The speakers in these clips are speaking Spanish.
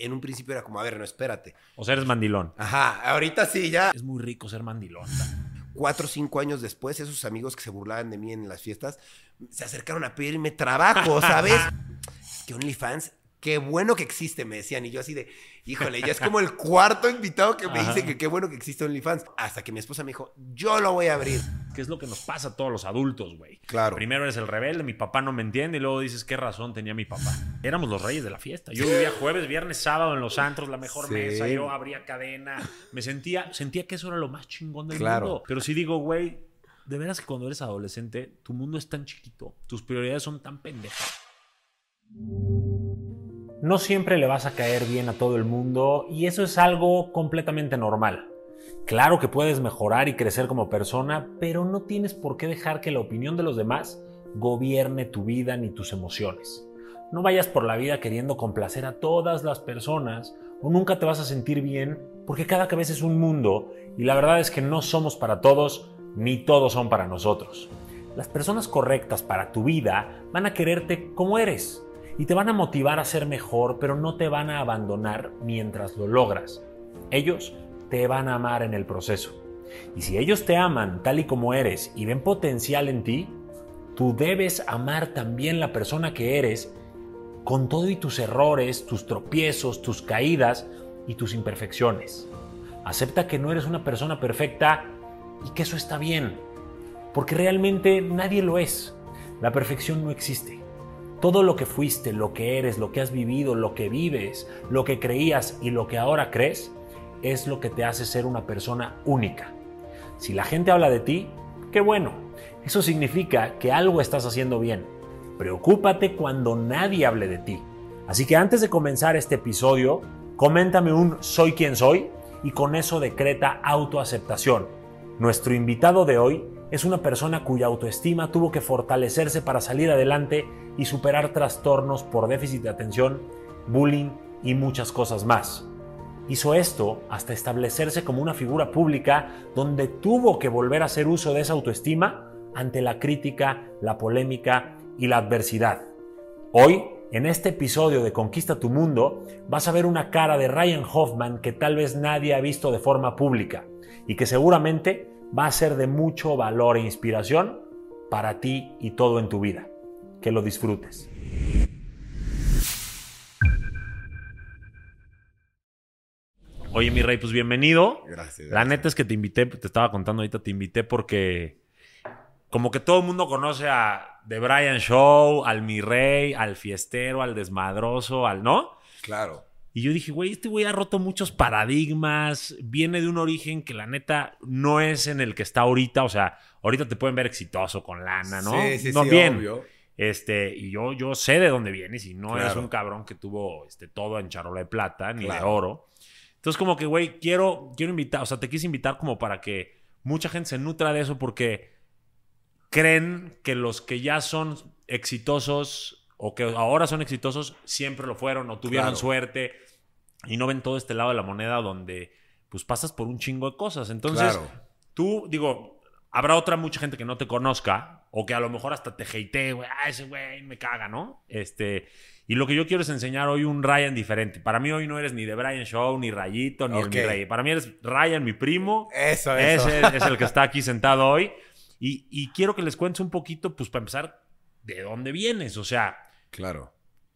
En un principio era como, a ver, no, espérate. O sea, eres mandilón. Ajá, ahorita sí, ya. Es muy rico ser mandilón. Cuatro o cinco años después, esos amigos que se burlaban de mí en las fiestas se acercaron a pedirme trabajo, ¿sabes? que OnlyFans qué bueno que existe, me decían. Y yo así de, híjole, ya es como el cuarto invitado que me dice que qué bueno que existe OnlyFans. Hasta que mi esposa me dijo, yo lo voy a abrir. ¿Qué es lo que nos pasa a todos los adultos, güey? Claro. Primero eres el rebelde, mi papá no me entiende, y luego dices, ¿qué razón tenía mi papá? Éramos los reyes de la fiesta. Yo vivía jueves, viernes, sábado en los antros, la mejor Sí. mesa, yo abría cadena. Me sentía, sentía que eso era lo más chingón del Claro. mundo. Pero sí digo, güey, de veras que cuando eres adolescente, tu mundo es tan chiquito, tus prioridades son tan pendejas. No siempre le vas a caer bien a todo el mundo y eso es algo completamente normal. Claro que puedes mejorar y crecer como persona, pero no tienes por qué dejar que la opinión de los demás gobierne tu vida ni tus emociones. No vayas por la vida queriendo complacer a todas las personas o nunca te vas a sentir bien porque cada cabeza es un mundo y la verdad es que no somos para todos ni todos son para nosotros. Las personas correctas para tu vida van a quererte como eres y te van a motivar a ser mejor, pero no te van a abandonar mientras lo logras. Ellos te van a amar en el proceso. Y si ellos te aman tal y como eres y ven potencial en ti, tú debes amar también la persona que eres con todo y tus errores, tus tropiezos, tus caídas y tus imperfecciones. Acepta que no eres una persona perfecta y que eso está bien, porque realmente nadie lo es. La perfección no existe. Todo lo que fuiste, lo que eres, lo que has vivido, lo que vives, lo que creías y lo que ahora crees, es lo que te hace ser una persona única. Si la gente habla de ti, qué bueno. Eso significa que algo estás haciendo bien. Preocúpate cuando nadie hable de ti. Así que antes de comenzar este episodio, coméntame un soy quien soy y con eso decreta autoaceptación. Nuestro invitado de hoy es una persona cuya autoestima tuvo que fortalecerse para salir adelante y superar trastornos por déficit de atención, bullying y muchas cosas más. Hizo esto hasta establecerse como una figura pública donde tuvo que volver a hacer uso de esa autoestima ante la crítica, la polémica y la adversidad. Hoy, en este episodio de Conquista tu Mundo, vas a ver una cara de Ryan Hoffman que tal vez nadie ha visto de forma pública y que seguramente va a ser de mucho valor e inspiración para ti y todo en tu vida. Que lo disfrutes. Oye, mi rey, pues bienvenido. Gracias. La neta es que te invité, te estaba contando ahorita, te invité porque como que todo el mundo conoce a The Brian Show, al mi rey, al fiestero, al desmadroso, al no. Claro. Y yo dije, güey, este güey ha roto muchos paradigmas, viene de un origen que la neta no es en el que está ahorita, o sea, ahorita te pueden ver exitoso con lana, ¿no? Sí, sí, no sí, bien. obvio. Este, y yo, yo sé de dónde vienes y no eres Claro. un cabrón que tuvo este, todo en charola de plata ni de oro. Entonces, como que, güey, quiero, quiero invitar, o sea, te quise invitar como para que mucha gente se nutra de eso porque creen que los que ya son exitosos o que ahora son exitosos siempre lo fueron o tuvieron Claro. suerte y no ven todo este lado de la moneda donde pues pasas por un chingo de cosas. Entonces, Claro. tú, digo, habrá otra mucha gente que no te conozca o que a lo mejor hasta te hatee, güey, ah, ese güey me caga, ¿no? Este, y lo que yo quiero es enseñar hoy un Ryan diferente. Para mí hoy no eres ni de Brian Show, ni Rayito, ni el Ok. mi rey. Para mí eres Ryan, mi primo. Eso, eso. Ese es el que está aquí sentado hoy. Y, y quiero que les cuentes un poquito, pues para empezar, de dónde vienes. O sea, Claro.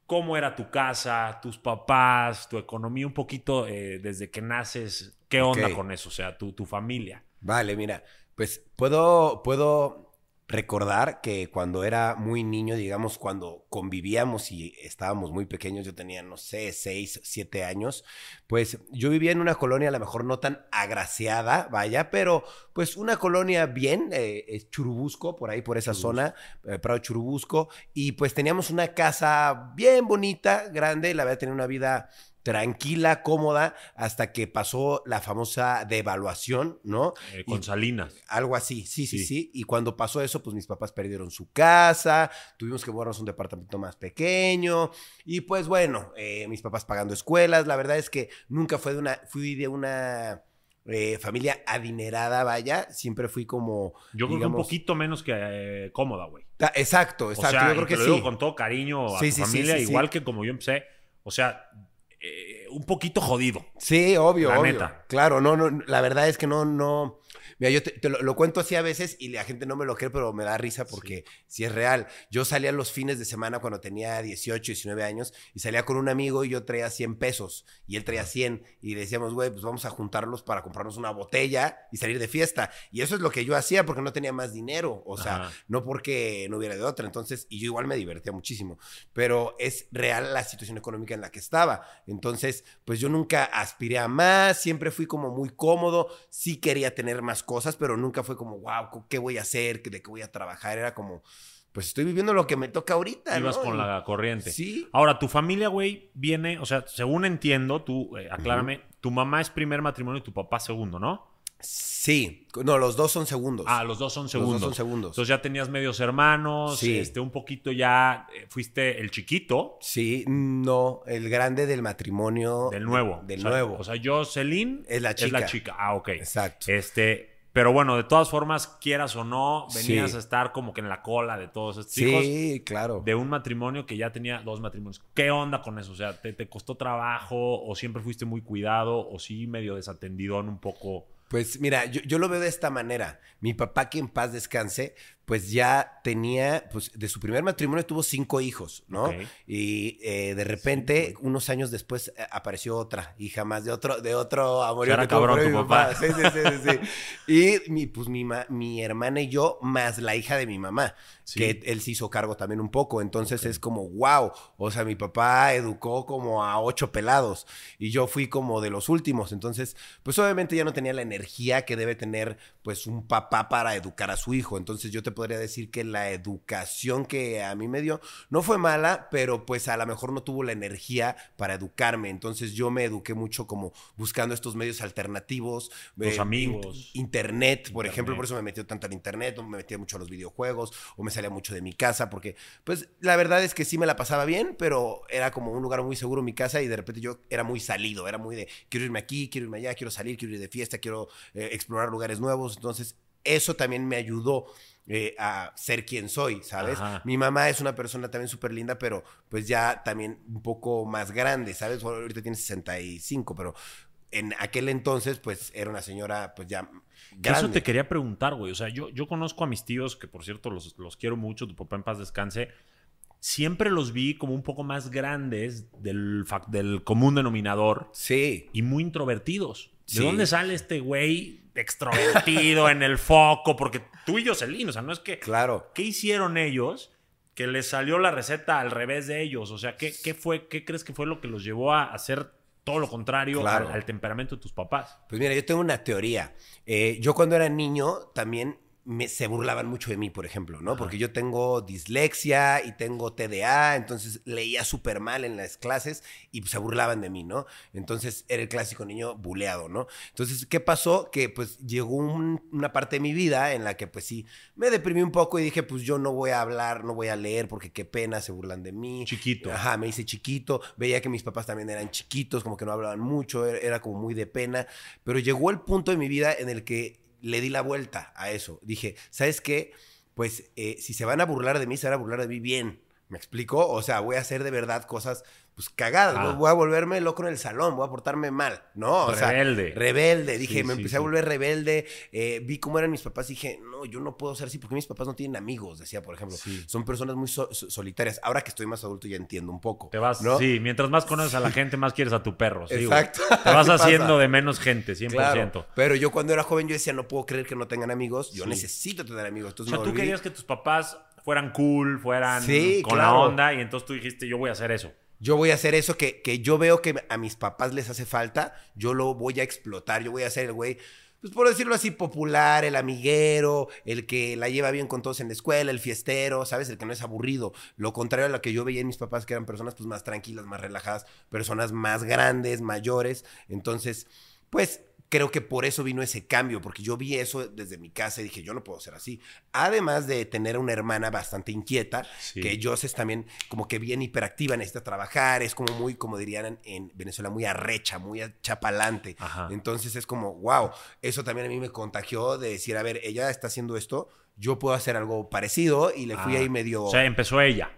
cómo era tu casa, tus papás, tu economía, un poquito eh, desde que naces. ¿Qué onda con eso? O sea, tu, tu familia. Vale, mira, pues puedo, puedo recordar que cuando era muy niño, digamos, cuando convivíamos y estábamos muy pequeños, yo tenía, no sé, seis, siete años, pues yo vivía en una colonia a lo mejor no tan agraciada, vaya, pero pues una colonia bien, eh, es Churubusco, por ahí, por esa Churubusco. zona, eh, Prado Churubusco, y pues teníamos una casa bien bonita, grande, la verdad tenía una vida tranquila, cómoda, hasta que pasó la famosa devaluación, ¿no? Eh, con Y- Salinas. Algo así, sí, sí, Sí. sí, Y cuando pasó eso, pues mis papás perdieron su casa, tuvimos que a un departamento más pequeño. Y pues bueno, eh, mis papás pagando escuelas. La verdad es que nunca fue de una, fui de una eh, familia adinerada, vaya. Siempre fui como. Yo creo que un poquito menos que eh, cómoda, güey. Ta- Exacto, O exacto. sea, yo creo te que lo sí. digo con todo cariño a Sí, tu sí, familia, igual que como yo empecé. O sea, eh, un poquito jodido. Sí, obvio, La obvio. neta. Claro, no, no, la verdad es que no, no. Mira, yo te, te lo, lo cuento así a veces y la gente no me lo cree, pero me da risa porque sí. es real. Yo salía los fines de semana cuando tenía 18, 19 años y salía con un amigo y yo traía 100 pesos y él traía 100 y decíamos, güey, pues vamos a juntarlos para comprarnos una botella y salir de fiesta. Y eso es lo que yo hacía porque no tenía más dinero, o sea, Ajá. no porque no hubiera de otra. Entonces, y yo igual me divertía muchísimo, pero es real la situación económica en la que estaba. Entonces, pues yo nunca aspiré a más, siempre fui como muy cómodo, sí quería tener más cosas, pero nunca fue como, wow, ¿qué voy a hacer? ¿De qué voy a trabajar? Era como, pues estoy viviendo lo que me toca ahorita. Ibas ¿no? con la corriente. Sí. Ahora, tu familia, güey, viene, o sea, según entiendo, tú, eh, aclárame, tu mamá es primer matrimonio y tu papá segundo, ¿no? Sí, no, los dos son segundos. Ah, los dos son Los segundos. dos son segundos. Entonces ya tenías medios hermanos, Sí. este, un poquito ya eh, fuiste el chiquito Sí, no, el grande del matrimonio. del nuevo. Del O sea, nuevo. O sea, Jocelyn Es la Es la chica. Ah, ok. Exacto. Este, pero bueno, de todas formas, quieras o no, venías Sí. a estar como que en la cola de todos estos hijos sí, claro. de un matrimonio que ya tenía dos matrimonios. ¿Qué onda con eso? O sea, ¿te, te costó trabajo o siempre fuiste muy cuidado o sí medio desatendidón un poco? Pues mira, yo, yo lo veo de esta manera. Mi papá, que en paz descanse, pues ya tenía, pues de su primer matrimonio tuvo cinco hijos, ¿no? Ok. Y eh, de repente, unos años después, eh, apareció otra hija más de otro, de otro amor. Era cabrón tu papá. Sí, sí, sí, sí, sí. Y mi, pues mi, ma- mi hermana y yo, más la hija de mi mamá, Sí. que él se hizo cargo también un poco. Entonces es como, wow. O sea, mi papá educó como a ocho pelados y yo fui como de los últimos. Entonces, pues obviamente ya no tenía la energía que debe tener pues un papá para educar a su hijo. Entonces yo te podría decir que la educación que a mí me dio no fue mala, pero pues a lo mejor no tuvo la energía para educarme. Entonces yo me eduqué mucho como buscando estos medios alternativos. Tus eh, amigos. in- internet, por ejemplo, por eso me metí tanto al internet, o me metía mucho a los videojuegos, o me salía mucho de mi casa, porque pues la verdad es que sí me la pasaba bien, pero era como un lugar muy seguro mi casa y de repente yo era muy salido, era muy de quiero irme aquí, quiero irme allá, quiero salir, quiero ir de fiesta, quiero eh, explorar lugares nuevos, entonces eso también me ayudó eh, a ser quien soy, ¿sabes? Ajá. Mi mamá es una persona también súper linda, pero pues ya también un poco más grande, ¿sabes? Bueno, ahorita tiene 65, pero en aquel entonces pues era una señora pues ya Que Eso grande. te quería preguntar, güey. O sea, yo, yo conozco a mis tíos, que por cierto los, los quiero mucho, tu papá en paz descanse. Siempre los vi como un poco más grandes del, del común denominador Sí. y muy introvertidos. ¿De dónde sale este güey extrovertido en el foco? Porque tú y Jocelyn, o sea, no es que... Claro. ¿Qué hicieron ellos que les salió la receta al revés de ellos? O sea, ¿qué, qué fue, qué crees que fue lo que los llevó a hacer todo lo contrario Claro. al, al temperamento de tus papás? Pues mira, yo tengo una teoría. Eh, yo cuando era niño también me, se burlaban mucho de mí, por ejemplo, ¿no? Porque yo tengo dislexia y tengo TDA, entonces leía súper mal en las clases y se burlaban de mí, ¿no? Entonces era el clásico niño buleado, ¿no? Entonces, ¿qué pasó? Que pues llegó un- una parte de mi vida en la que pues sí, me deprimí un poco y dije, pues yo no voy a hablar, no voy a leer porque qué pena, se burlan de mí. Chiquito. Ajá, me hice chiquito, veía que mis papás también eran chiquitos, como que no hablaban mucho, era, era como muy de pena, pero llegó el punto de mi vida en el que le di la vuelta a eso. Dije, ¿sabes qué? Pues eh, si se van a burlar de mí, se van a burlar de mí bien. ¿Me explico? O sea, voy a hacer de verdad cosas pues cagadas, Ah. voy a volverme loco en el salón, voy a portarme mal, ¿no? O sea, Rebelde. rebelde, dije, Sí, me sí, empecé sí. a volver rebelde, eh, vi cómo eran mis papás y dije, no, yo no puedo ser así porque mis papás no tienen amigos, decía, por ejemplo. Son personas muy so- so- solitarias. Ahora que estoy más adulto ya entiendo un poco. Te vas, ¿no? sí, mientras más conoces a la gente, más quieres a tu perro. Exacto. Te vas pasa. haciendo de menos gente, 100%. Claro. Pero yo cuando era joven yo decía, no puedo creer que no tengan amigos. Yo necesito tener amigos. O Entonces sea, me tú querías que tus papás fueran cool, fueran Sí, con claro. la onda, y entonces tú dijiste, yo voy a hacer eso. Yo voy a hacer eso que, que yo veo que a mis papás les hace falta. Yo lo voy a explotar. Yo voy a ser el güey, pues por decirlo así, popular, el amiguero, el que la lleva bien con todos en la escuela, el fiestero, ¿sabes? El que no es aburrido. Lo contrario a lo que yo veía en mis papás, que eran personas pues más tranquilas, más relajadas, personas más grandes, mayores. Entonces, pues creo que por eso vino ese cambio, porque yo vi eso desde mi casa y dije, yo no puedo ser así. Además de tener una hermana bastante inquieta, Sí. que Jess es también como que bien hiperactiva, necesita trabajar, es como muy, como dirían en, en Venezuela, muy arrecha, muy chapalante. Ajá. Entonces es como, wow, eso también a mí me contagió de decir, a ver, ella está haciendo esto, yo puedo hacer algo parecido y le fui Ah, ahí medio... O sea, empezó ella.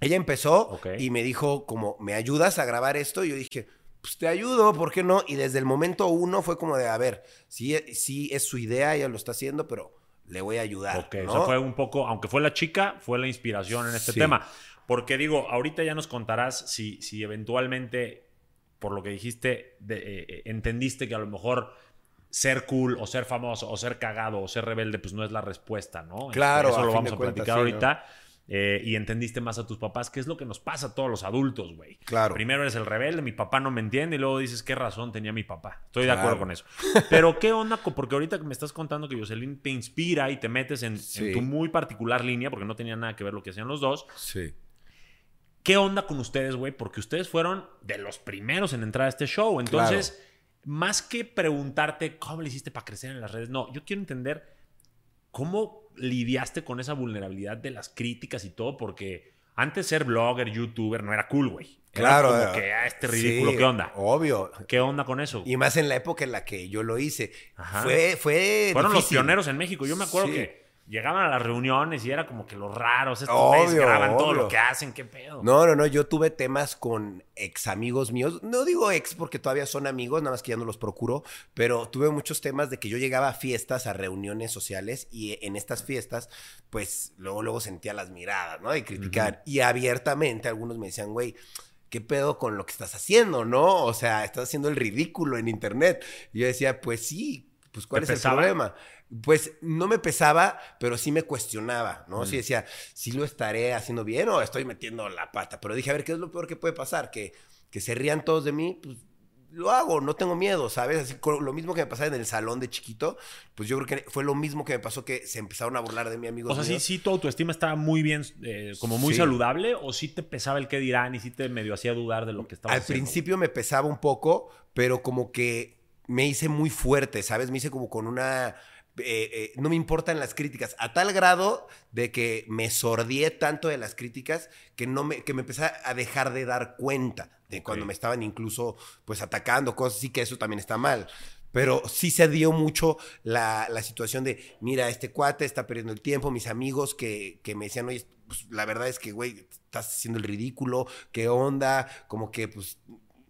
Ella empezó y me dijo como, ¿me ayudas a grabar esto? Y yo dije, pues te ayudo, ¿por qué no? Y desde el momento uno fue como de, a ver, sí, sí es su idea, ella lo está haciendo, pero le voy a ayudar. Ok, ¿no? o sea, fue un poco, aunque fue la chica, fue la inspiración en este Sí. tema. Porque digo, ahorita ya nos contarás si, si eventualmente, por lo que dijiste, de- eh, eh, entendiste que a lo mejor ser cool o ser famoso o ser cagado o ser rebelde, pues no es la respuesta, ¿no? Este, Claro, Eso lo vamos a platicar sí, ahorita. Eh, y entendiste más a tus papás, que es lo que nos pasa a todos los adultos, güey. Claro. Primero eres el rebelde, mi papá no me entiende, y luego dices, ¿qué razón tenía mi papá? Estoy de acuerdo con eso. Pero, ¿qué onda? Porque ahorita que me estás contando que Jocelyn te inspira y te metes en, tu muy particular línea, porque no tenía nada que ver lo que hacían los dos. Sí. ¿Qué onda con ustedes, güey? Porque ustedes fueron de los primeros en entrar a este show. Entonces, más que preguntarte cómo le hiciste para crecer en las redes, no, yo quiero entender cómo lidiaste con esa vulnerabilidad de las críticas y todo, porque antes ser blogger, youtuber, no era cool, güey. Claro. como eh, que, ah, este ridículo, sí, ¿qué onda? Obvio. ¿Qué onda con eso? Y más en la época en la que yo lo hice. Ajá. Fue, fue Fueron los pioneros en México. Yo me acuerdo Sí. que llegaban a las reuniones y era como que los raros, estos Obvio, graban todo lo que hacen, qué pedo. No, no, no, yo tuve temas con ex amigos míos, no digo ex porque todavía son amigos, nada más que ya no los procuro, pero tuve muchos temas de que yo llegaba a fiestas, a reuniones sociales y en estas fiestas, pues luego, luego sentía las miradas, ¿no? De criticar y abiertamente algunos me decían, güey, ¿qué pedo con lo que estás haciendo, no? O sea, estás haciendo el ridículo en internet. Y yo decía, pues sí, pues ¿cuál ¿Te es el problema? Pues no me pesaba, pero sí me cuestionaba, ¿no? Mm. Sí decía, ¿sí lo estaré haciendo bien o estoy metiendo la pata? Pero dije, a ver, ¿qué es lo peor que puede pasar? Que, que se rían todos de mí, pues lo hago, no tengo miedo, ¿sabes? Así, lo mismo que me pasaba en el salón de chiquito, pues yo creo que fue lo mismo que me pasó que se empezaron a burlar de mí, amigos O sea, sí, míos. sí, tu autoestima estaba muy bien, eh, como muy Sí. saludable, o sí te pesaba el qué dirán y sí te medio hacía dudar de lo que estabas Al haciendo? principio me pesaba un poco, pero como que me hice muy fuerte, ¿sabes? Me hice como con una... eh, eh, no me importan las críticas, a tal grado de que me sordié tanto de las críticas que, no me, que me empecé a dejar de dar cuenta de cuando me estaban incluso pues atacando, cosas así que eso también está mal. Pero sí se dio mucho la, la situación de, mira, este cuate está perdiendo el tiempo, mis amigos que, que me decían, oye, pues la verdad es que, güey, estás haciendo el ridículo, ¿qué onda? Como que, pues,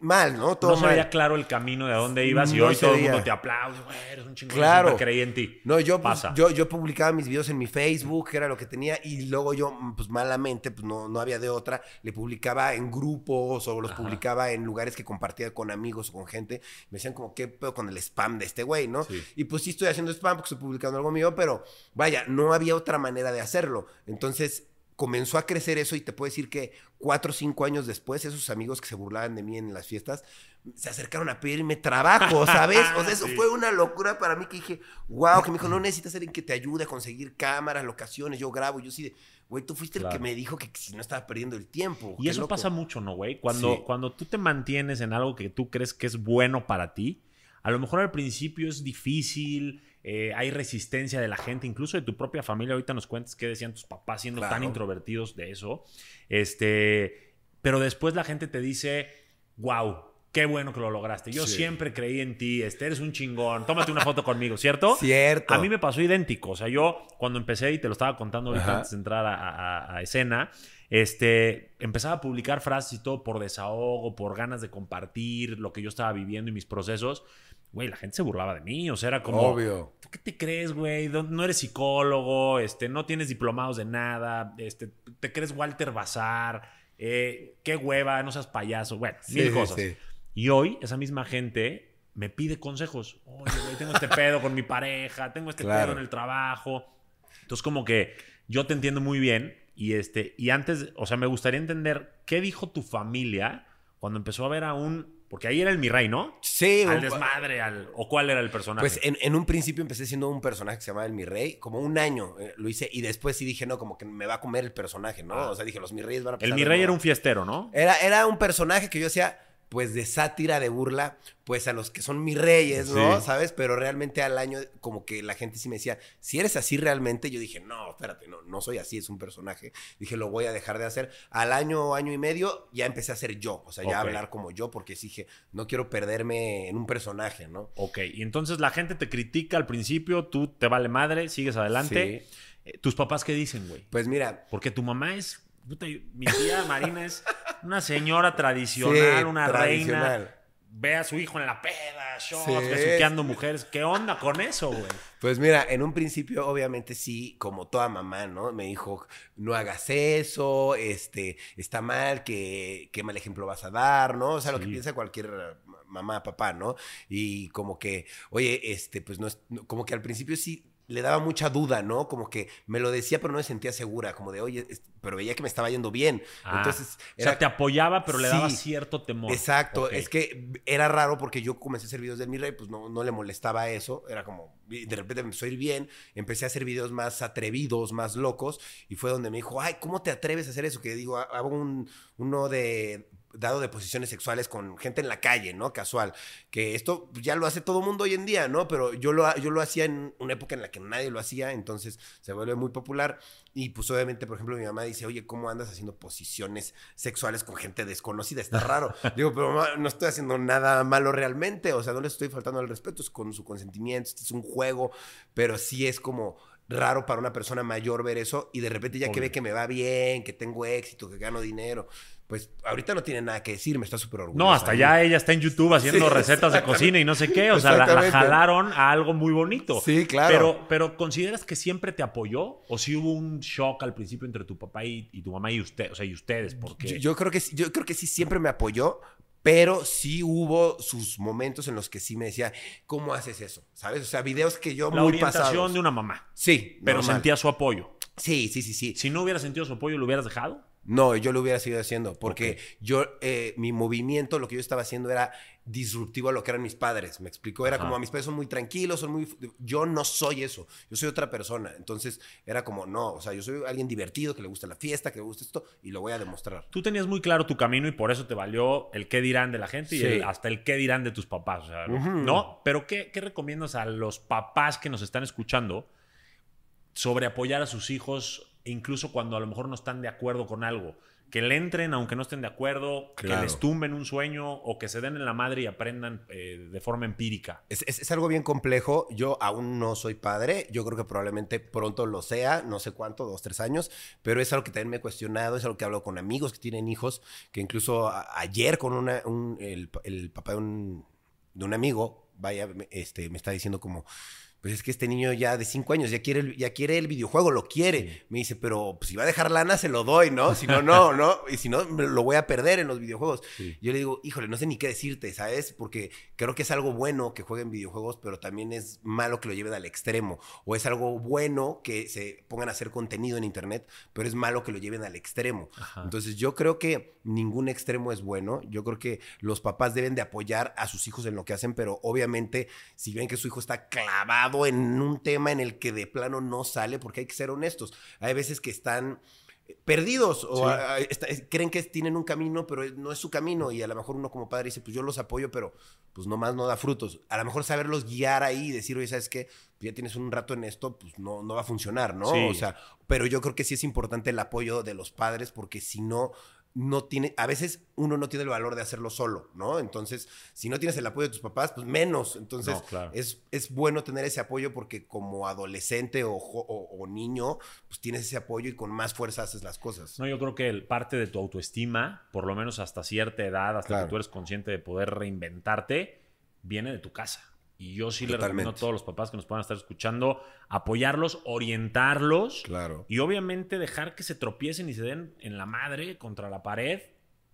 mal, ¿no? Todo No se mal. veía claro el camino de a dónde ibas y No hoy todo el mundo te aplaude, güey, eres un chingón, Claro. creí en ti. No, yo, pues, Pasa. yo, yo publicaba mis videos en mi Facebook, que era lo que tenía, y luego yo, pues malamente, pues no, no había de otra, le publicaba en grupos o los Ajá. publicaba en lugares que compartía con amigos o con gente. Me decían como, ¿qué pedo con el spam de este güey, no? Sí. Y pues sí estoy haciendo spam porque estoy publicando algo mío, pero vaya, no había otra manera de hacerlo. Entonces comenzó a crecer eso y te puedo decir que cuatro o cinco años después, esos amigos que se burlaban de mí en las fiestas, se acercaron a pedirme trabajo, ¿sabes? O sea, eso Sí. fue una locura para mí que dije, wow, que me dijo, no necesitas alguien que te ayude a conseguir cámaras, locaciones, yo grabo, yo sí de, güey, tú fuiste el que me dijo que si no estaba perdiendo el tiempo. Y eso loco". pasa mucho, ¿no, güey? Cuando, Sí. cuando tú te mantienes en algo que tú crees que es bueno para ti, a lo mejor al principio es difícil, eh, hay resistencia de la gente, incluso de tu propia familia. Ahorita nos cuentas qué decían tus papás siendo tan introvertidos de eso. Este, pero después la gente te dice, wow. Qué bueno que lo lograste. Yo Sí. siempre creí en ti. Este, eres un chingón. Tómate una foto conmigo, ¿cierto? Cierto. A mí me pasó idéntico. O sea, yo cuando empecé, y te lo estaba contando ahorita Ajá. antes de entrar a, a- a escena, este, empezaba a publicar frases y todo por desahogo, por ganas de compartir lo que yo estaba viviendo y mis procesos. Güey, la gente se burlaba de mí. O sea, era como... Obvio. ¿Tú qué te crees, güey? No eres psicólogo, este, no tienes diplomados de nada, este, te crees Walter Bazar, eh, qué hueva, no seas payaso, bueno, Sí, mil sí, cosas. sí. Y hoy esa misma gente me pide consejos. Oye, güey, tengo este pedo con mi pareja, tengo este Claro. pedo en el trabajo. Entonces, como que yo te entiendo muy bien. Y este, y antes, o sea, me gustaría entender qué dijo tu familia cuando empezó a ver a un. Porque ahí era el mi rey, ¿no? Sí, Al desmadre, al. ¿O cuál era el personaje? Pues en, en un principio empecé siendo un personaje que se llamaba el Mi Rey, como un año eh, lo hice, y después sí dije, no, como que me va a comer el personaje, ¿no? Ah. O sea, dije, los Mi Reyes van a el pasar mi de rey era un fiestero, ¿no? Era, era un personaje que yo hacía, pues, de sátira, de burla, pues, a los que son mis reyes, ¿no? Sí. ¿Sabes? Pero realmente al año, como que la gente sí me decía, si eres así realmente, yo dije, no, espérate, no, no soy así, es un personaje. Dije, lo voy a dejar de hacer. Al año, año y medio, ya empecé a ser yo, o sea, ya Ok. hablar como yo, porque sí dije, no quiero perderme en un personaje, ¿no? Ok, y entonces la gente te critica al principio, tú te vale madre, sigues adelante. Eh, ¿Tus papás qué dicen, güey? Pues mira, Porque tu mamá es. Puta, mi tía Marina es una señora tradicional, sí, una reina. tradicional. ve a su hijo en la peda, shots, besuqueando mujeres. ¿Qué onda con eso, güey? Pues mira, en un principio, obviamente sí, como toda mamá, ¿no? Me dijo, no hagas eso, este, está mal, que, qué mal ejemplo vas a dar, ¿no? O sea, lo que piensa cualquier mamá, papá, ¿no? Y como que, oye, este, pues no es, como que al principio sí le daba mucha duda, ¿no? Como que me lo decía, pero no me sentía segura, como de, oye, pero veía que me estaba yendo bien. Ah, Entonces, o sea, te apoyaba, pero le daba cierto temor. Exacto, es que era raro porque yo comencé a hacer videos del mi rey, pues no, no le molestaba eso, era como, de repente me empezó a ir bien, empecé a hacer videos más atrevidos, más locos, y fue donde me dijo, ay, ¿cómo te atreves a hacer eso? Que digo, hago un, uno de dado de posiciones sexuales con gente en la calle, ¿no? Casual. Que esto ya lo hace todo mundo hoy en día, ¿no? Pero yo lo, yo lo hacía en una época en la que nadie lo hacía, entonces se vuelve muy popular. Y pues obviamente, por ejemplo, mi mamá dice, oye, ¿cómo andas haciendo posiciones sexuales con gente desconocida? Está raro. Digo, pero mamá, no estoy haciendo nada malo realmente, o sea, no le estoy faltando al respeto, es con su consentimiento, es un juego, pero sí es como raro para una persona mayor ver eso y de repente ya que ve que me va bien, que tengo éxito, que gano dinero, pues ahorita no tiene nada que decir, me está súper orgullosa. No, hasta ya ella está en YouTube haciendo recetas de cocina y no sé qué, o sea, la, jalaron a algo muy bonito. Sí, claro. Pero, pero ¿consideras que siempre te apoyó o si hubo un shock al principio entre tu papá y, tu mamá y usted, o sea, y ustedes? Porque... Yo, creo que, yo creo que sí siempre me apoyó, pero sí hubo sus momentos en los que sí me decía, ¿cómo haces eso? ¿Sabes? O sea, videos que yo la muy orientación de una mamá. Sí. Pero sentía su apoyo. Sí, sí, sí, sí. Si no hubiera sentido su apoyo, ¿lo hubieras dejado? No, yo lo hubiera seguido haciendo, porque yo, eh, mi movimiento, lo que yo estaba haciendo era disruptivo a lo que eran mis padres, me explicó, era como, a mis padres son muy tranquilos, son muy, yo no soy eso, yo soy otra persona, entonces era como, no, o sea, yo soy alguien divertido, que le gusta la fiesta, que le gusta esto, y lo voy a demostrar. Tú tenías muy claro tu camino y por eso te valió el qué dirán de la gente y hasta el qué dirán de tus papás, ¿no? Pero ¿qué, ¿qué recomiendas a los papás que nos están escuchando sobre apoyar a sus hijos incluso cuando a lo mejor no están de acuerdo con algo. Que le entren aunque no estén de acuerdo, que les tumben un sueño o que se den en la madre y aprendan eh, de forma empírica. Es, algo bien complejo. Yo aún no soy padre. Yo creo que probablemente pronto lo sea, no sé cuánto, dos, tres años. Pero es algo que también me he cuestionado. Es algo que hablo con amigos que tienen hijos. Que incluso ayer con una, el, papá de un, de un amigo, vaya, este, me está diciendo como pues es que este niño ya de cinco años ya quiere el, ya quiere el videojuego, lo quiere. Me dice, pero pues, si va a dejar lana, se lo doy, ¿no? Si no, no, ¿no? Y si no, lo voy a perder en los videojuegos. Yo le digo, híjole, no sé ni qué decirte, ¿sabes? Porque creo que es algo bueno que jueguen videojuegos, pero también es malo que lo lleven al extremo. O es algo bueno que se pongan a hacer contenido en Internet, pero es malo que lo lleven al extremo. Entonces yo creo que ningún extremo es bueno. Yo creo que los papás deben de apoyar a sus hijos en lo que hacen, pero obviamente si ven que su hijo está clavado, en un tema en el que de plano no sale, porque hay que ser honestos. Hay veces que están perdidos o creen que tienen un camino, pero no es su camino y a lo mejor uno como padre dice, pues yo los apoyo, pero pues nomás no da frutos. A lo mejor saberlos guiar ahí y decir, oye, ¿sabes qué? ya tienes un rato en esto, pues no, no va a funcionar, ¿no? O sea, pero yo creo que sí es importante el apoyo de los padres porque si no, no tiene, a veces uno no tiene el valor de hacerlo solo, ¿no? Entonces, si no tienes el apoyo de tus papás, pues menos. Entonces, es, es, bueno tener ese apoyo porque como adolescente o, niño, pues tienes ese apoyo y con más fuerza haces las cosas. No, yo creo que el, parte de tu autoestima, por lo menos hasta cierta edad, hasta que tú eres consciente de poder reinventarte, viene de tu casa. Y yo sí le recomiendo a todos los papás que nos puedan estar escuchando apoyarlos, orientarlos. Claro. Y obviamente dejar que se tropiecen y se den en la madre contra la pared.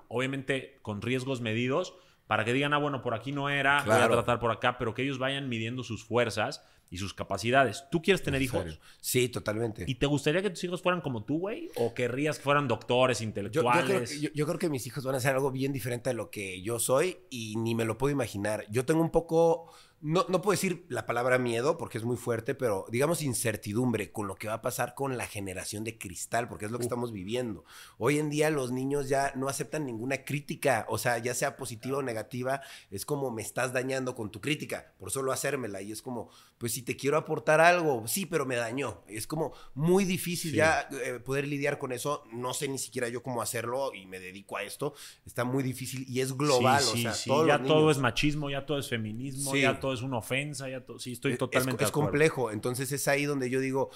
Obviamente con riesgos medidos para que digan, ah, bueno, por aquí no era, voy a tratar por acá, pero que ellos vayan midiendo sus fuerzas y sus capacidades. ¿Tú quieres tener hijos? Sí, totalmente. ¿Y te gustaría que tus hijos fueran como tú, güey? ¿O querrías que fueran doctores, intelectuales? yo, creo, que mis hijos van a ser algo bien diferente a lo que yo soy y ni me lo puedo imaginar. Yo tengo un poco no, no puedo decir la palabra miedo porque es muy fuerte, pero digamos incertidumbre con lo que va a pasar con la generación de cristal, porque es lo que estamos viviendo. Hoy en día los niños ya no aceptan ninguna crítica, o sea, ya sea positiva o negativa, es como me estás dañando con tu crítica, por solo hacérmela. Y es como, pues si te quiero aportar algo, sí, pero me dañó. Es como muy difícil ya eh, poder lidiar con eso. No sé ni siquiera yo cómo hacerlo y me dedico a esto. Está muy difícil y es global. o sea, ya todo es machismo, ya todo es feminismo, ya todo es una ofensa, ya sí, estoy totalmente es, es complejo, entonces es ahí donde yo digo,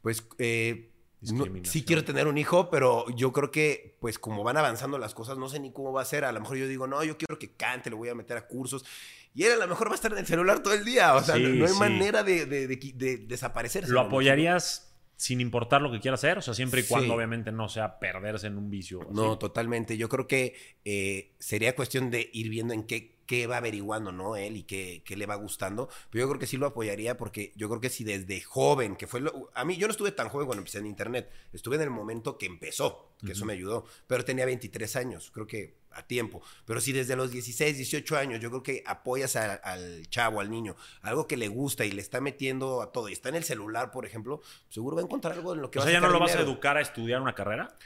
pues eh, No, sí quiero tener un hijo, pero yo creo que, pues como van avanzando las cosas, no sé ni cómo va a ser. A lo mejor yo digo, no, yo quiero que cante, lo voy a meter a cursos. Y él a lo mejor va a estar en el celular todo el día. O sea, no, hay manera de, de, de, desaparecerse. ¿Lo apoyarías sin importar lo que quiera hacer? O sea, siempre y cuando obviamente no sea perderse en un vicio. No, totalmente. Yo creo que eh, sería cuestión de ir viendo en qué qué va averiguando, ¿no? Él y qué, qué, le va gustando. Pero yo creo que sí lo apoyaría porque yo creo que si desde joven, que fue lo, A mí, yo no estuve tan joven cuando empecé en internet. Estuve en el momento que empezó, que eso me ayudó. Pero tenía 23 años, creo que a tiempo. Pero si desde los 16, 18 años, yo creo que apoyas al chavo, al niño, algo que le gusta y le está metiendo a todo y está en el celular, por ejemplo, seguro va a encontrar algo en lo que o va sea, ya no lo vas a educar a estudiar una carrera?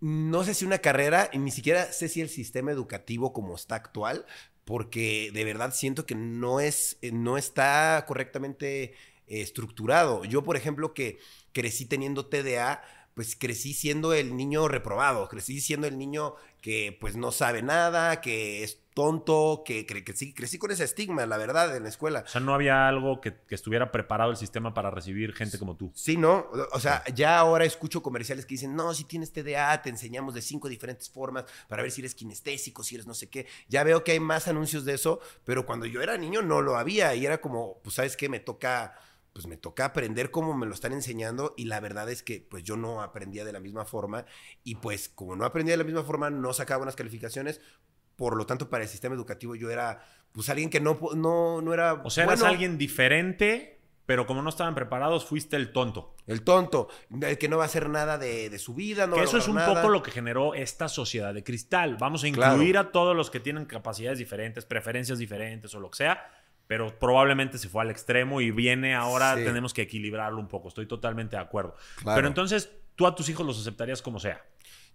No sé si una carrera, y ni siquiera sé si el sistema educativo como está actual, porque de verdad siento que no es, eh, no está correctamente eh, estructurado. Yo, por ejemplo, que crecí teniendo TDA, pues crecí siendo el niño reprobado, crecí siendo el niño que pues no sabe nada, que es tonto, que, que, sí, crecí con ese estigma, la verdad, en la escuela. O sea, no había algo que, estuviera preparado el sistema para recibir gente como tú. Sí, ¿no? O sea, ya ahora escucho comerciales que dicen, no, si tienes TDA, te enseñamos de cinco diferentes formas para ver si eres kinestésico, si eres no sé qué. Ya veo que hay más anuncios de eso, pero cuando yo era niño no lo había y era como, pues, ¿sabes qué? Me toca pues me toca aprender cómo me lo están enseñando y la verdad es que pues yo no aprendía de la misma forma y pues como no aprendía de la misma forma no sacaba buenas calificaciones, por lo tanto para el sistema educativo yo era pues alguien que no, no, no era... O sea, eras alguien diferente, pero como no estaban preparados fuiste el tonto. El tonto, el que no va a hacer nada de, su vida. No que eso es un poco lo que generó esta sociedad de cristal. Vamos a incluir a todos los que tienen capacidades diferentes, preferencias diferentes o lo que sea pero probablemente se fue al extremo y viene ahora, tenemos que equilibrarlo un poco. Estoy totalmente de acuerdo. Pero entonces, tú a tus hijos los aceptarías como sea.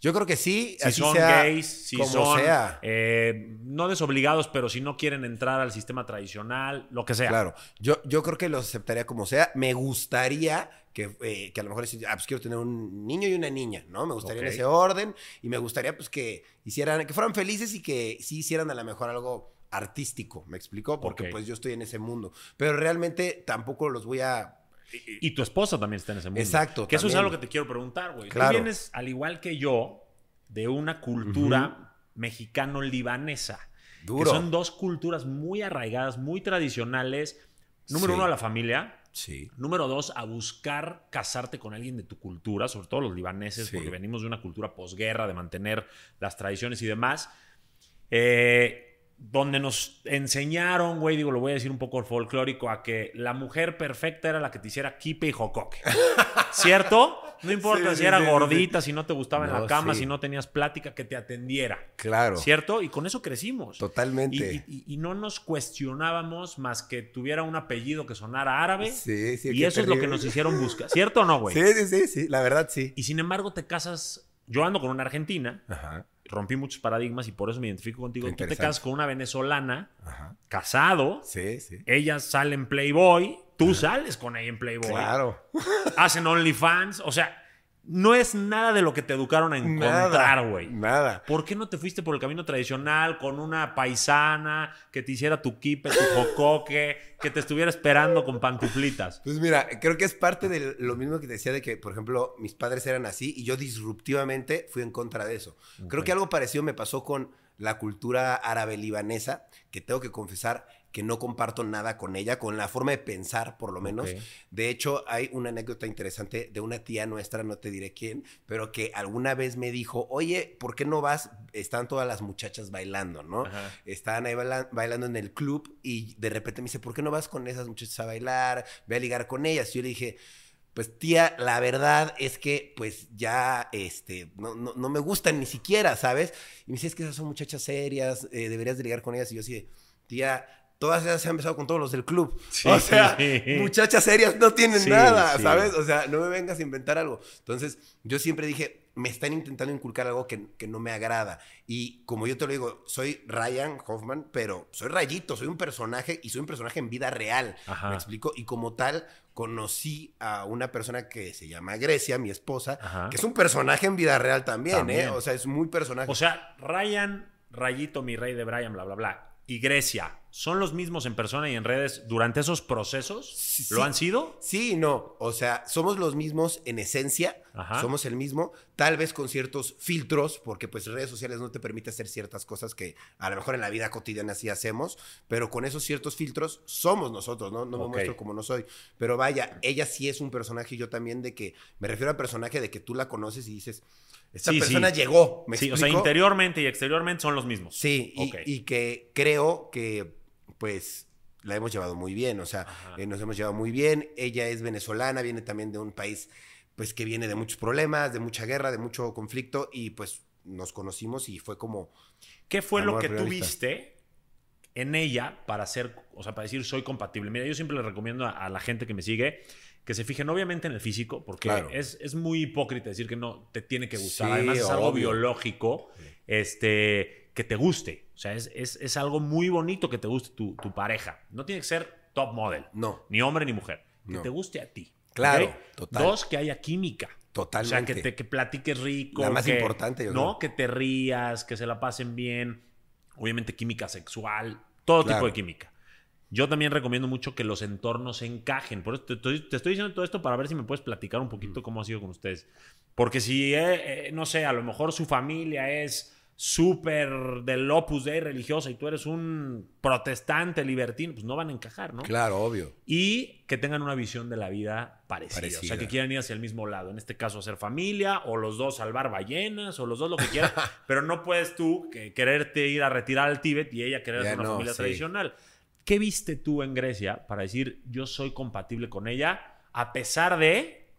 Yo creo que sí. Si son gays, si son eh, no desobligados, pero si no quieren entrar al sistema tradicional, lo que sea. Claro, yo, yo creo que los aceptaría como sea. Me gustaría que, eh, que a lo mejor ah, pues quiero tener un niño y una niña, ¿no? Me gustaría en ese orden y me gustaría pues que hicieran, que fueran felices y que sí hicieran a lo mejor algo artístico, ¿me explicó? Porque pues yo estoy en ese mundo. Pero realmente tampoco los voy a... Y, tu esposa también está en ese mundo. Exacto. Que eso es algo que te quiero preguntar, güey. Tú vienes, al igual que yo, de una cultura mexicano-libanesa. Duro. Que son dos culturas muy arraigadas, muy tradicionales. Número uno, a la familia. Sí. Número dos, a buscar casarte con alguien de tu cultura, sobre todo los libaneses, porque venimos de una cultura posguerra, de mantener las tradiciones y demás. Eh, donde nos enseñaron, güey, digo, lo voy a decir un poco folclórico, a que la mujer perfecta era la que te hiciera kipe y jocoque. ¿Cierto? No importa si era gordita, si no te gustaba en la cama, si no tenías plática, que te atendiera. Claro. ¿Cierto? Y con eso crecimos. Totalmente. Y, no nos cuestionábamos más que tuviera un apellido que sonara árabe. Sí, sí. Y eso es lo que nos hicieron buscar. ¿Cierto o no, güey? Sí, sí, sí, sí. La verdad, sí. Y sin embargo, te casas. Yo ando con una argentina. Ajá rompí muchos paradigmas y por eso me identifico contigo. Tú te casas con una venezolana, casado. Sí, sí. Ella sale en Playboy, tú sales con ella en Playboy. Claro. Hacen OnlyFans. O sea, no es nada de lo que te educaron a encontrar, güey. Nada, ¿Por qué no te fuiste por el camino tradicional con una paisana que te hiciera tu kipe, tu jocoque, que te estuviera esperando con pantuflitas? Pues mira, creo que es parte de lo mismo que te decía de que, por ejemplo, mis padres eran así y yo disruptivamente fui en contra de eso. Creo que algo parecido me pasó con la cultura árabe libanesa, que tengo que confesar que no comparto nada con ella, con la forma de pensar, por lo menos. De hecho, hay una anécdota interesante de una tía nuestra, no te diré quién, pero que alguna vez me dijo, oye, ¿por qué no vas? Están todas las muchachas bailando, ¿no? Están ahí bailando en el club y de repente me dice, ¿por qué no vas con esas muchachas a bailar? Ve a ligar con ellas. Y yo le dije, pues tía, la verdad es que pues ya este, no, no, me gustan ni siquiera, ¿sabes? Y me dice, es que esas son muchachas serias, eh, deberías de ligar con ellas. Y yo así, tía, todas ellas se han besado con todos los del club. o sea, muchachas serias no tienen nada, ¿sabes? O sea, no me vengas a inventar algo. Entonces, yo siempre dije, me están intentando inculcar algo que, no me agrada. Y como yo te lo digo, soy Ryan Hoffman, pero soy Rayito, soy un personaje y soy un personaje en vida real. ¿Me explico? Y como tal, conocí a una persona que se llama Grecia, mi esposa, que es un personaje en vida real también, también, ¿eh? O sea, es muy personaje. O sea, Ryan, Rayito, mi rey de Brian, bla, bla, bla. Y Grecia ¿son los mismos en persona y en redes durante esos procesos? Sí, ¿Lo han sido? Sí no. O sea, somos los mismos en esencia. Ajá. Somos el mismo. Tal vez con ciertos filtros, porque pues redes sociales no te permite hacer ciertas cosas que a lo mejor en la vida cotidiana sí hacemos. Pero con esos ciertos filtros somos nosotros, ¿no? No me muestro como no soy. Pero vaya, ella sí es un personaje yo también de que... Me refiero al personaje de que tú la conoces y dices... Esta Sí, persona sí. llegó. ¿Me Sí, o sea, interiormente y exteriormente son los mismos. Sí, y, Ok. y que creo que, pues, la hemos llevado muy bien, o sea, eh, nos hemos llevado muy bien. Ella es venezolana, viene también de un país, pues, que viene de muchos problemas, de mucha guerra, de mucho conflicto, y pues nos conocimos y fue como, ¿Qué fue lo que tú realista. viste en ella para ser, o sea, para decir soy compatible? Mira, yo siempre le recomiendo a, a la gente que me sigue que se fijen obviamente en el físico, porque Claro. es, es muy hipócrita decir que no te tiene que gustar. Sí, Además, es algo biológico este, que te guste. O sea, es, es- es algo muy bonito que te guste tu, tu pareja. No tiene que ser top model, no, ni hombre ni mujer. Que No. te guste a ti. Claro, total. Dos, que haya química. totalmente. O sea, que, te, que platiques rico. La más que- importante, yo ¿No? creo. Que te rías, que se la pasen bien. Obviamente química sexual, todo Claro. tipo de química. Yo también recomiendo mucho que los entornos se encajen. Por eso te estoy, te estoy diciendo todo esto para ver si me puedes platicar un poquito cómo ha sido con ustedes. Porque si, eh, eh, no sé, a lo mejor su familia es súper del opus dei religiosa y tú eres un protestante libertino, pues no van a encajar, ¿no? Claro, obvio. y que tengan una visión de la vida parecida. O sea, que quieran ir hacia el mismo lado. En este caso, hacer familia, o los dos salvar ballenas, o los dos lo que quieran. pero no puedes tú que quererte ir a retirar al Tíbet y ella querer hacer una no, familia sí. tradicional. ¿Qué viste tú en Grecia para decir yo soy compatible con ella a pesar de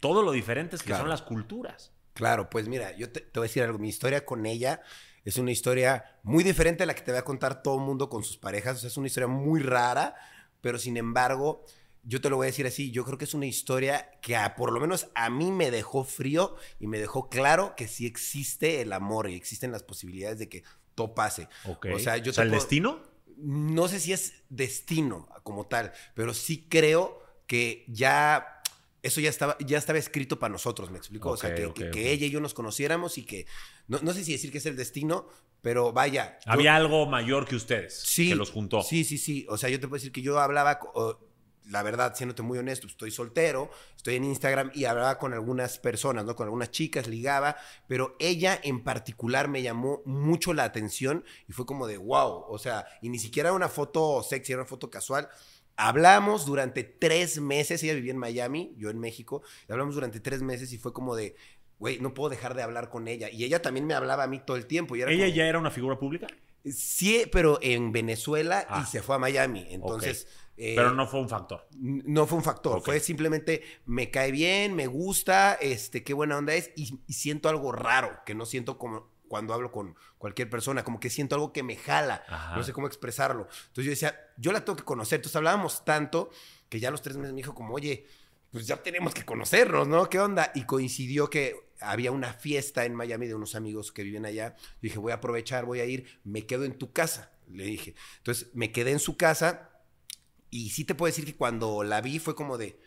todo lo diferentes que Claro. son las culturas? Claro, pues mira, yo te, te voy a decir algo. Mi historia con ella es una historia muy diferente a la que te va a contar todo el mundo con sus parejas. O sea, es una historia muy rara, pero sin embargo, yo te lo voy a decir así. Yo creo que es una historia que a- por lo menos a mí me dejó frío y me dejó claro que sí existe el amor y existen las posibilidades de que todo pase. O sea, yo te ¿el puedo- destino? No sé si es destino como tal, pero sí creo que ya eso ya estaba, ya estaba escrito para nosotros, me explico. o sea, que, ella y yo nos conociéramos y que, no, no sé si decir que es el destino, pero vaya. yo- Había algo mayor que ustedes sí, que los juntó. Sí, sí, sí. O sea, yo te puedo decir que yo hablaba, la verdad, siéndote muy honesto, estoy soltero, estoy en Instagram y hablaba con algunas personas, ¿no? Con algunas chicas, ligaba, pero ella en particular me llamó mucho la atención y fue como de wow. O sea, y ni siquiera era una foto sexy, era una foto casual. Hablamos durante tres meses, ella vivía en Miami, yo en México, y hablamos durante tres meses y fue como de, güey, no puedo dejar de hablar con ella. Y ella también me hablaba a mí todo el tiempo. Y era ¿Ella como- ya era una figura pública? Sí, pero en Venezuela Ah. y se fue a Miami. Entonces. Eh, Pero no fue un factor. no fue un factor. Fue simplemente me cae bien, me gusta, este, qué buena onda es. Y, y siento algo raro que no siento como cuando hablo con cualquier persona. Como que siento algo que me jala. Ajá. No sé cómo expresarlo. Entonces yo decía, yo la tengo que conocer. Entonces hablábamos tanto que ya a los tres meses me dijo, como, oye, pues ya tenemos que conocernos, ¿no? ¿Qué onda? Y coincidió que había una fiesta en Miami de unos amigos que viven allá. Yo dije, voy a aprovechar, voy a ir, me quedo en tu casa, le dije. Entonces me quedé en su casa y sí te puedo decir que cuando la vi fue como de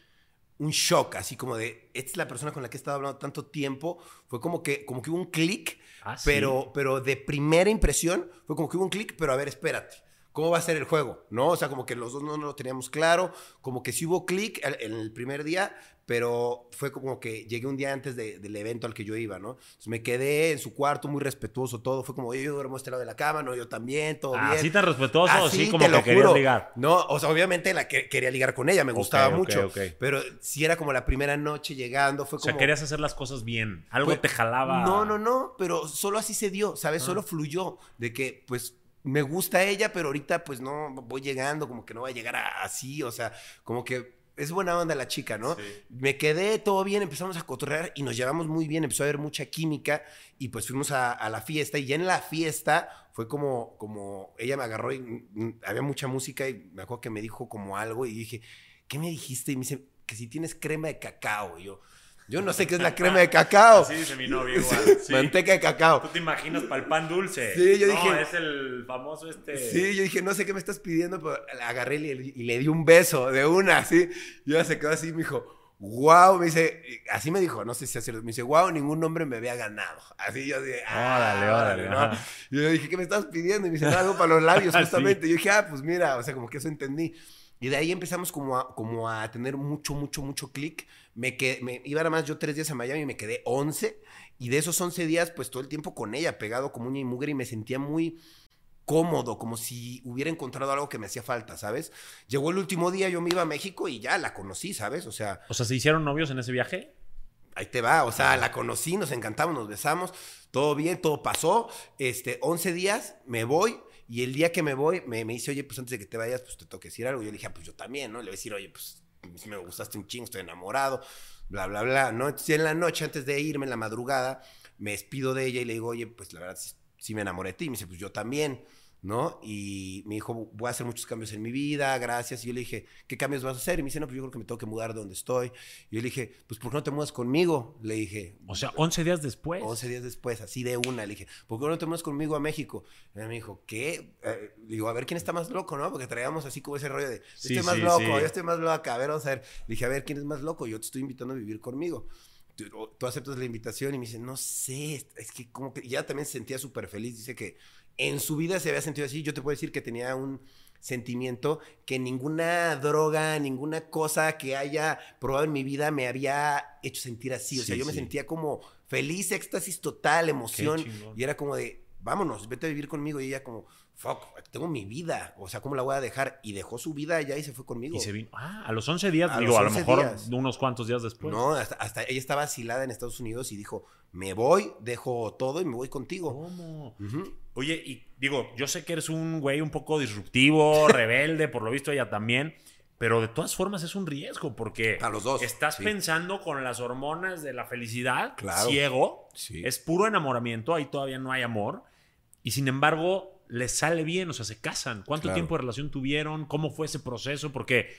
un shock, así como de, esta es la persona con la que he estado hablando tanto tiempo. Fue como que, como que hubo un clic, Ah, sí. pero, pero de primera impresión fue como que hubo un clic, pero a ver, espérate. ¿Cómo va a ser el juego? ¿No? O sea, como que los dos no, no lo teníamos claro. Como que sí hubo clic en en el primer día, pero fue como que llegué un día antes de- del evento al que yo iba, ¿no? Entonces me quedé en su cuarto muy respetuoso, todo. Fue como, yo duermo este lado de la cama, no, yo también, todo bien. Así tan respetuoso, Así, así como te que lo juro. ligar. No, o sea, obviamente la que quería ligar con ella, me gustaba mucho. ok. Pero si era como la primera noche llegando, fue O sea, como. querías hacer las cosas bien. Algo pues, te jalaba. No, no, no, pero solo así se dio, ¿sabes? Ah. Solo fluyó. De que, pues, me gusta ella, pero ahorita, pues, no voy llegando, como que no va a llegar a- así, o sea, como que. Es buena onda la chica, ¿no? Sí. Me quedé todo bien, empezamos a cotorrear y nos llevamos muy bien, empezó a haber mucha química y pues fuimos a, a la fiesta y ya en la fiesta fue como, como ella me agarró y había mucha música y me acuerdo que me dijo como algo y dije, ¿qué me dijiste? Y me dice, que si tienes crema de cacao. Y yo, yo no sé qué es la crema de cacao. Así dice mi novio igual. sí. Manteca de cacao. Tú te imaginas para el pan dulce. Sí, yo No, dije- es el famoso este. Sí, yo dije, no sé qué me estás pidiendo, pero la agarré y le, y le di un beso de una, así. Y ella se quedó así y me dijo, wow, me dice, así me dijo, no sé si es cierto, me dice, wow, ningún hombre me había ganado. Así yo dije, ah, Órale, órale, ¿no? Y yo dije, ¿qué me estás pidiendo? Y me dice, "No, algo para los labios, Sí. justamente. Y yo dije, ah, pues mira, o sea, como que eso entendí. Y de ahí empezamos como a, como a tener mucho, mucho, mucho clic. Me, quedé- me iba nada más yo tres días a Miami y me quedé 11. Y de esos 11 días, pues todo el tiempo con ella, pegado como uña y mugre, y me sentía muy cómodo, como si hubiera encontrado algo que me hacía falta, ¿sabes? Llegó el último día, yo me iba a México y ya la conocí, ¿sabes? O sea, O sea, ¿se hicieron novios en ese viaje? ahí te va, o sea, la conocí, nos encantamos, nos besamos, todo bien, todo pasó, este, 11 días, me voy, y el día que me voy, me, me dice, oye, pues antes de que te vayas, pues te tengo que decir algo, yo le dije, ah, pues yo también, ¿no? Le voy a decir, oye, pues me gustaste un chingo, estoy enamorado, bla, bla, bla, ¿no? En la noche, antes de irme, en la madrugada, me despido de ella y le digo, oye, pues la verdad, sí, sí me enamoré de ti, y me dice, pues yo también. ¿No? Y me dijo, voy a hacer muchos cambios en mi vida, gracias. Y yo le dije, ¿qué cambios vas a hacer? Y me dice, no, pues yo creo que me tengo que mudar de donde estoy. Y yo le dije, pues ¿por qué no te mudas conmigo? Le dije, O sea, 11 días después. 11 días después, así de una, le dije, ¿por qué no te mudas conmigo a México? Y me dijo, ¿qué? Eh, digo, a ver quién está más loco, ¿no? Porque traíamos así como ese rollo de, yo Sí, estoy más sí, loco, sí. yo estoy más loca, a ver, vamos a ver. Le dije, a ver, ¿quién es más loco? Yo te estoy invitando a vivir conmigo. Tú, aceptas la invitación y me dice, no sé, es que como que y ella también se sentía súper feliz. Dice que en su vida se había sentido así. Yo te puedo decir que tenía un sentimiento que ninguna droga, ninguna cosa que haya probado en mi vida me había hecho sentir así. O sea, Sí, yo me sentía como feliz, éxtasis total, emoción. Y era como de, vámonos, vete a vivir conmigo. Y ella como, fuck, tengo mi vida. O sea, ¿cómo la voy a dejar? Y dejó su vida allá y se fue conmigo. Y se vino. Ah, a los 11 días, A digo, a lo 11 mejor días. unos cuantos días después. no, hasta, hasta ella estaba asilada en Estados Unidos y dijo, me voy, dejo todo y me voy contigo. ¿Cómo? Oye, y digo, yo sé que eres un güey un poco disruptivo, rebelde, por lo visto ella también, pero de todas formas es un riesgo porque A los dos, estás sí. pensando con las hormonas de la felicidad, Claro. ciego, Sí. es puro enamoramiento, ahí todavía no hay amor, y sin embargo les sale bien, o sea, se casan. ¿Cuánto Claro. tiempo de relación tuvieron? ¿Cómo fue ese proceso? Porque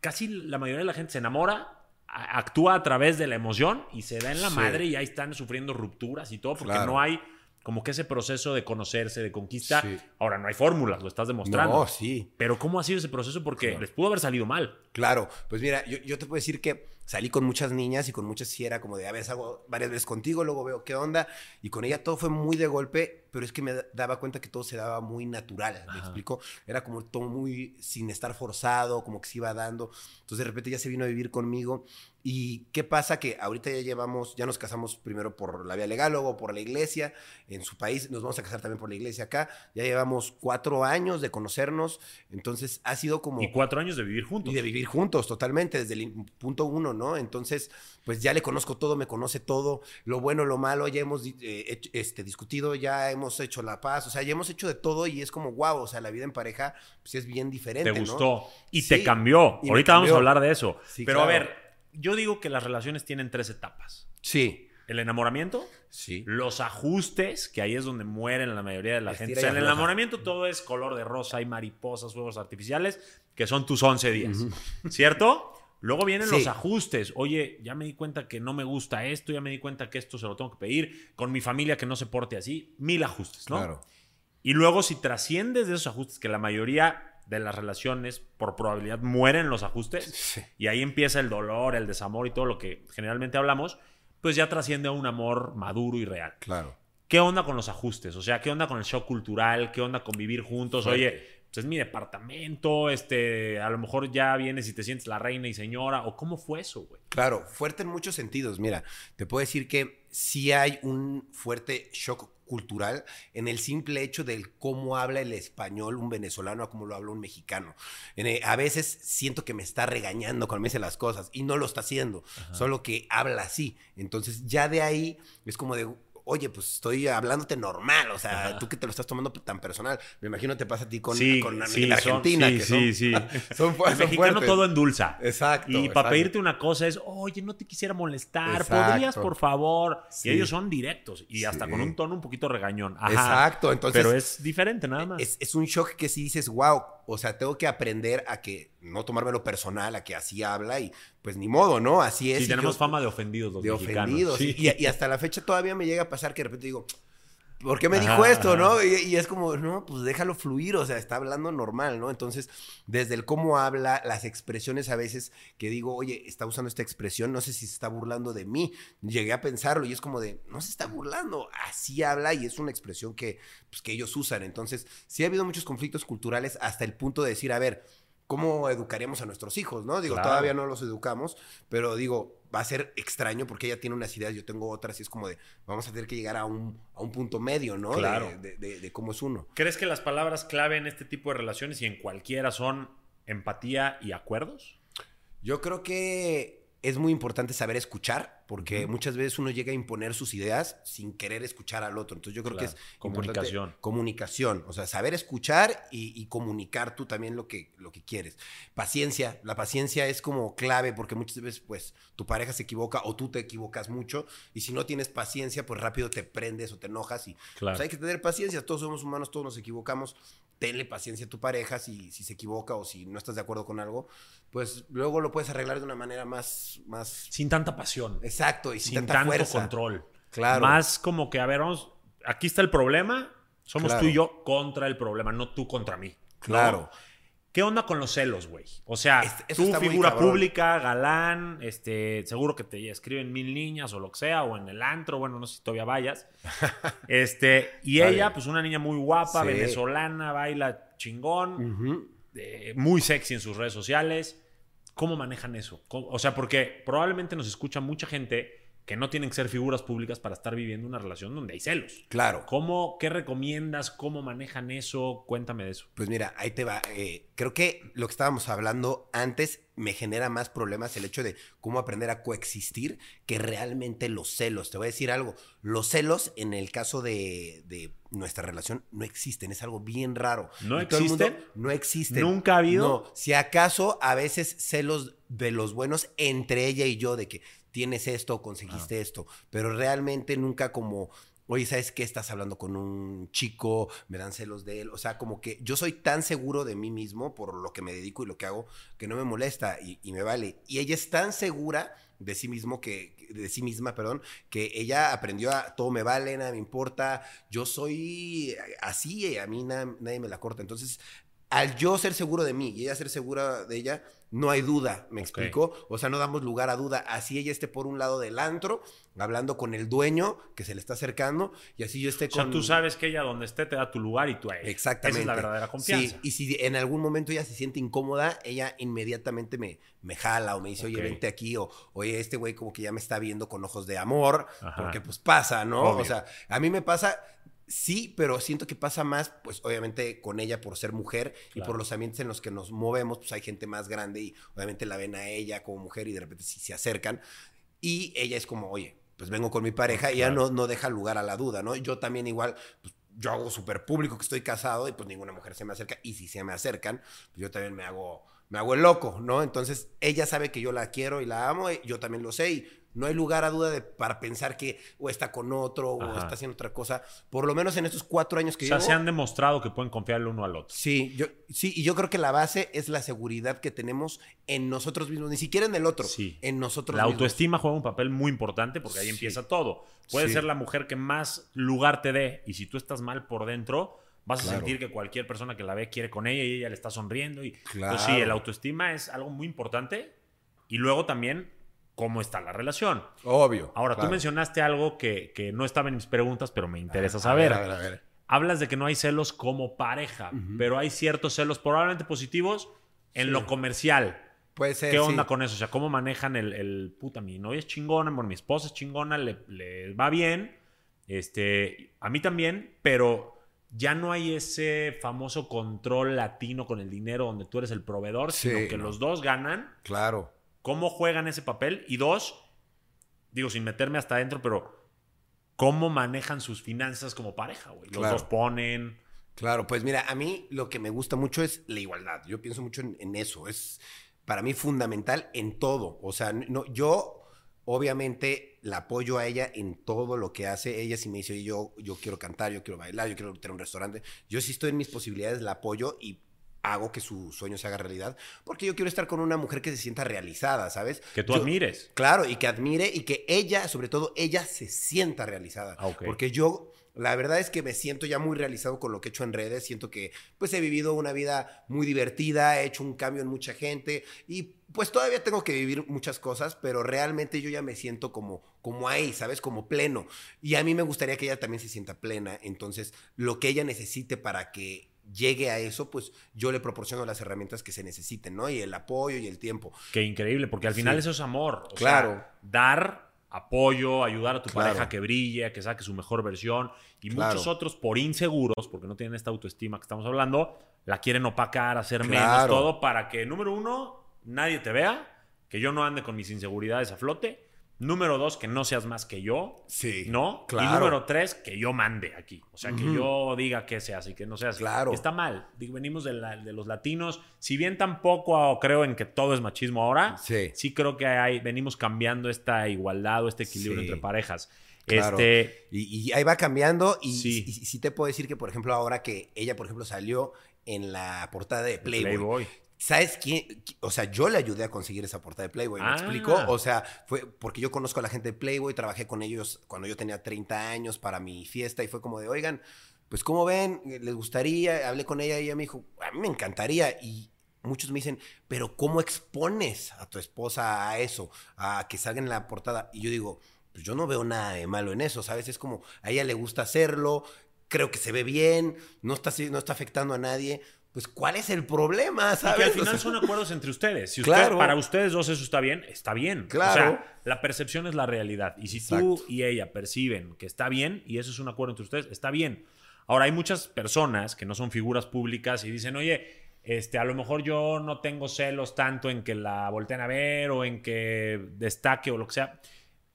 casi la mayoría de la gente se enamora, actúa a través de la emoción y se da en la Sí. madre y ahí están sufriendo rupturas y todo porque Claro. no hay como que ese proceso de conocerse, de conquista. Sí. Ahora, no hay fórmulas, lo estás demostrando. No, sí. Pero ¿cómo ha sido ese proceso? Porque Claro. les pudo haber salido mal. Claro, pues mira, yo, yo te puedo decir que salí con muchas niñas y con muchas sí era como de, a veces hago varias veces contigo, luego veo qué onda, y con ella todo fue muy de golpe, pero es que me da- daba cuenta que todo se daba muy natural, ¿me Ajá. explico? Era como todo muy sin estar forzado, como que se iba dando, entonces de repente ya se vino a vivir conmigo, y qué pasa que ahorita ya llevamos, ya nos casamos primero por la vía legal, luego por la iglesia, en su país, nos vamos a casar también por la iglesia acá, ya llevamos cuatro años de conocernos, entonces ha sido como... Y cuatro años de vivir juntos. Y de vivir juntos, totalmente, desde el punto uno, ¿no? Entonces, pues ya le conozco todo, me conoce todo, lo bueno, lo malo, ya hemos eh, este, discutido, ya hemos hecho la paz, o sea, ya hemos hecho de todo y es como, wow, o sea, la vida en pareja, pues es bien diferente, te ¿no? gustó y Sí, te cambió. Ahorita vamos a hablar de eso. Sí, Pero a ver, yo digo que las relaciones tienen tres etapas. Sí, El enamoramiento, sí. los ajustes, que ahí es donde mueren la mayoría de la Estira gente. O sea, en el enamoramiento todo es color de rosa, hay mariposas, fuegos artificiales, que son tus 11 días. ¿Cierto? Luego vienen Sí. los ajustes. Oye, ya me di cuenta que no me gusta esto, ya me di cuenta que esto se lo tengo que pedir. Con mi familia que no se porte así. Mil ajustes, ¿no? Claro. Y luego si trasciendes de esos ajustes, que la mayoría de las relaciones por probabilidad mueren los ajustes, Sí. y ahí empieza el dolor, el desamor y todo lo que generalmente hablamos, pues ya trasciende a un amor maduro y real. Claro. ¿Qué onda con los ajustes? O sea, ¿qué onda con el shock cultural? ¿Qué onda con vivir juntos? Oye, pues es mi departamento, este, a lo mejor ya vienes y te sientes la reina y señora, o cómo fue eso, güey. Claro, fuerte en muchos sentidos. Mira, te puedo decir que sí hay un fuerte shock cultural en el simple hecho del cómo habla el español un venezolano a cómo lo habla un mexicano. En, eh, a veces siento que me está regañando cuando me dice las cosas y no lo está haciendo, solo que habla así. Entonces ya de ahí es como de... Oye, pues estoy hablándote normal, o sea, Ajá. tú que te lo estás tomando tan personal. Me imagino te pasa a ti con, Sí, con la- sí, la son- Argentina, sí, que sí, son, sí. son, El mexicano fuertes. todo endulza. Exacto. Y para pedirte una cosa es, oye, no te quisiera molestar, Exacto. podrías, por favor. Sí. Y ellos son directos y hasta con un tono un poquito regañón. Ajá. Exacto, entonces Pero es diferente nada más. es, es un shock que si dices, wow, o sea, tengo que aprender a que no tomármelo personal, a que así habla y pues ni modo, ¿no? Así es. Sí, y tenemos yo- fama de ofendidos los de mexicanos. ofendidos. Sí. Y, y hasta la fecha todavía me llega a pasar que de repente digo, ¿por qué me dijo esto, no? Y, es como, no, pues déjalo fluir, o sea, está hablando normal, ¿no? Entonces, desde el cómo habla, las expresiones a veces que digo, oye, está usando esta expresión, no sé si se está burlando de mí. Llegué a pensarlo y es como de, no se está burlando, así habla y es una expresión que, pues, que ellos usan. Entonces, sí ha habido muchos conflictos culturales hasta el punto de decir, a ver, ¿cómo educaríamos a nuestros hijos, no? Digo, todavía no los educamos, pero digo, va a ser extraño porque ella tiene unas ideas, yo tengo otras, y es como de, vamos a tener que llegar a un, a un punto medio, ¿no? Claro. De, cómo es uno. ¿Crees que las palabras clave en este tipo de relaciones y en cualquiera son empatía y acuerdos? Yo creo que es muy importante saber escuchar porque muchas veces uno llega a imponer sus ideas sin querer escuchar al otro. Entonces yo creo que es comunicación. Comunicación, o sea, saber escuchar y, comunicar tú también lo que, lo que quieres. Paciencia, la paciencia es como clave porque muchas veces pues tu pareja se equivoca o tú te equivocas mucho y si no tienes paciencia pues rápido te prendes o te enojas y pues, hay que tener paciencia, todos somos humanos, todos nos equivocamos, tenle paciencia a tu pareja si, si se equivoca o si no estás de acuerdo con algo, pues luego lo puedes arreglar de una manera más... más... Sin tanta pasión. Exacto y sin, tanto control. Claro. Más como que, a ver, vamos, aquí está el problema, somos tú y yo contra el problema, no tú contra mí. Claro. ¿Qué onda con los celos, güey? O sea, tú figura pública, galán, este, seguro que te escriben mil niñas o lo que sea, o en el antro, bueno, no sé si todavía vayas. este, y ella, pues una niña muy guapa, venezolana, baila chingón, eh, muy sexy en sus redes sociales. ¿Cómo manejan eso? O sea, porque probablemente nos escucha mucha gente que no tienen que ser figuras públicas para estar viviendo una relación donde hay celos. Claro. ¿Cómo, qué recomiendas? ¿Cómo manejan eso? Cuéntame de eso. Pues mira, ahí te va. Eh, creo que lo que estábamos hablando antes me genera más problemas el hecho de cómo aprender a coexistir que realmente los celos. Te voy a decir algo. Los celos, en el caso de, nuestra relación, no existen. Es algo bien raro. ¿No existen? no existen. ¿Nunca ha habido? No. Si acaso, a veces celos de los buenos entre ella y yo, de que tienes esto, conseguiste esto, pero realmente nunca como, oye, ¿sabes qué? Estás hablando con un chico, me dan celos de él, o sea, como que yo soy tan seguro de mí mismo por lo que me dedico y lo que hago, que no me molesta y, me vale. Y ella es tan segura de sí mismo que de sí misma, perdón, que ella aprendió a todo me vale, nada me importa, yo soy así y a mí nadie me la corta. Entonces, al yo ser seguro de mí y ella ser segura de ella, no hay duda, ¿me explico? O sea, no damos lugar a duda. Así ella esté por un lado del antro, hablando con el dueño que se le está acercando, y así yo esté con. O sea, tú sabes que ella donde esté te da tu lugar y tú a ella. Exactamente. Esa es la verdadera confianza. Sí, y si en algún momento ella se siente incómoda, ella inmediatamente me, me jala o me dice, oye, vente aquí, o oye, este güey como que ya me está viendo con ojos de amor, porque pues pasa, ¿no? O sea, a mí me pasa Sí, pero siento que pasa más, pues obviamente con ella por ser mujer y por los ambientes en los que nos movemos, pues hay gente más grande y obviamente la ven a ella como mujer y de repente sí se acercan. Y ella es como, oye, pues vengo con mi pareja y ya no, no deja lugar a la duda, ¿no? Yo también igual, pues yo hago súper público que estoy casado y pues ninguna mujer se me acerca y si se me acercan, pues yo también me hago, me hago el loco, ¿no? Entonces ella sabe que yo la quiero y la amo, y yo también lo sé y no hay lugar a duda de, para pensar que o está con otro o está haciendo otra cosa. Por lo menos en estos cuatro años que o sea, se han demostrado que pueden confiar el uno al otro. Sí, yo, sí, y yo creo que la base es la seguridad que tenemos en nosotros mismos, ni siquiera en el otro, sí. en nosotros la mismos. La autoestima juega un papel muy importante porque ahí empieza todo. Puede ser la mujer que más lugar te dé y si tú estás mal por dentro, vas a sentir que cualquier persona que la ve quiere con ella y ella le está sonriendo. Y, claro. sí, el autoestima es algo muy importante. Y luego también cómo está la relación. Obvio. Ahora, tú mencionaste algo que, no estaba en mis preguntas, pero me interesa saber. A ver, a ver, Hablas de que no hay celos como pareja, pero hay ciertos celos probablemente positivos en lo comercial. Puede ser. ¿Qué onda con eso? O sea, ¿cómo manejan el, puta, mi novia es chingona, bueno, mi esposa es chingona, le, va bien, este, a mí también, pero ya no hay ese famoso control latino con el dinero donde tú eres el proveedor, sino que los dos ganan. Claro cómo juegan ese papel y dos, digo sin meterme hasta adentro, pero cómo manejan sus finanzas como pareja, güey. Los dos ponen. Claro, pues mira, a mí lo que me gusta mucho es la igualdad. Yo pienso mucho en, eso. Es para mí fundamental en todo. O sea, no, yo obviamente la apoyo a ella en todo lo que hace. Ella si me dice, yo, yo quiero cantar, yo quiero bailar, yo quiero tener un restaurante. Yo si estoy en mis posibilidades, la apoyo y hago que su sueño se haga realidad, porque yo quiero estar con una mujer que se sienta realizada, ¿sabes? Que tú admires. Claro, y que admire y que ella, sobre todo ella, se sienta realizada. Ah, porque yo la verdad es que me siento ya muy realizado con lo que he hecho en redes. Siento que pues he vivido una vida muy divertida, he hecho un cambio en mucha gente y pues todavía tengo que vivir muchas cosas, pero realmente yo ya me siento como, como ahí, ¿sabes? Como pleno. Y a mí me gustaría que ella también se sienta plena. Entonces, lo que ella necesite para que llegue a eso, pues yo le proporciono las herramientas que se necesiten, ¿no? Y el apoyo y el tiempo. Qué increíble, porque al final Sí. eso es amor. O Claro. sea, dar apoyo, ayudar a tu Claro. pareja a que brille, a que saque su mejor versión. Y Claro. muchos otros, por inseguros, porque no tienen esta autoestima que estamos hablando, la quieren opacar, hacer menos, todo para que, número uno, nadie te vea, que yo no ande con mis inseguridades a flote. Número dos, que no seas más que yo. Sí. ¿No? Claro. Y número tres, que yo mande aquí. O sea, que yo diga qué se hace y que no se hace. Claro. Está mal. Digo, venimos de, la- de los latinos. Si bien tampoco creo en que todo es machismo ahora, Sí. creo que hay, venimos cambiando esta igualdad o este equilibrio Sí. entre parejas. Claro. Este, Y, y ahí va cambiando y Sí. y- y sí te puedo decir que, por ejemplo, ahora que ella, por ejemplo, salió en la portada de Playboy. Playboy. ¿Sabes quién? Qui- O sea, yo le ayudé a conseguir esa portada de Playboy, ¿me Ah. explico? O sea, fue porque yo conozco a la gente de Playboy, trabajé con ellos cuando yo tenía 30 años para mi fiesta y fue como de, oigan, pues ¿cómo ven? ¿Les gustaría? Hablé con ella y ella me dijo, a mí me encantaría. Y muchos me dicen, pero ¿cómo expones a tu esposa a eso? A que salga en la portada. Y yo digo, pues yo no veo nada de malo en eso, ¿sabes? Es como, a ella le gusta hacerlo, creo que se ve bien, no está, no está afectando a nadie. Pues, ¿cuál es el problema? Y ¿Sabes? que al O final sea, son acuerdos entre ustedes. Si usted- Claro. para ustedes dos eso está bien, está bien. Claro. O sea, la percepción es la realidad. Y si tú Exacto. y ella perciben que está bien, y eso es un acuerdo entre ustedes, está bien. Ahora, hay muchas personas que no son figuras públicas y dicen, oye, este, a lo mejor yo no tengo celos tanto en que la volteen a ver o en que destaque o lo que sea,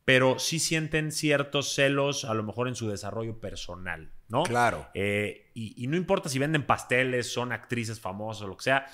pero sí sienten ciertos celos, a lo mejor en su desarrollo personal, ¿no? Claro. Eh, y, y no importa si venden pasteles, son actrices famosas o lo que sea,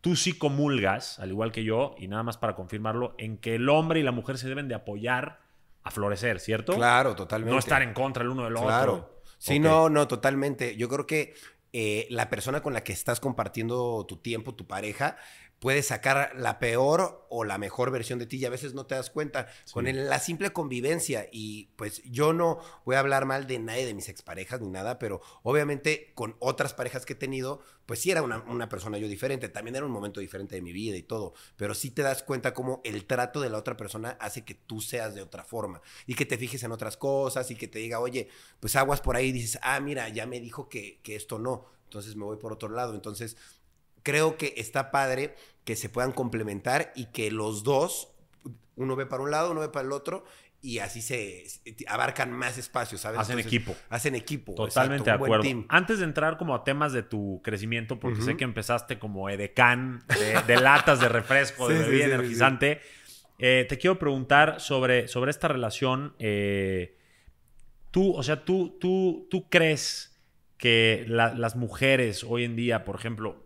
tú sí comulgas, al igual que yo, y nada más para confirmarlo, en que el hombre y la mujer se deben de apoyar a florecer, ¿cierto? Claro, totalmente. No estar en contra el uno del Claro. otro. Sí, Ok. no, no, totalmente. Yo creo que eh, la persona con la que estás compartiendo tu tiempo, tu pareja, puede sacar la peor o la mejor versión de ti y a veces no te das cuenta con el- la simple convivencia. Y pues yo no voy a hablar mal de nadie de mis exparejas ni nada, pero obviamente con otras parejas que he tenido, pues sí era una, una persona yo diferente. También era un momento diferente de mi vida y todo. Pero sí te das cuenta cómo el trato de la otra persona hace que tú seas de otra forma y que te fijes en otras cosas y que te diga, oye, pues aguas por ahí y dices, ah, mira, ya me dijo que, que esto no, entonces me voy por otro lado. Entonces, creo que está padre que se puedan complementar y que los dos, uno ve para un lado, uno ve para el otro, y así se abarcan más espacios, ¿sabes? Hacen Entonces, equipo. Hacen equipo. Totalmente exacto, de acuerdo. team. Antes de entrar como a temas de tu crecimiento, porque sé que empezaste como edecán de, de latas de refresco, de Sí, sí, bebida sí, sí, energizante, eh, te quiero preguntar sobre, sobre esta relación. eh, tú, o sea, tú, tú, tú crees que la- las mujeres hoy en día, por ejemplo,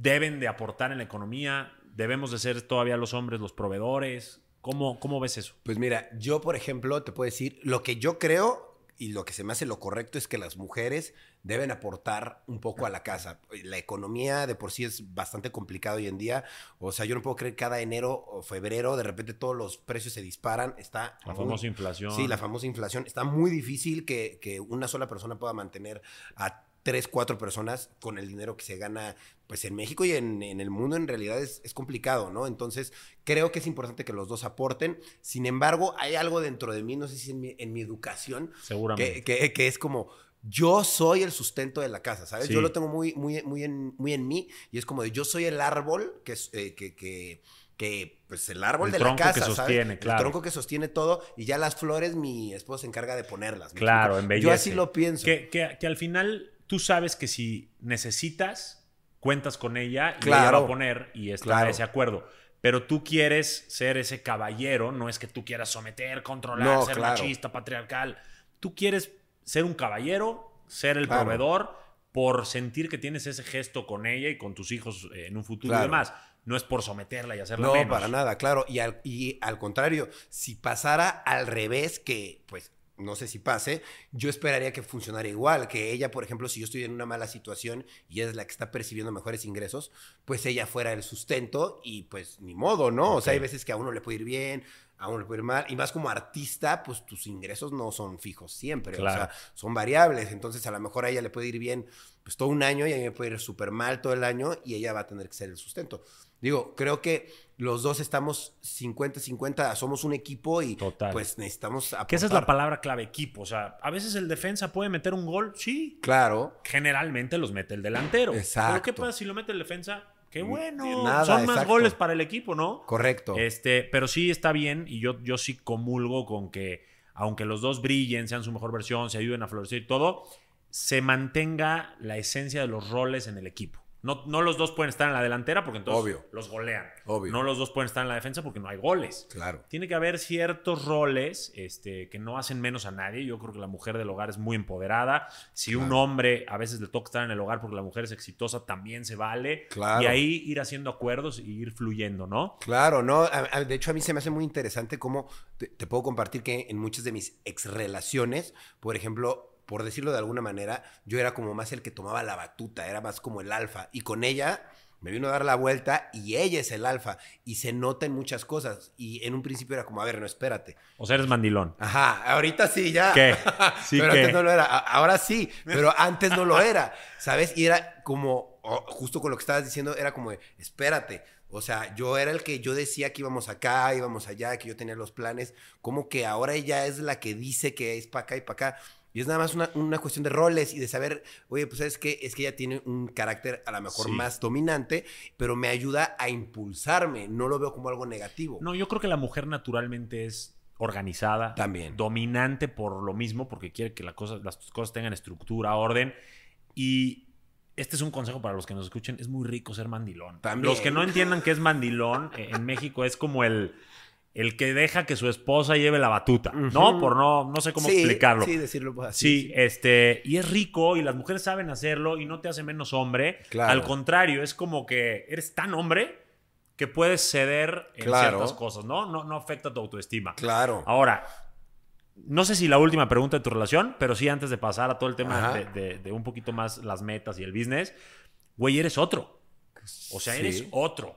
deben de aportar en la economía, debemos de ser todavía los hombres los proveedores. ¿Cómo, cómo ves eso? Pues mira, yo, por ejemplo, te puedo decir, lo que yo creo y lo que se me hace lo correcto es que las mujeres deben aportar un poco a la casa. La economía de por sí es bastante complicada hoy en día. O sea, yo no puedo creer que cada enero o febrero de repente todos los precios se disparan. Está La muy- famosa inflación. Sí, la famosa inflación. Está muy difícil que, que una sola persona pueda mantener a tres, cuatro personas con el dinero que se gana pues en México y en, en el mundo en realidad es, es complicado, ¿no? Entonces creo que es importante que los dos aporten. Sin embargo, hay algo dentro de mí, no sé si en mi, en mi educación, Seguramente. que, que- que es como yo soy el sustento de la casa, ¿sabes? Sí. Yo lo tengo muy, muy, muy, en, muy en mí y es como de yo soy el árbol que, es, eh, que, que, que, pues el árbol El de la tronco que casa, ¿sabes? sostiene, claro. El tronco que sostiene todo y ya las flores mi esposo se encarga de ponerlas. ¿me Claro, embellece. Yo así lo pienso. Que, que- que al final tú sabes que si necesitas, cuentas con ella y Claro. ella va a poner y está Claro. ese acuerdo. Pero tú quieres ser ese caballero, no es que tú quieras someter, controlar, No, ser claro. machista, patriarcal. Tú quieres ser un caballero, ser el proveedor, por sentir que tienes ese gesto con ella y con tus hijos eh, en un futuro y demás. No es por someterla y hacerla No, menos. para nada, claro. Y al, y al contrario, si pasara al revés, que pues no sé si pase, yo esperaría que funcionara igual, que ella, por ejemplo, si yo estoy en una mala situación y ella es la que está percibiendo mejores ingresos, pues ella fuera el sustento y pues ni modo, ¿no? O sea, hay veces que a uno le puede ir bien, a uno le puede ir mal. Y más como artista, pues tus ingresos no son fijos siempre. Claro. O sea, son variables. Entonces, a lo mejor a ella le puede ir bien pues todo un año y a mí me puede ir súper mal todo el año y ella va a tener que ser el sustento. Digo, creo que los dos estamos 50-50, somos un equipo y Total. pues necesitamos Que esa es la aportar. palabra clave, equipo. O sea, a veces el defensa puede meter un gol, sí. Claro. Generalmente los mete el delantero. Exacto. Pero ¿qué pasa si lo mete el defensa? Qué bueno. Nada, Son más exacto. goles para el equipo, ¿no? Correcto. Este, pero sí está bien y yo, yo sí comulgo con que, aunque los dos brillen, sean su mejor versión, se ayuden a florecer y todo, se mantenga la esencia de los roles en el equipo. No, no los dos pueden estar en la delantera porque entonces Obvio. los golean. Obvio. No los dos pueden estar en la defensa porque no hay goles. Claro. Tiene que haber ciertos roles este, que no hacen menos a nadie. Yo creo que la mujer del hogar es muy empoderada. Si un hombre a veces le toca estar en el hogar porque la mujer es exitosa, también se vale. Claro. Y ahí ir haciendo acuerdos y ir fluyendo, ¿no? Claro, no. a- a- de hecho, a mí se me hace muy interesante cómo te, te puedo compartir que en muchas de mis ex relaciones, por ejemplo, por decirlo de alguna manera, yo era como más el que tomaba la batuta, era más como el alfa. Y con ella me vino a dar la vuelta y ella es el alfa. Y se nota en muchas cosas. Y en un principio era como, a ver, no, espérate. O sea, eres mandilón. Ajá, ahorita sí, ya. ¿Qué? Sí, pero ¿qué? antes no lo era. Ahora sí, pero antes no lo era, ¿sabes? Y era como, justo con lo que estabas diciendo, era como, espérate. O sea, yo era el que yo decía que íbamos acá, íbamos allá, que yo tenía los planes. Como que ahora ella es la que dice que es para acá y para acá. Y es nada más una, una cuestión de roles y de saber, oye, pues sabes que es que ella tiene un carácter a lo mejor Sí. más dominante, pero me ayuda a impulsarme. No lo veo como algo negativo. No, yo creo que la mujer naturalmente es organizada. También. Dominante por lo mismo, porque quiere que la cosa- las cosas tengan estructura, orden. Y este es un consejo para los que nos escuchen. Es muy rico ser mandilón. También. Los que no entiendan qué es mandilón, eh, en México es como el, el que deja que su esposa lleve la batuta. ¿no? Por no, no sé cómo Sí, explicarlo. Sí, decirlo pues, así. Sí, este, y es rico y las mujeres saben hacerlo y no te hace menos hombre. Claro. Al contrario, es como que eres tan hombre que puedes ceder en Claro. ciertas cosas, ¿no? ¿no? No afecta tu autoestima. Claro. Ahora, no sé si la última pregunta de tu relación, pero sí antes de pasar a todo el tema de, de- de un poquito más las metas y el business, güey, eres otro. O sea, eres otro.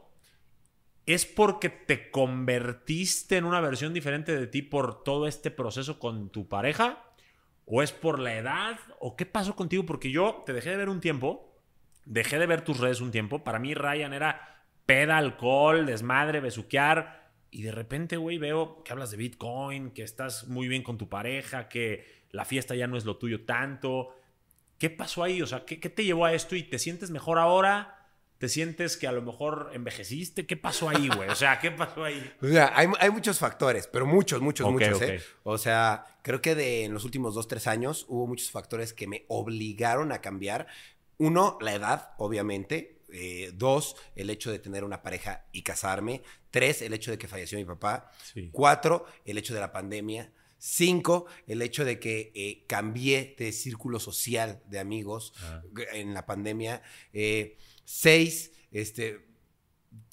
¿Es porque te convertiste en una versión diferente de ti por todo este proceso con tu pareja? ¿O es por la edad? ¿O qué pasó contigo? Porque yo te dejé de ver un tiempo, dejé de ver tus redes un tiempo. Para mí Ryan era peda, alcohol, desmadre, besuquear. Y de repente, güey, veo que hablas de Bitcoin, que estás muy bien con tu pareja, que la fiesta ya no es lo tuyo tanto. ¿Qué pasó ahí? O sea, ¿qué, qué te llevó a esto y te sientes mejor ahora? ¿Te sientes que a lo mejor envejeciste? ¿Qué pasó ahí, güey? O sea, ¿qué pasó ahí? O sea, hay, hay muchos factores, pero muchos, muchos, muchos. ¿eh? O sea, creo que de en los últimos dos, tres años hubo muchos factores que me obligaron a cambiar. Uno, la edad, obviamente. Eh, dos, el hecho de tener una pareja y casarme. Tres, el hecho de que falleció mi papá. Sí. Cuatro, el hecho de la pandemia. Cinco, el hecho de que eh, cambié de círculo social de amigos Ah. en la pandemia. Eh, seis, este,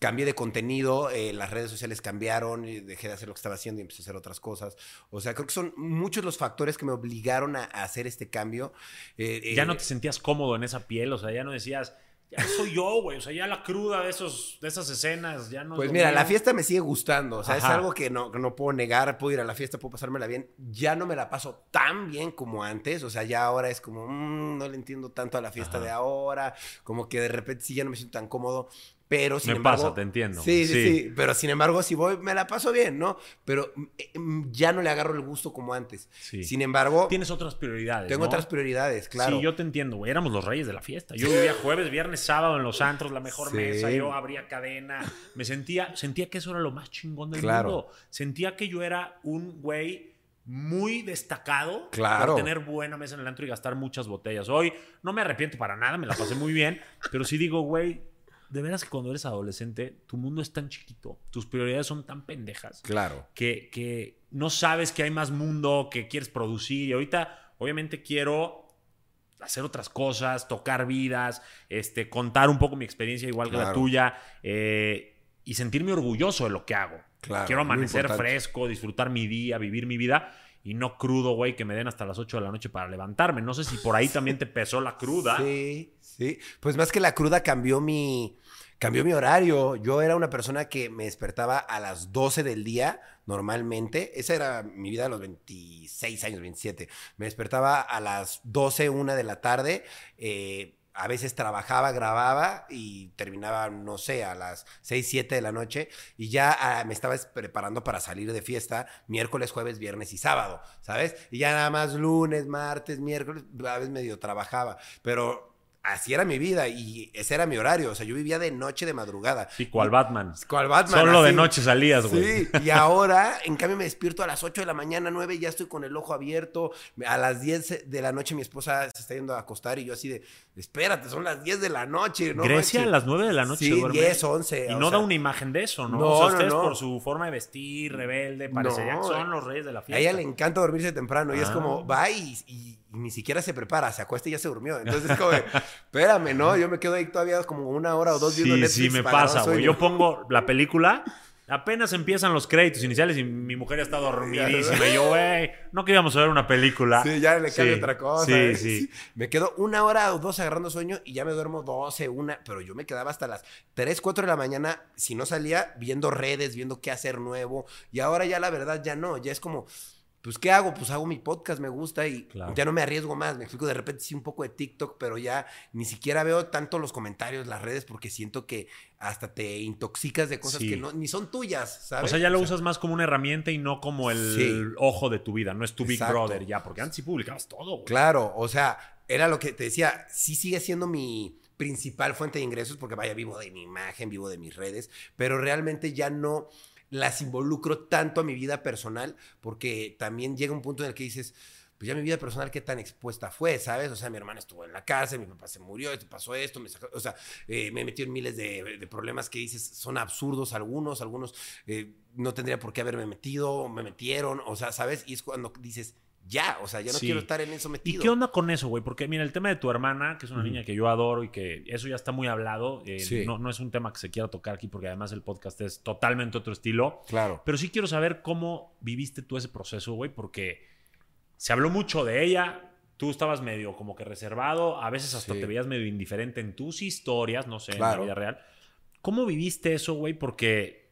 cambié de contenido, eh, las redes sociales cambiaron, y dejé de hacer lo que estaba haciendo y empecé a hacer otras cosas. O sea, creo que son muchos los factores que me obligaron a, a hacer este cambio. Eh, Ya eh, no te sentías cómodo en esa piel, o sea, ya no decías, ya soy yo, güey, o sea, ya la cruda de, esos, de esas escenas, ya no... es Pues mira, la fiesta me sigue gustando, o sea, es algo que no, que no puedo negar, puedo ir a la fiesta, puedo pasármela bien, ya no me la paso tan bien como antes, o sea, ya ahora es como, mm, no le entiendo tanto a la fiesta Ajá. de ahora, como que de repente sí ya no me siento tan cómodo, pero sin Me embargo... pasa, te entiendo. Sí, sí, Sí. pero sin embargo, si voy, me la paso bien, ¿no? Pero mm, mm, ya no le agarro el gusto como antes. Sí. Sin embargo, Tienes otras prioridades, tengo ¿no? otras prioridades, claro. Sí, yo te entiendo, güey. Éramos los reyes de la fiesta. Yo vivía jueves, viernes, sábado en los antros, la mejor Sí. mesa. Yo abría cadena. Me sentía, sentía que eso era lo más chingón del Claro. mundo. Sentía que yo era un güey muy destacado Claro. por tener buena mesa en el antro y gastar muchas botellas. Hoy no me arrepiento para nada, me la pasé muy bien, pero sí digo, güey, de veras que cuando eres adolescente, tu mundo es tan chiquito, tus prioridades son tan pendejas Claro. que, que no sabes que hay más mundo, que quieres producir. Y ahorita, obviamente, quiero hacer otras cosas, tocar vidas, este, contar un poco mi experiencia igual que la tuya eh, y sentirme orgulloso de lo que hago. Claro, quiero amanecer fresco, disfrutar mi día, vivir mi vida y no crudo, güey, que me den hasta las 8 de la noche para levantarme. No sé si por ahí también te pesó la cruda. Sí, sí. Pues más que la cruda cambió mi Cambió mi horario. Yo era una persona que me despertaba a las 12 del día normalmente. Esa era mi vida a los 26 años, 27. Me despertaba a las 12, 1 de la tarde. Eh, a veces trabajaba, grababa y terminaba, no sé, a las 6, 7 de la noche y ya ah, me estaba preparando para salir de fiesta miércoles, jueves, viernes y sábado, ¿sabes? Y ya nada más lunes, martes, miércoles, a veces medio trabajaba, pero así era mi vida y ese era mi horario. O sea, yo vivía de noche, de madrugada. Sí, cual Batman. Cual Batman. Solo de noche salías, güey. Sí, y ahora, en cambio, me despierto a las 8 de la mañana, 9, y ya estoy con el ojo abierto. A las 10 de la noche mi esposa se está yendo a acostar y yo así de, espérate, son las 10 de la noche, ¿no? Grecia a las 9 de la noche Sí, 10, 11. Y no sea, da una imagen de eso, ¿no? No, o sea, ustedes no. por su forma de vestir, rebelde, parecería No, que son los reyes de la A fiesta. ella le encanta dormirse temprano y es Ah. como, va y, y- y ni siquiera se prepara, se acuesta y ya se durmió. Entonces es como, espérame, ¿no? Yo me quedo ahí todavía como una hora o dos viendo Sí, Netflix. sí, me pasa, güey. Yo pongo la película, apenas empiezan los créditos iniciales y mi mujer ya está dormidísima. Y yo, güey, no queríamos ver una película. Sí, ya le cambio Sí, otra cosa. Sí, ¿eh? sí. Me quedo una hora o dos agarrando sueño y ya me duermo 12, una, pero yo me quedaba hasta las 3, 4 de la mañana, si no salía, viendo redes, viendo qué hacer nuevo. Y ahora ya la verdad ya no, ya es como, pues ¿qué hago? Pues hago mi podcast, me gusta y Claro. ya no me arriesgo más. Me explico, de repente sí un poco de TikTok, pero ya ni siquiera veo tanto los comentarios, las redes, porque siento que hasta te intoxicas de cosas Sí. que no, ni son tuyas, ¿sabes? O sea, ya lo usas más como una herramienta y no como el Sí. ojo de tu vida. No es tu Big. Brother ya, porque antes sí publicabas todo, güey. Claro, o sea, era lo que te decía, sí sigue siendo mi principal fuente de ingresos porque vaya, vivo de mi imagen, vivo de mis redes, pero realmente ya no las involucro tanto a mi vida personal porque también llega un punto en el que dices, pues ya mi vida personal qué tan expuesta fue, ¿sabes? O sea, mi hermana estuvo en la cárcel, mi papá se murió, esto pasó esto, me sacó- o sea, eh, me he metido en miles de, de problemas que dices, son absurdos algunos, algunos eh, no tendría por qué haberme metido, me metieron, o sea, ¿sabes? Y es cuando dices, ya, o sea, ya no Sí. quiero estar en eso ¿Y metido. qué onda con eso, güey? Porque mira, el tema de tu hermana, que es una niña que yo adoro y que eso ya está muy hablado, eh, Sí. no, no es un tema que se quiera tocar aquí porque además el podcast es totalmente otro estilo. Claro. Pero sí quiero saber cómo viviste tú ese proceso, güey, porque se habló mucho de ella. Tú estabas medio como que reservado, a veces hasta Sí. te veías medio indiferente en tus historias, no sé, en la vida real. ¿Cómo viviste eso, güey? Porque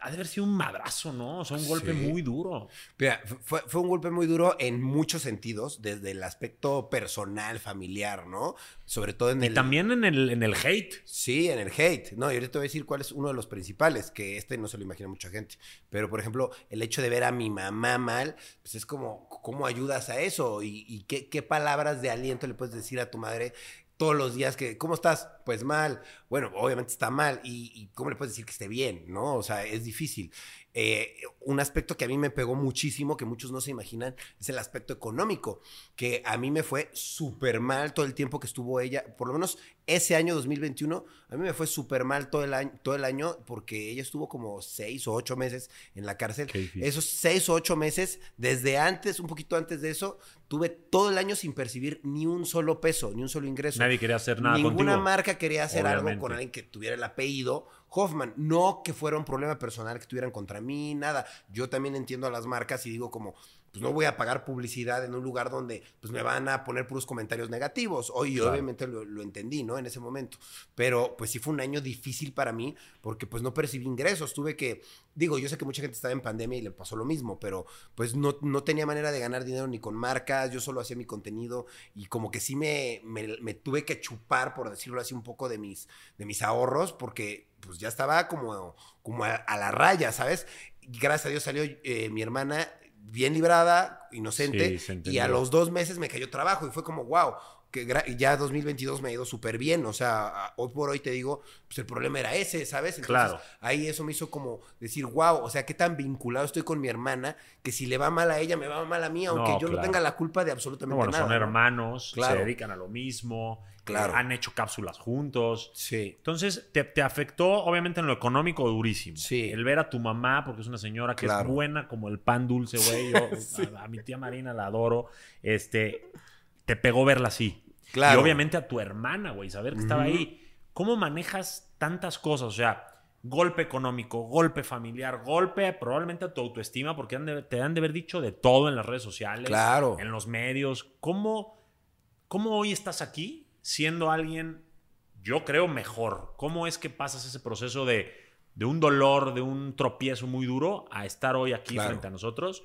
ha de haber sido un madrazo, ¿no? O sea, un golpe Sí. muy duro. Mira, fue, fue un golpe muy duro en muchos sentidos, desde el aspecto personal, familiar, ¿no? Sobre todo en Y el... también en el, en el hate. Sí, en el hate. No, y ahorita te voy a decir cuál es uno de los principales, que este no se lo imagina mucha gente. Pero, por ejemplo, el hecho de ver a mi mamá mal, pues es como, ¿cómo ayudas a eso? ¿Y, y qué, qué palabras de aliento le puedes decir a tu madre todos los días que, ¿cómo estás? Pues mal. Bueno, obviamente está mal. ¿Y, y cómo le puedes decir que esté bien? ¿No? O sea, es difícil. Eh, un aspecto que a mí me pegó muchísimo, que muchos no se imaginan, es el aspecto económico, que a mí me fue súper mal todo el tiempo que estuvo ella, por lo menos ese año 2021, a mí me fue súper mal todo el, año, todo el año porque ella estuvo como seis o ocho meses en la cárcel. Esos seis o ocho meses, desde antes, un poquito antes de eso, tuve todo el año sin percibir ni un solo peso, ni un solo ingreso. Nadie quería hacer nada Ninguna contigo. marca quería hacer algo con alguien que tuviera el apellido Hoffman. No que fuera un problema personal que tuvieran contra mí, nada. Yo también entiendo a las marcas y digo como, pues no voy a pagar publicidad en un lugar donde pues me van a poner puros comentarios negativos. Hoy Claro. obviamente lo, lo entendí, ¿no? En ese momento. Pero pues sí fue un año difícil para mí porque pues no percibí ingresos. Tuve que, digo, yo sé que mucha gente estaba en pandemia y le pasó lo mismo, pero pues no, no tenía manera de ganar dinero ni con marcas. Yo solo hacía mi contenido y como que sí me, me, me tuve que chupar, por decirlo así, un poco de mis, de mis ahorros porque pues ya estaba como, como a, a la raya, ¿sabes? Gracias a Dios salió eh, mi hermana bien librada, inocente, Sí, y a los dos meses me cayó trabajo y fue como, wow, que ya 2022 me ha ido súper bien, o sea, hoy por hoy te digo, pues el problema era ese, ¿sabes? Entonces, Claro. ahí eso me hizo como decir, wow, o sea, qué tan vinculado estoy con mi hermana, que si le va mal a ella, me va mal a mí, aunque No, yo no tenga la culpa de No, absolutamente bueno, nada. son ¿no? hermanos, Claro. se dedican a lo mismo, Claro. eh, han hecho cápsulas juntos. Sí. Entonces, te, te afectó, obviamente, en lo económico durísimo. Sí. El ver a tu mamá, porque es una señora que es Claro. buena como el pan dulce, güey. Yo a, a mi tía Marina la adoro. Este, te pegó verla así. Claro. Y obviamente a tu hermana, güey, saber que estaba ahí. ¿Cómo manejas tantas cosas? O sea, golpe económico, golpe familiar, golpe probablemente a tu autoestima, porque han de- te han de haber dicho de todo en las redes sociales, Claro. en los medios. ¿Cómo, ¿Cómo hoy estás aquí siendo alguien yo creo, mejor. ¿Cómo es que pasas ese proceso de, de un dolor, de un tropiezo muy duro, a estar hoy aquí Claro. frente a nosotros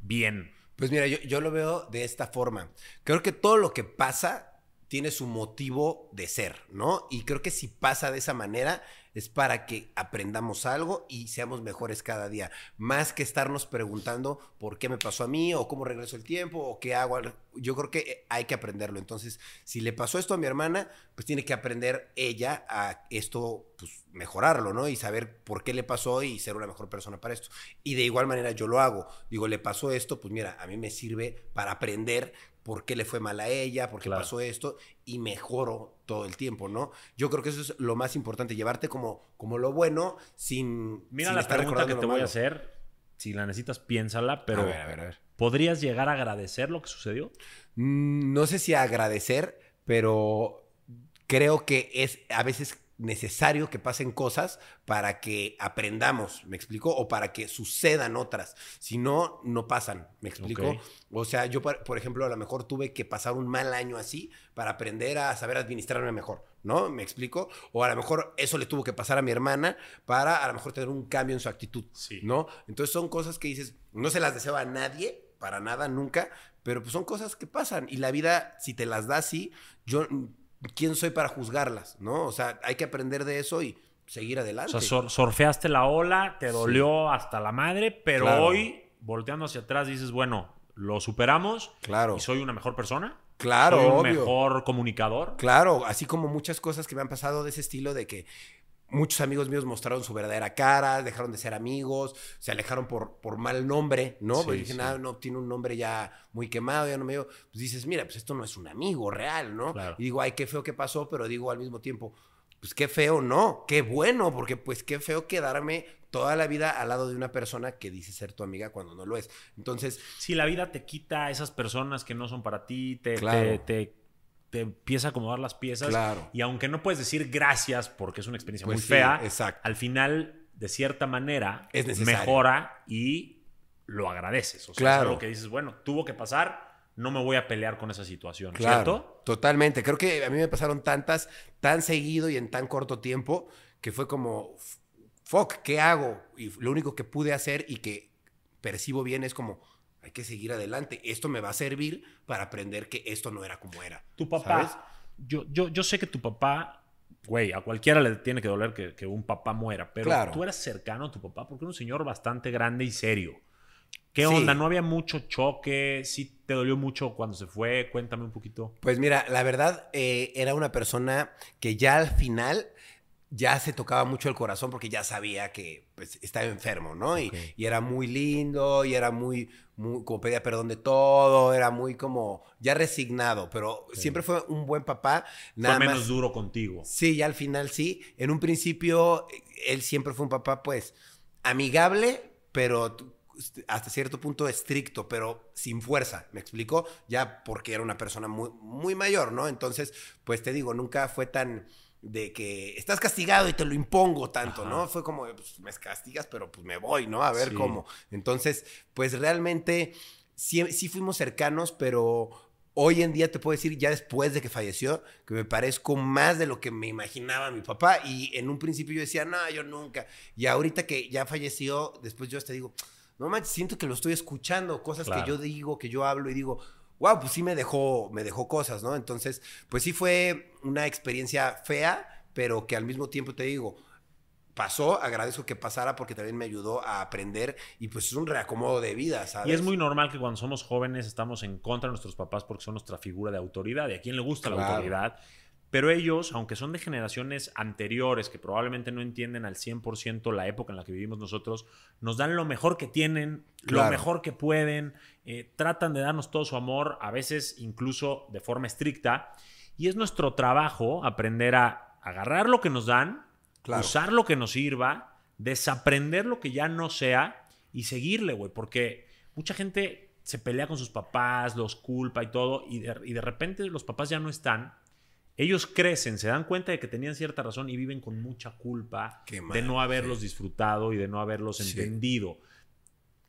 bien? Pues mira, yo, yo lo veo de esta forma. Creo que todo lo que pasa tiene su motivo de ser, ¿no? Y creo que si pasa de esa manera es para que aprendamos algo y seamos mejores cada día. Más que estarnos preguntando por qué me pasó a mí o cómo regreso el tiempo o qué hago. Yo creo que hay que aprenderlo. Entonces, si le pasó esto a mi hermana, pues tiene que aprender ella a esto, pues mejorarlo, ¿no? Y saber por qué le pasó y ser una mejor persona para esto. Y de igual manera yo lo hago. Digo, le pasó esto, pues mira, a mí me sirve para aprender por qué le fue mal a ella, por qué Claro. pasó esto y mejoro todo el tiempo, ¿no? Yo creo que eso es lo más importante, llevarte como, como lo bueno sin... Mira sin la estar pregunta que te voy a hacer. Si la necesitas, piénsala, pero A ver, a ver, a ver. ¿podrías llegar a agradecer lo que sucedió? Mm, No sé si agradecer, pero creo que es a veces necesario que pasen cosas para que aprendamos, ¿me explico? O para que sucedan otras. Si no, no pasan, ¿me explico? O sea, yo, por por ejemplo, a lo mejor tuve que pasar un mal año así para aprender a saber administrarme mejor, ¿no? ¿Me explico? O a lo mejor eso le tuvo que pasar a mi hermana para a lo mejor tener un cambio en su actitud, Sí. ¿no? Entonces son cosas que dices, no se las deseo a nadie, para nada, nunca, pero pues son cosas que pasan y la vida, si te las da así, yo, ¿quién soy para juzgarlas, no? O sea, hay que aprender de eso y seguir O adelante. sea, sor- surfeaste la ola, te dolió hasta la madre, pero Claro. hoy, volteando hacia atrás, dices, bueno, lo superamos claro, y soy una mejor persona. claro, soy un obvio. mejor comunicador. Claro, así como muchas cosas que me han pasado de ese estilo de que muchos amigos míos mostraron su verdadera cara, dejaron de ser amigos, se alejaron por, por mal nombre, ¿no? Sí, Porque sí. ah, no, tiene un nombre ya muy quemado, ya no me dio. Pues dices, mira, pues esto no es un amigo real, ¿no? Claro. Y digo, ay, qué feo que pasó, pero digo al mismo tiempo, pues qué feo, no, qué bueno, porque pues qué feo quedarme toda la vida al lado de una persona que dice ser tu amiga cuando no lo es. Entonces, Si la vida te quita a esas personas que no son para ti, te, Claro. te, te- te empieza a acomodar las piezas. Claro. Y aunque no puedes decir gracias porque es una experiencia Pues muy sí, fea, exacto. al final, de cierta manera, Es necesario. mejora y lo agradeces. O sea, Claro. es algo que dices, bueno, tuvo que pasar, no me voy a pelear con esa situación, Claro, ¿cierto? totalmente. Creo que a mí me pasaron tantas, tan seguido y en tan corto tiempo, que fue como, fuck, ¿qué hago? Y lo único que pude hacer y que percibo bien es como, hay que seguir adelante. Esto me va a servir para aprender que esto no era como era. Tu papá, ¿sabes? yo, yo, yo sé que tu papá, güey, a cualquiera le tiene que doler que, que un papá muera, pero Claro. tú eras cercano a tu papá porque era un señor bastante grande y serio. ¿Qué Sí. onda? ¿No había mucho choque? ¿Sí te dolió mucho cuando se fue? Cuéntame un poquito. Pues mira, la verdad, eh, era una persona que ya al final ya se tocaba mucho el corazón porque ya sabía que pues, estaba enfermo, ¿no? Y, era muy lindo, y era muy, muy, como pedía perdón de todo, era muy como ya resignado, pero siempre fue un buen papá. Nada fue menos más, duro contigo. Sí, ya al final sí. En un principio, eh, él siempre fue un papá, pues, amigable, pero t- hasta cierto punto estricto, pero sin fuerza, ¿me explico? Ya porque era una persona muy, muy mayor, ¿no? Entonces, pues te digo, nunca fue tan de que estás castigado y te lo impongo tanto, Ajá. ¿no? Fue como, pues, me castigas, pero pues me voy, ¿no? A ver Sí. cómo. Entonces, pues realmente sí, sí fuimos cercanos, pero hoy en día te puedo decir, ya después de que falleció, que me parezco más de lo que me imaginaba mi papá. Y en un principio yo decía, no, yo nunca. Y ahorita que ya falleció, después yo hasta digo, no manches, siento que lo estoy escuchando, cosas Claro. que yo digo, que yo hablo y digo, wow, pues sí me dejó, me dejó cosas, ¿no? Entonces, pues sí fue una experiencia fea, pero que al mismo tiempo te digo, pasó, agradezco que pasara porque también me ayudó a aprender y pues es un reacomodo de vida, ¿sabes? Y es muy normal que cuando somos jóvenes estamos en contra de nuestros papás porque son nuestra figura de autoridad y a quién le gusta la autoridad. Pero ellos, aunque son de generaciones anteriores que probablemente no entienden al 100% la época en la que vivimos nosotros, nos dan lo mejor que tienen, lo mejor que pueden, eh, tratan de darnos todo su amor, a veces incluso de forma estricta. Y es nuestro trabajo aprender a agarrar lo que nos dan, Claro. usar lo que nos sirva, desaprender lo que ya no sea y seguirle, güey, porque mucha gente se pelea con sus papás, los culpa y todo, y de, y de repente los papás ya no están. Ellos crecen, se dan cuenta de que tenían cierta razón y viven con mucha culpa de no haberlos sí. disfrutado y de no haberlos Sí. entendido.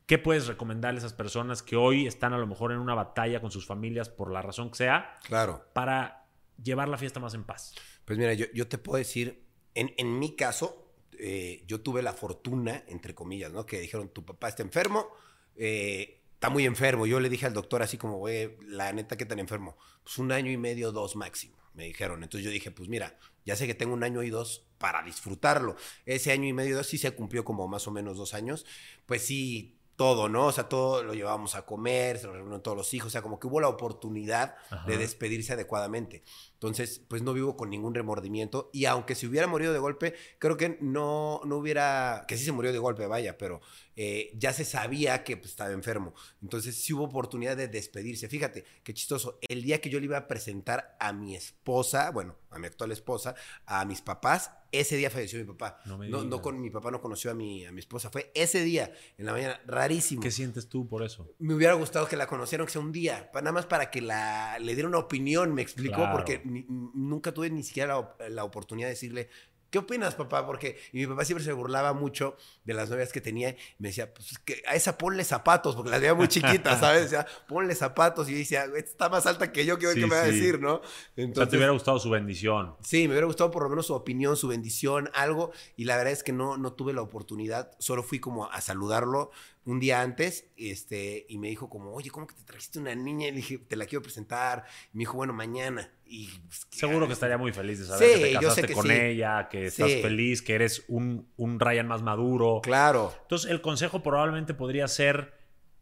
¿Qué puedes recomendarle a esas personas que hoy están a lo mejor en una batalla con sus familias por la razón que sea Claro. para llevar la fiesta más en paz? Pues mira, yo, yo te puedo decir, en, en mi caso, eh, yo tuve la fortuna, entre comillas, ¿no? Que dijeron, tu papá está enfermo, eh, está muy enfermo. Yo le dije al doctor así como, güey, la neta, ¿qué tan enfermo? Pues un año y medio, dos máximo, me dijeron. Entonces yo dije, pues mira, ya sé que tengo un año y dos para disfrutarlo. Ese año y medio, dos sí se cumplió como más o menos dos años. Pues sí, todo, ¿no? O sea, todo lo llevábamos a comer, se lo reunieron todos los hijos, o sea, como que hubo la oportunidad Ajá. de despedirse adecuadamente. Entonces, pues no vivo con ningún remordimiento y aunque se hubiera morido de golpe, creo que no, no hubiera, que sí se murió de golpe, vaya, pero eh, ya se sabía que pues, estaba enfermo. Entonces sí hubo oportunidad de despedirse. Fíjate, qué chistoso. El día que yo le iba a presentar a mi esposa, bueno, a mi actual esposa, a mis papás, ese día falleció mi papá. No me No, con mi papá no conoció a mi, a mi esposa. Fue ese día, en la mañana, rarísimo. ¿Qué sientes tú por eso? Me hubiera gustado que la conocieran, que sea un día, nada más para que la, le diera una opinión, me explicó, Claro. porque ni- nunca tuve ni siquiera la, la oportunidad de decirle, ¿qué opinas, papá? Porque y mi papá siempre se burlaba mucho de las novias que tenía. y Me decía, pues es que a esa ponle zapatos, porque las veía muy chiquitas, ¿sabes? Decía, ponle zapatos. Y yo decía, "Güey, está más alta que yo, ¿qué, Sí, qué me va a decir, no? O sea, te Entonces, hubiera gustado su bendición. Sí, me hubiera gustado por lo menos su opinión, su bendición, algo. Y la verdad es que no, no tuve la oportunidad. Solo fui como a saludarlo un día antes este, y me dijo como, oye, ¿cómo que te trajiste una niña? Y le dije, te la quiero presentar. Y me dijo, bueno, mañana. Y pues, Seguro que estaría muy feliz de saber Sí, que te casaste que con sí. ella, que estás Sí. feliz, que eres un, un Ryan más maduro. Claro. Entonces, el consejo probablemente podría ser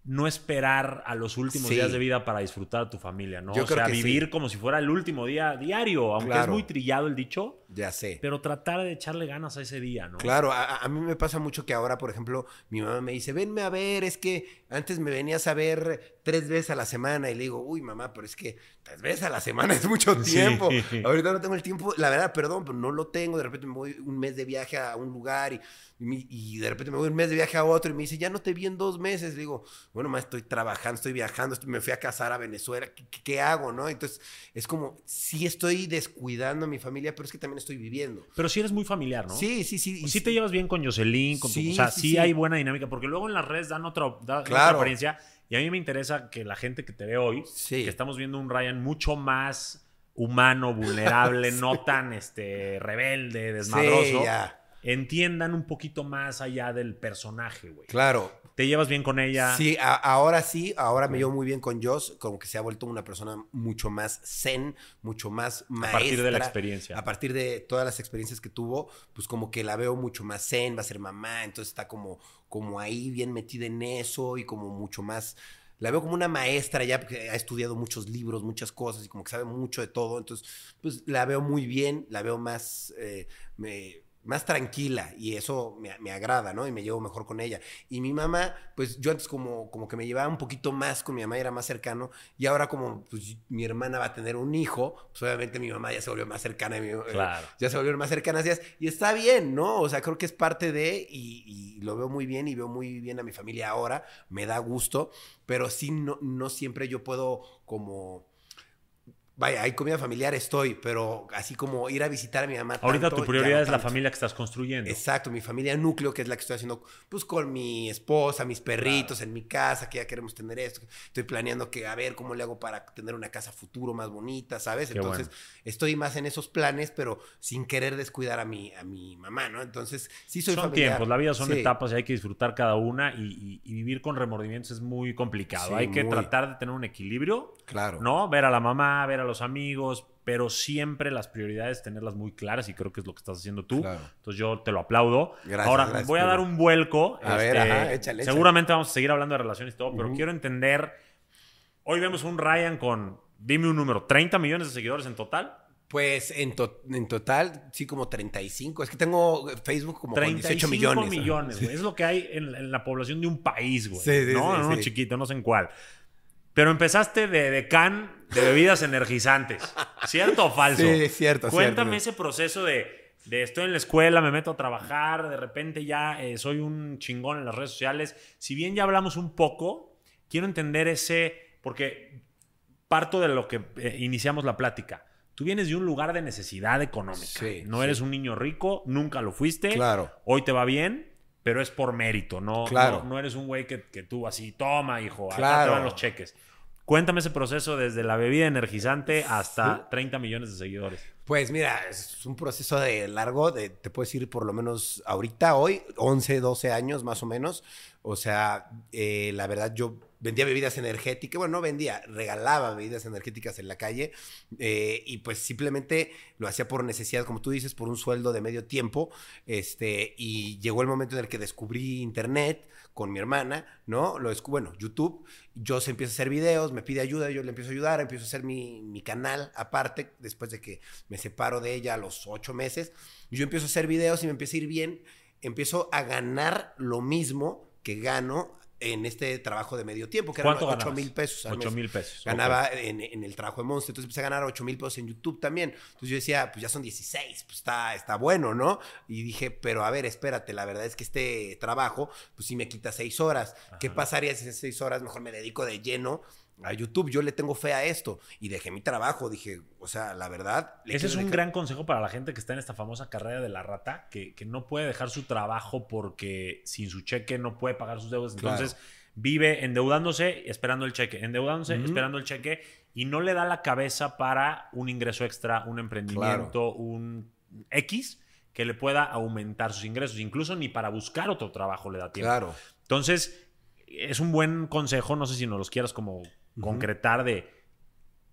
no esperar a los últimos Sí. días de vida para disfrutar a tu familia, ¿no? Yo o sea, sí. vivir como si fuera el último día diario, aunque es muy trillado el dicho, Ya sé. pero tratar de echarle ganas a ese día, ¿no? Claro, a, a mí me pasa mucho que ahora, por ejemplo, mi mamá me dice, venme a ver, es que antes me venías a ver tres veces a la semana y le digo, uy, mamá, pero es que tres veces a la semana es mucho Sí. tiempo. Ahorita no tengo el tiempo, la verdad, perdón, pero no lo tengo. De repente me voy un mes de viaje a un lugar y, y de repente me voy un mes de viaje a otro y me dice, ya no te vi en dos meses. Le digo, bueno, mamá, estoy trabajando, estoy viajando, estoy- me fui a casar a Venezuela, ¿qué, hago, no? Entonces, es como, sí estoy descuidando a mi familia, pero es que también estoy viviendo. Pero sí eres muy familiar, ¿no? Sí, sí, sí. y Sí te llevas bien con Jocelyn, con tu- Sí, o sea, sí, hay buena dinámica, porque luego en las redes dan otra, dan otra Claro. apariencia. Y a mí me interesa que la gente que te ve hoy, Sí. que estamos viendo un Ryan mucho más humano, vulnerable, no tan este rebelde, desmadroso, Sí, ya. entiendan un poquito más allá del personaje, güey. Claro. Te llevas bien con ella. Sí, a- ahora sí, ahora me llevo muy bien con Joss, como que se ha vuelto una persona mucho más zen, mucho más a maestra. partir de la experiencia. A partir de todas las experiencias que tuvo, pues como que la veo mucho más zen, va a ser mamá, entonces está como, como ahí bien metida en eso y como mucho más... La veo como una maestra ya, porque ha estudiado muchos libros, muchas cosas y como que sabe mucho de todo. Entonces, pues la veo muy bien, la veo más, eh, me- más tranquila y eso me, me agrada, ¿no? Y me llevo mejor con ella. Y mi mamá, pues yo antes como, como que me llevaba un poquito más con mi mamá, era más cercano. Y ahora como pues, mi hermana va a tener un hijo, pues obviamente mi mamá ya se volvió más cercana. mi- eh, Claro. ya se volvieron más cercanas ellas. Y está bien, ¿no? O sea, creo que es parte de, y, y lo veo muy bien y veo muy bien a mi familia ahora, me da gusto, pero sí, no, no siempre yo puedo como... Vaya, hay comida familiar, estoy, pero así como ir a visitar a mi mamá. Ahorita tanto, tu prioridad es la familia que estás construyendo. Exacto, mi familia núcleo, que es la que estoy haciendo, pues con mi esposa, mis perritos en mi casa, que ya queremos tener esto. Estoy planeando que a ver cómo le hago para tener una casa futuro más bonita, ¿sabes? Qué Entonces, bueno. estoy más en esos planes, pero sin querer descuidar a mi, a mi mamá, ¿no? Entonces, sí soy son familiar. tiempos, la vida son Sí. etapas y hay que disfrutar cada una y, y- y vivir con remordimientos es muy complicado. Sí, hay que muy. tratar de tener un equilibrio, Claro. ¿no? Ver a la mamá, ver a los amigos, pero siempre las prioridades tenerlas muy claras y creo que es lo que estás haciendo tú. Claro. Entonces yo te lo aplaudo. Gracias, Ahora gracias, voy a dar un vuelco. este, A ver, ajá, échale, Seguramente vamos a seguir hablando de relaciones y todo, pero quiero entender. Hoy vemos un Ryan con, dime un número, 30 millones de seguidores en total. Pues en, to- en total, sí, como 35. Es que tengo Facebook como con 35 18 millones. millones, güey. Es lo que hay en, en la población de un país, güey. Sí, sí, ¿no? en uno chiquito, no sé en cuál. Pero empezaste de decán de bebidas energizantes. ¿Cierto o falso? Sí, cierto, Cuéntame cierto. ese proceso de, de estoy en la escuela, me meto a trabajar, de repente ya eh, soy un chingón en las redes sociales. Si bien ya hablamos un poco, quiero entender ese, porque parto de lo que eh, iniciamos la plática. Tú vienes de un lugar de necesidad económica. Sí, no sí. eres un niño rico, nunca lo fuiste. Claro. Hoy te va bien, pero es por mérito, no, Claro. no, no eres un güey que, que tú así, toma, hijo, acá te Claro. van los cheques. Cuéntame ese proceso desde la bebida energizante hasta 30 millones de seguidores. Pues mira, es un proceso de largo, de, te puedo decir por lo menos ahorita, hoy, 11, 12 años más o menos. O sea, eh, la verdad yo vendía bebidas energéticas, bueno, no vendía, regalaba bebidas energéticas en la calle eh, y pues simplemente lo hacía por necesidad, como tú dices, por un sueldo de medio tiempo. Este, y llegó el momento en el que descubrí Internet con mi hermana, ¿no? Lo bueno, YouTube, yo se empiezo a hacer videos, me pide ayuda, yo le empiezo a ayudar, empiezo a hacer mi, mi canal aparte, después de que me separo de ella a los ocho meses, yo empiezo a hacer videos y me empieza a ir bien, empiezo a ganar lo mismo que gano en este trabajo de medio tiempo, que eran 8 mil pesos. 8 mil pesos. Ganaba en, el trabajo de Monster. Entonces empecé a ganar 8 mil pesos en YouTube también. Entonces yo decía, pues ya son 16, pues está, está bueno, ¿no? Y dije, pero a ver, espérate, la verdad es que este trabajo, pues sí me quita 6 horas. ¿Qué pasaría si esas 6 horas mejor me dedico de lleno a YouTube, yo le tengo fe a esto. Y dejé mi trabajo, dije, o sea, la verdad... Ese es un gran consejo para la gente que está en esta famosa carrera de la rata, que, no puede dejar su trabajo porque sin su cheque no puede pagar sus deudas, entonces vive endeudándose, esperando el cheque, endeudándose, esperando el cheque y no le da la cabeza para un ingreso extra, un emprendimiento, un X que le pueda aumentar sus ingresos, incluso ni para buscar otro trabajo le da tiempo. Claro. Entonces, es un buen consejo, no sé si nos los quieras como concretar de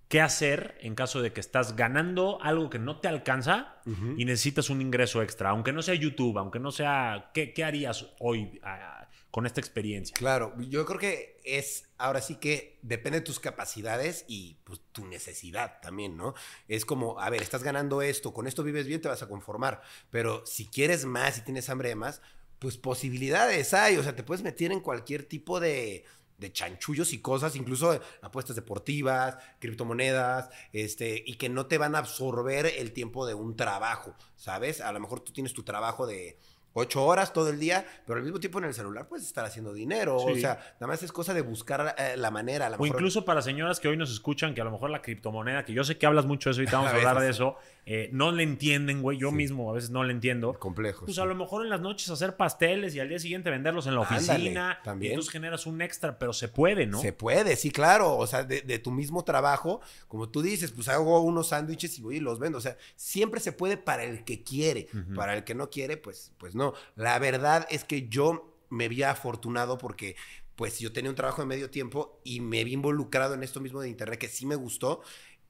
qué hacer en caso de que estás ganando algo que no te alcanza y necesitas un ingreso extra, aunque no sea YouTube, aunque no sea, ¿qué, qué harías hoy ah, con esta experiencia? Claro, yo creo que es, ahora sí que depende de tus capacidades y pues, tu necesidad también, ¿no? Es como, a ver, estás ganando esto, con esto vives bien, te vas a conformar, pero si quieres más y tienes hambre de más, pues posibilidades hay, o sea, te puedes meter en cualquier tipo de de chanchullos y cosas, incluso apuestas deportivas, criptomonedas, este, y que no te van a absorber el tiempo de un trabajo, ¿sabes? A lo mejor tú tienes tu trabajo de ocho horas todo el día, pero al mismo tiempo en el celular puedes estar haciendo dinero. O sea, nada más es cosa de buscar eh, la manera. o incluso para señoras que hoy nos escuchan, que a lo mejor la criptomoneda, que yo sé que hablas mucho de eso, ahorita vamos a, hablar de eso, eh, no le entienden, güey. Yo mismo a veces no le entiendo. Complejo. Pues a lo mejor en las noches hacer pasteles y al día siguiente venderlos en la oficina. también. entonces generas un extra, pero se puede, ¿no? Se puede, sí, claro. O sea, de, tu mismo trabajo, como tú dices, pues hago unos sándwiches y voy y los vendo. O sea, siempre se puede para el que quiere. Para el que no quiere, pues, pues no. La verdad es que yo me vi afortunado porque pues yo tenía un trabajo de medio tiempo y me vi involucrado en esto mismo de internet que sí me gustó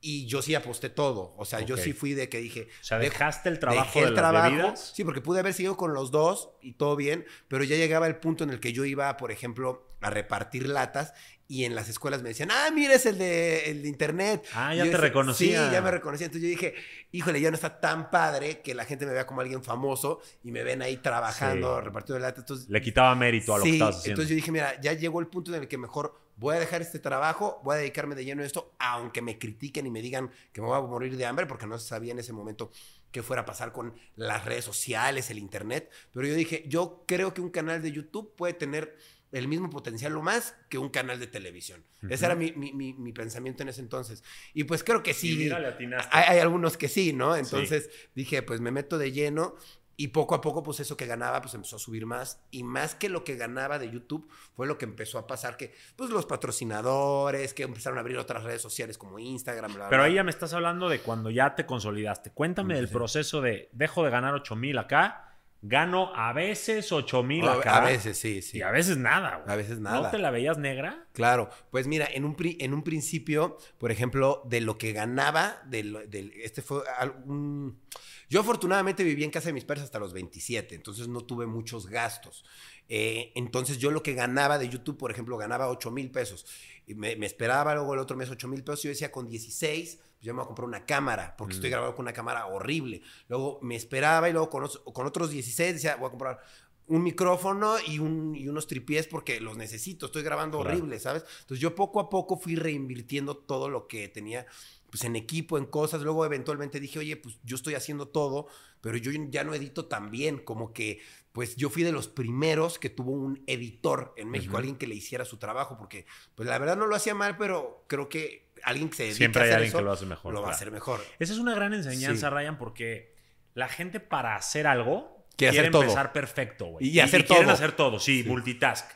y yo sí aposté todo. O sea, yo sí fui de que dije. O sea, dejaste el trabajo de el trabajo. Sí, porque pude haber seguido con los dos y todo bien, pero ya llegaba el punto en el que yo iba, por ejemplo, a repartir latas y en las escuelas me decían, ah, mira, es el de, el de internet. Ah, ya te reconocía. Sí, ya me reconocía. Entonces yo dije, híjole, ya no está tan padre que la gente me vea como alguien famoso y me ven ahí trabajando, repartiendo latas. Entonces, Le quitaba mérito a lo que estabas haciendo. Entonces yo dije, mira, ya llegó el punto en el que mejor voy a dejar este trabajo, voy a dedicarme de lleno a esto, aunque me critiquen y me digan que me voy a morir de hambre, porque no sabía en ese momento qué fuera a pasar con las redes sociales, el internet. Pero yo dije, yo creo que un canal de YouTube puede tener el mismo potencial o más que un canal de televisión. Ese era mi, mi, pensamiento en ese entonces. Y pues creo que sí. hay, hay, algunos que sí, ¿no? Entonces dije, pues me meto de lleno y poco a poco, pues eso que ganaba, pues empezó a subir más. Y más que lo que ganaba de YouTube, fue lo que empezó a pasar que, pues los patrocinadores, que empezaron a abrir otras redes sociales como Instagram, bla, Pero ahí ya me estás hablando de cuando ya te consolidaste. Cuéntame del proceso de, dejo de ganar 8 mil acá Gano a veces 8 mil acá. A veces, sí, sí. Y a veces nada, A veces nada. ¿No te la veías negra? Claro. Pues mira, en un, en un principio, por ejemplo, de lo que ganaba, del, este fue un... Yo afortunadamente viví en casa de mis padres hasta los 27, entonces no tuve muchos gastos. Eh, entonces yo lo que ganaba de YouTube, por ejemplo, ganaba 8 mil pesos. Y me, esperaba luego el otro mes 8 mil pesos. Yo decía, con 16, pues yo me voy a comprar una cámara, porque estoy grabando con una cámara horrible. Luego me esperaba y luego con, con otros 16 decía, voy a comprar un micrófono y, un, y unos tripiés porque los necesito, estoy grabando horrible, ¿sabes? Entonces yo poco a poco fui reinvirtiendo todo lo que tenía pues en equipo, en cosas. Luego eventualmente dije, oye, pues yo estoy haciendo todo, pero yo ya no edito tan bien, como que pues yo fui de los primeros que tuvo un editor en México, alguien que le hiciera su trabajo, porque pues la verdad no lo hacía mal, pero creo que alguien que se dedica Siempre hay alguien que lo hace mejor. Lo va a hacer mejor. Esa es una gran enseñanza, Ryan, porque la gente para hacer algo quiere, empezar perfecto, güey. Y, hacer todo. quieren hacer todo, sí, multitask.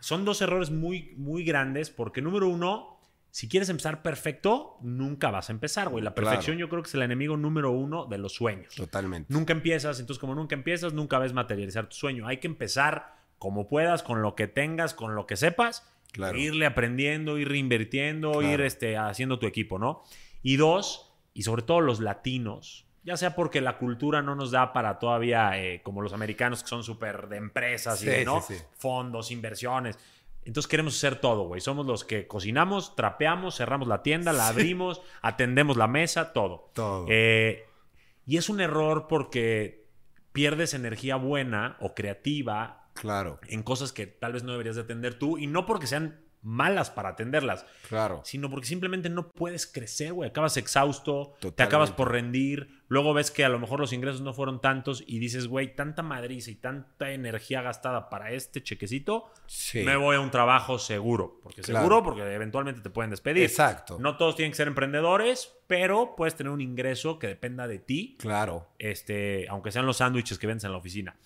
Son dos errores muy, muy grandes porque número uno, si quieres empezar perfecto, nunca vas a empezar, güey. La perfección yo creo que es el enemigo número uno de los sueños. Totalmente. Nunca empiezas, entonces como nunca empiezas, nunca ves materializar tu sueño. Hay que empezar como puedas, con lo que tengas, con lo que sepas, Claro. irle aprendiendo, ir reinvirtiendo, Claro. ir este, haciendo tu equipo, ¿no? Y dos, y sobre todo los latinos, ya sea porque la cultura no nos da para todavía, eh, como los americanos que son súper de empresas y de, ¿no? sí, sí. fondos, inversiones. Entonces queremos hacer todo, güey. Somos los que cocinamos, trapeamos, cerramos la tienda, la abrimos, atendemos la mesa, todo. Todo. Eh, y es un error porque pierdes energía buena o creativa claro, en cosas que tal vez no deberías de atender tú y no porque sean malas para atenderlas, claro. sino porque simplemente no puedes crecer, güey. Acabas exhausto, te acabas por rendir, luego ves que a lo mejor los ingresos no fueron tantos y dices, güey, tanta madriza y tanta energía gastada para este chequecito, Sí. me voy a un trabajo seguro. Porque Claro. seguro, porque eventualmente te pueden despedir. Exacto. No todos tienen que ser emprendedores, pero puedes tener un ingreso que dependa de ti Claro. este, aunque sean los sándwiches que vendes en la oficina.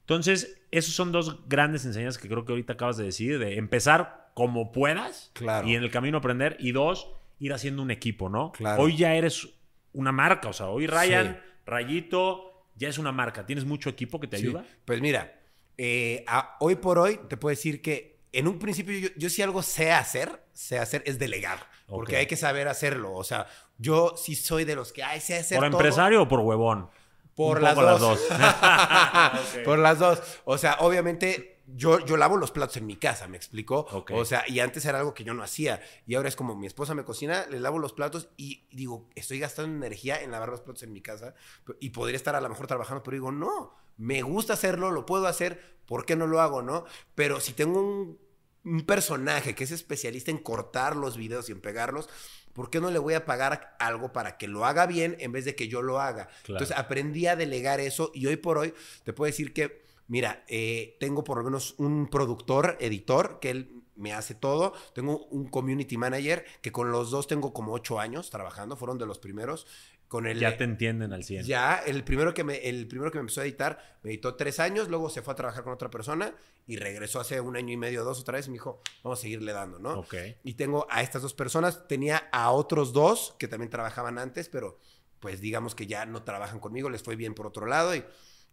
Entonces, esos son dos grandes enseñanzas que creo que ahorita acabas de decir, de empezar como puedas Claro. y en el camino aprender, y dos, ir haciendo un equipo, ¿no? Claro. Hoy ya eres una marca, o sea, hoy Ryan, Sí. Rayito, ya es una marca. ¿Tienes mucho equipo que te Sí. ayuda? Pues mira, eh, a- hoy por hoy te puedo decir que en un principio yo, yo sí algo sé hacer, sé hacer es delegar, porque hay que saber hacerlo. O sea, yo sí soy de los que, ay, sé hacer ¿Por todo". empresario o por huevón? Por las dos. Por las dos. O sea, obviamente yo, yo lavo los platos en mi casa, ¿me explicó? Ok. O sea, y antes era algo que yo no hacía. Y ahora es como mi esposa me cocina, le lavo los platos y digo, estoy gastando energía en lavar los platos en mi casa y podría estar a lo mejor trabajando, pero digo, no, me gusta hacerlo, lo puedo hacer, ¿por qué no lo hago, no? Pero si tengo un, un personaje que es especialista en cortar los videos y en pegarlos, ¿por qué no le voy a pagar algo para que lo haga bien en vez de que yo lo haga? Claro. Entonces aprendí a delegar eso y hoy por hoy te puedo decir que, mira, eh, tengo por lo menos un productor, editor, que él me hace todo. Tengo un community manager que con los dos tengo como ocho años trabajando, fueron de los primeros. Con el, Ya te entienden al 100. ya, el primero, que me, el primero que me empezó a editar, me editó tres años, luego se fue a trabajar con otra persona y regresó hace un año y medio, dos otra vez y me dijo, vamos a seguirle dando, ¿no? Ok. Y tengo a estas dos personas, tenía a otros dos que también trabajaban antes, pero pues digamos que ya no trabajan conmigo, les fue bien por otro lado y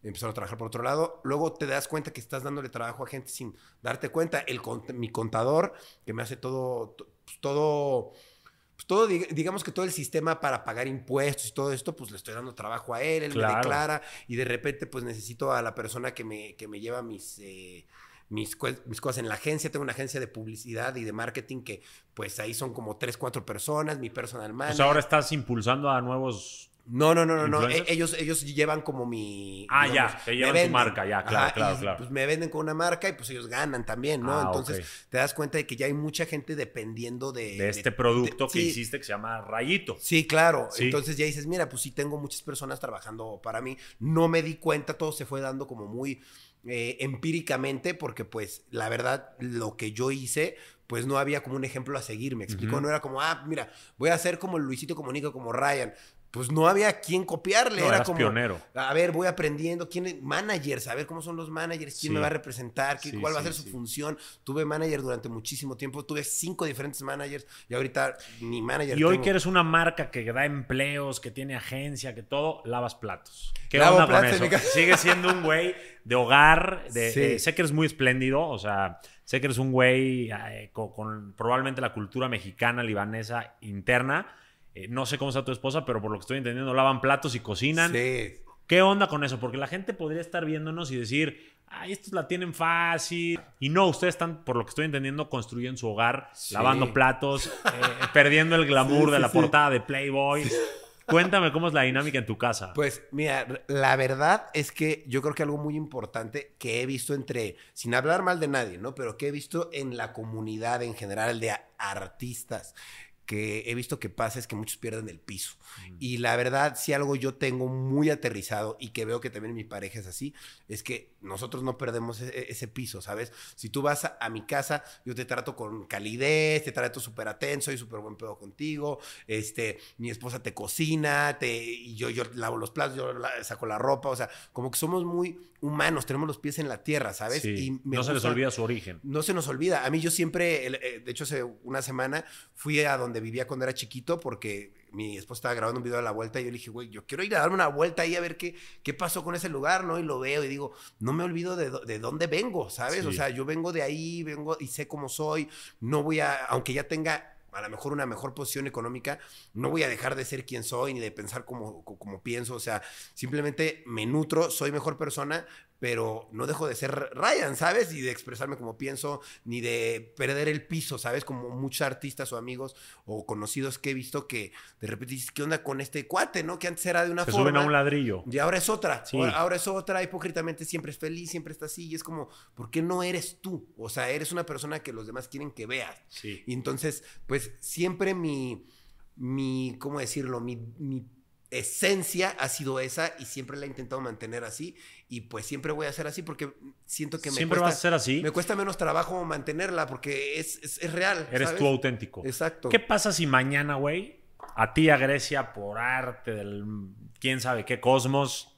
empezaron a trabajar por otro lado. Luego te das cuenta que estás dándole trabajo a gente sin darte cuenta. El, mi contador, que me hace todo, to- pues, todo, pues, todo, dig- digamos que todo el sistema para pagar impuestos y todo esto, pues le estoy dando trabajo a él, él Claro. me declara y de repente pues necesito a la persona que me, que me lleva mis... eh, mis, mis cosas en la agencia, tengo una agencia de publicidad y de marketing que pues ahí son como tres, cuatro personas, mi personal manager. sea, ahora estás impulsando a nuevos No, no, no, no, no. E- Ellos, ellos llevan como mi. Ah, ya, te llevan venden. marca, ya, claro, claro, claro. Pues me venden con una marca y pues ellos ganan también, ¿no? Ah, Entonces te das cuenta de que ya hay mucha gente dependiendo de. de este producto de- que sí. hiciste que se llama Rayito. Sí, claro. Sí. Entonces ya dices, mira, pues sí tengo muchas personas trabajando para mí. No me di cuenta, todo se fue dando como muy eh, empíricamente, porque pues la verdad, lo que yo hice, pues no había como un ejemplo a seguir, me explicó. No era como, ah, mira, voy a hacer como Luisito Comunica, como Ryan. Pues no había quien copiarle, No, era eras como pionero. a ver, voy aprendiendo quién es managers, a ver cómo son los managers, quién Sí. me va a representar, qué- Sí, cuál va a ser su función. Tuve manager durante muchísimo tiempo, tuve cinco diferentes managers y ahorita ni manager Y hoy que eres una marca que da empleos, que tiene agencia, que todo, lavas platos. ¿Qué Lavo onda con platos eso? Sigues siendo un güey de hogar, de, Sí. eh, sé que eres muy espléndido, o sea, sé que eres un güey eh, con, con probablemente la cultura mexicana, libanesa interna. Eh, no sé cómo está tu esposa, pero por lo que estoy entendiendo, lavan platos y cocinan. Sí. ¿Qué onda con eso? Porque la gente podría estar viéndonos y decir, ay, estos la tienen fácil. Y no, ustedes están, por lo que estoy entendiendo, construyendo su hogar, Sí. lavando platos, eh, perdiendo el glamour Sí, de la portada de Playboy. Cuéntame cómo es la dinámica en tu casa. Pues mira, la verdad es que yo creo que algo muy importante que he visto entre, sin hablar mal de nadie, ¿no? Pero que he visto en la comunidad en general de artistas que he visto que pasa es que muchos pierden el piso. Y la verdad, si algo yo tengo muy aterrizado y que veo que también mi pareja es así, es que nosotros no perdemos e-, e-, ese, piso, ¿sabes? Si tú vas a, mi casa, yo te trato con calidez, te trato súper atento, soy súper buen pedo contigo, este, mi esposa te cocina, te, y yo, yo lavo los platos, yo saco la ropa, o sea, como que somos muy humanos, tenemos los pies en la tierra, ¿sabes? y no se les olvida su origen. No se nos olvida. A mí yo siempre, eh, de hecho hace una semana fui a donde vivía cuando era chiquito porque mi esposa estaba grabando un video de la vuelta y yo le dije, güey, yo quiero ir a darme una vuelta ahí a ver qué, qué pasó con ese lugar, ¿no? Y lo veo y digo, no me olvido de, de dónde vengo, ¿sabes? O sea, yo vengo de ahí, vengo y sé cómo soy, no voy a, aunque ya tenga a lo mejor una mejor posición económica, no voy a dejar de ser quien soy ni de pensar como, como pienso, o sea, simplemente me nutro, soy mejor persona, pero no dejo de ser Ryan, ¿sabes? Y de expresarme como pienso, ni de perder el piso, ¿sabes? Como muchos artistas o amigos o conocidos que he visto que de repente dices, ¿qué onda con este cuate, no? Que antes era de una Se forma. suben a un ladrillo. Y ahora es otra. Ahora, es otra, hipócritamente siempre es feliz, siempre está así. Y es como, ¿por qué no eres tú? O sea, eres una persona que los demás quieren que veas. Sí. Y entonces, pues siempre mi, mi ¿cómo decirlo? Mi, mi esencia ha sido esa y siempre la he intentado mantener así y pues siempre voy a ser así porque siento que me siempre cuesta, vas a ser así me cuesta menos trabajo mantenerla porque es, es, real eres tú auténtico exacto qué pasa si mañana güey a ti a Grecia por arte del quién sabe qué cosmos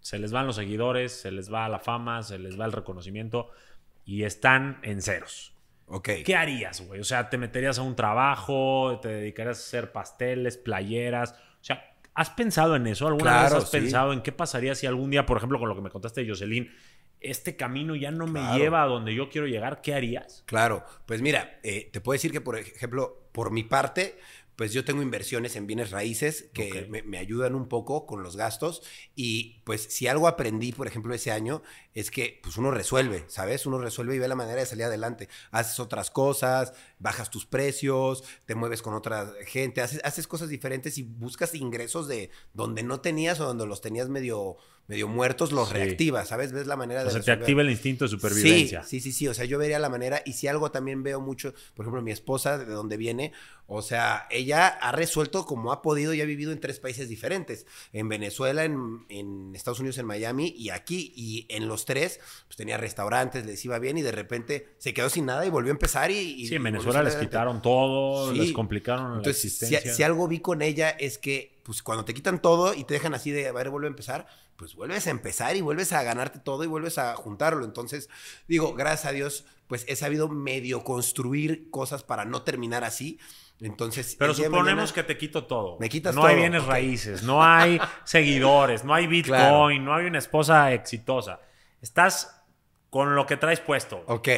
se les van los seguidores se les va la fama se les va el reconocimiento y están en ceros Ok. ¿Qué harías, güey? O sea, ¿te meterías a un trabajo? ¿Te dedicarías a hacer pasteles, playeras? O sea, ¿Has pensado en eso? ¿Alguna vez has pensado en qué pasaría si algún día, por ejemplo, con lo que me contaste de Jocelyn, este camino ya no me lleva a donde yo quiero llegar? ¿Qué harías? Claro, pues mira, eh, te puedo decir que, por ejemplo, por mi parte, pues yo tengo inversiones en bienes raíces que me, ayudan un poco con los gastos y pues si algo aprendí, por ejemplo, ese año, es que pues uno resuelve, ¿sabes? Uno resuelve y ve la manera de salir adelante. Haces otras cosas, bajas tus precios, te mueves con otra gente, haces, haces cosas diferentes y buscas ingresos de donde no tenías o donde los tenías medio medio muertos, los reactivas, ¿sabes? Ves la manera de... O sea, te activa el instinto de supervivencia. Sí, sí, sí, o sea, yo vería la manera, y si algo también veo mucho, por ejemplo, mi esposa, de donde viene, o sea, ella ha resuelto como ha podido y ha vivido en tres países diferentes, en Venezuela, en, en Estados Unidos, en Miami y aquí, y en los tres, pues tenía restaurantes, les iba bien y de repente se quedó sin nada y volvió a empezar y... sí, en Venezuela les quitaron todo, les complicaron Entonces, la existencia. Si, si algo vi con ella es que, pues cuando te quitan todo y te dejan así de, a ver, vuelve a empezar, pues vuelves a empezar y vuelves a ganarte todo y vuelves a juntarlo. Entonces, digo, gracias a Dios, pues he sabido medio construir cosas para no terminar así. Entonces, pero suponemos que te quito todo. Me quitas no hay bienes raíces, no hay seguidores, no hay Bitcoin, no hay una esposa exitosa. Estás con lo que traes puesto. Ok.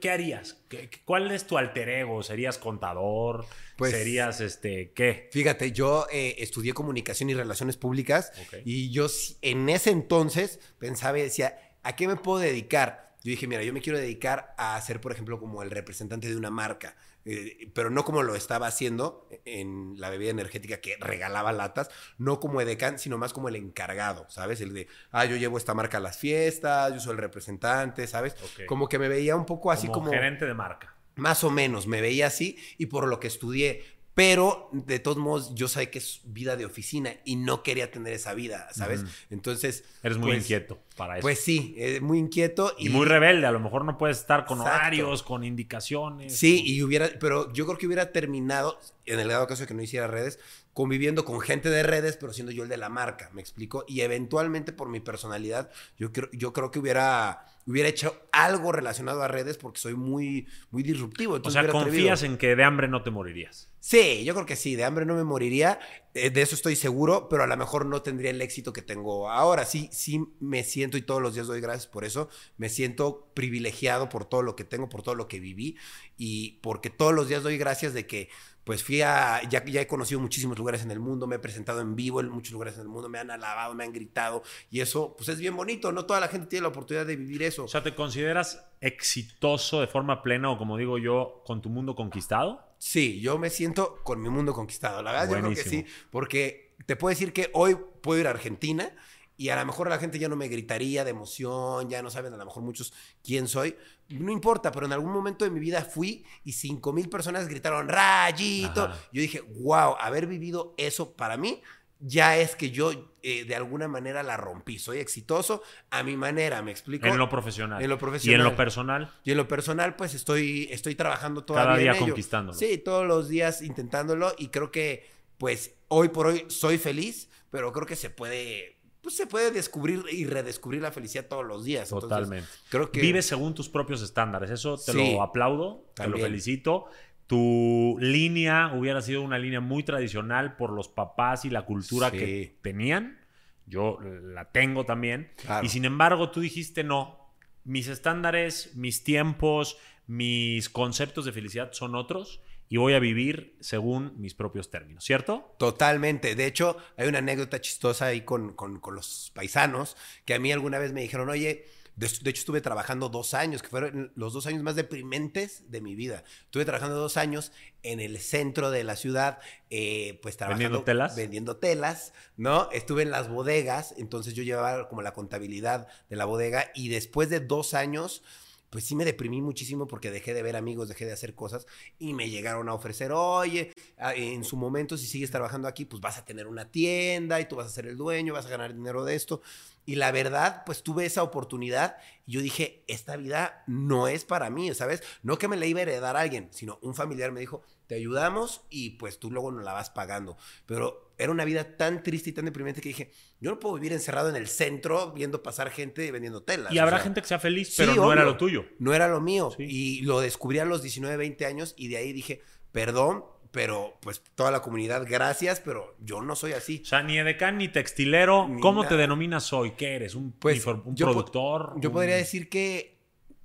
¿Qué harías? ¿Cuál es tu alter ego? ¿Serías contador? Pues, ¿Serías este qué? Fíjate, yo eh, estudié comunicación y relaciones públicas y yo en ese entonces pensaba y decía, ¿a qué me puedo dedicar? Yo dije, mira, yo me quiero dedicar a ser, por ejemplo, como el representante de una marca. Eh, pero no como lo estaba haciendo en la bebida energética que regalaba latas, no como Edecan, sino más como el encargado, ¿sabes? El de, ah, yo llevo esta marca a las fiestas, yo soy el representante, ¿sabes? Como que me veía un poco así como, como gerente de marca. Más o menos, me veía así y por lo que estudié, pero de todos modos, yo sabía que es vida de oficina y no quería tener esa vida, ¿sabes? Entonces. Eres muy pues, inquieto para eso. Pues sí, eh, muy inquieto. Y, muy rebelde. A lo mejor no puedes estar con horarios, con indicaciones. Sí, y hubiera. Pero yo creo que hubiera terminado, en el dado caso de que no hiciera redes, conviviendo con gente de redes, pero siendo yo el de la marca, ¿me explico? Y eventualmente por mi personalidad, yo creo, yo creo que hubiera, hubiera hecho algo relacionado a redes porque soy muy, muy disruptivo. o sea, confías en que de hambre no te morirías. Sí, yo creo que sí, de hambre no me moriría, eh, de eso estoy seguro, pero a lo mejor no tendría el éxito que tengo ahora. Sí, sí me siento y todos los días doy gracias por eso, me siento privilegiado por todo lo que tengo, por todo lo que viví y porque todos los días doy gracias de que pues fui a, ya, ya he conocido muchísimos lugares en el mundo, me he presentado en vivo en muchos lugares en el mundo, me han alabado, me han gritado y eso pues es bien bonito, no toda la gente tiene la oportunidad de vivir eso. O sea, ¿te consideras exitoso de forma plena o como digo yo, con tu mundo conquistado? Sí, yo me siento con mi mundo conquistado, la verdad yo creo que sí, porque te puedo decir que hoy puedo ir a Argentina y a lo mejor la gente ya no me gritaría de emoción, ya no saben a lo mejor muchos quién soy. No importa, pero en algún momento de mi vida fui y cinco mil personas gritaron rayito. Ajá. Yo dije, wow, haber vivido eso para mí ya es que yo eh, de alguna manera la rompí. Soy exitoso a mi manera, ¿me explico? En lo profesional. En lo Y en profesional. lo personal. Y en lo personal, pues estoy, estoy trabajando todavía Cada día en ello. conquistándolo. Sí, todos los días intentándolo y creo que, pues, hoy por hoy soy feliz, pero creo que se puede, pues, se puede descubrir y redescubrir la felicidad todos los días. Entonces, Totalmente. creo que Vives según tus propios estándares. Eso te Sí. lo aplaudo, te lo felicito. Tu línea hubiera sido una línea muy tradicional por los papás y la cultura Sí. que tenían. Yo la tengo también. Claro. Y sin embargo, tú dijiste no. Mis estándares, mis tiempos, mis conceptos de felicidad son otros y voy a vivir según mis propios términos, ¿cierto? Totalmente. De hecho, hay una anécdota chistosa ahí con, con- con los paisanos que a mí alguna vez me dijeron, oye, de, de hecho estuve trabajando dos años, que fueron los dos años más deprimentes de mi vida. Estuve trabajando dos años en el centro de la ciudad, eh, pues trabajando. ¿Vendiendo telas? Vendiendo telas, ¿no? Estuve en las bodegas, entonces yo llevaba como la contabilidad de la bodega y después de dos años pues sí me deprimí muchísimo porque dejé de ver amigos, dejé de hacer cosas y me llegaron a ofrecer, oye, a- en su momento si sigues trabajando aquí, pues vas a tener una tienda y tú vas a ser el dueño, vas a ganar dinero de esto. Y la verdad, pues tuve esa oportunidad y yo dije, esta vida no es para mí, ¿sabes? No que me la iba a heredar a alguien, sino un familiar me dijo, te ayudamos y pues tú luego nos la vas pagando. Pero era una vida tan triste y tan deprimente que dije, yo no puedo vivir encerrado en el centro viendo pasar gente vendiendo telas. Y o habrá sea, gente que sea feliz, Sí, pero no era lo tuyo. no era lo mío. Sí. Y lo descubrí a los 19, 20 años y de ahí dije, perdón, pero pues toda la comunidad, gracias, pero yo no soy así. O sea, ni edecán ni textilero. Ni ¿Cómo nada. te denominas hoy? ¿Qué eres? ¿Un, Pues, un yo po- productor? Yo Un- podría decir que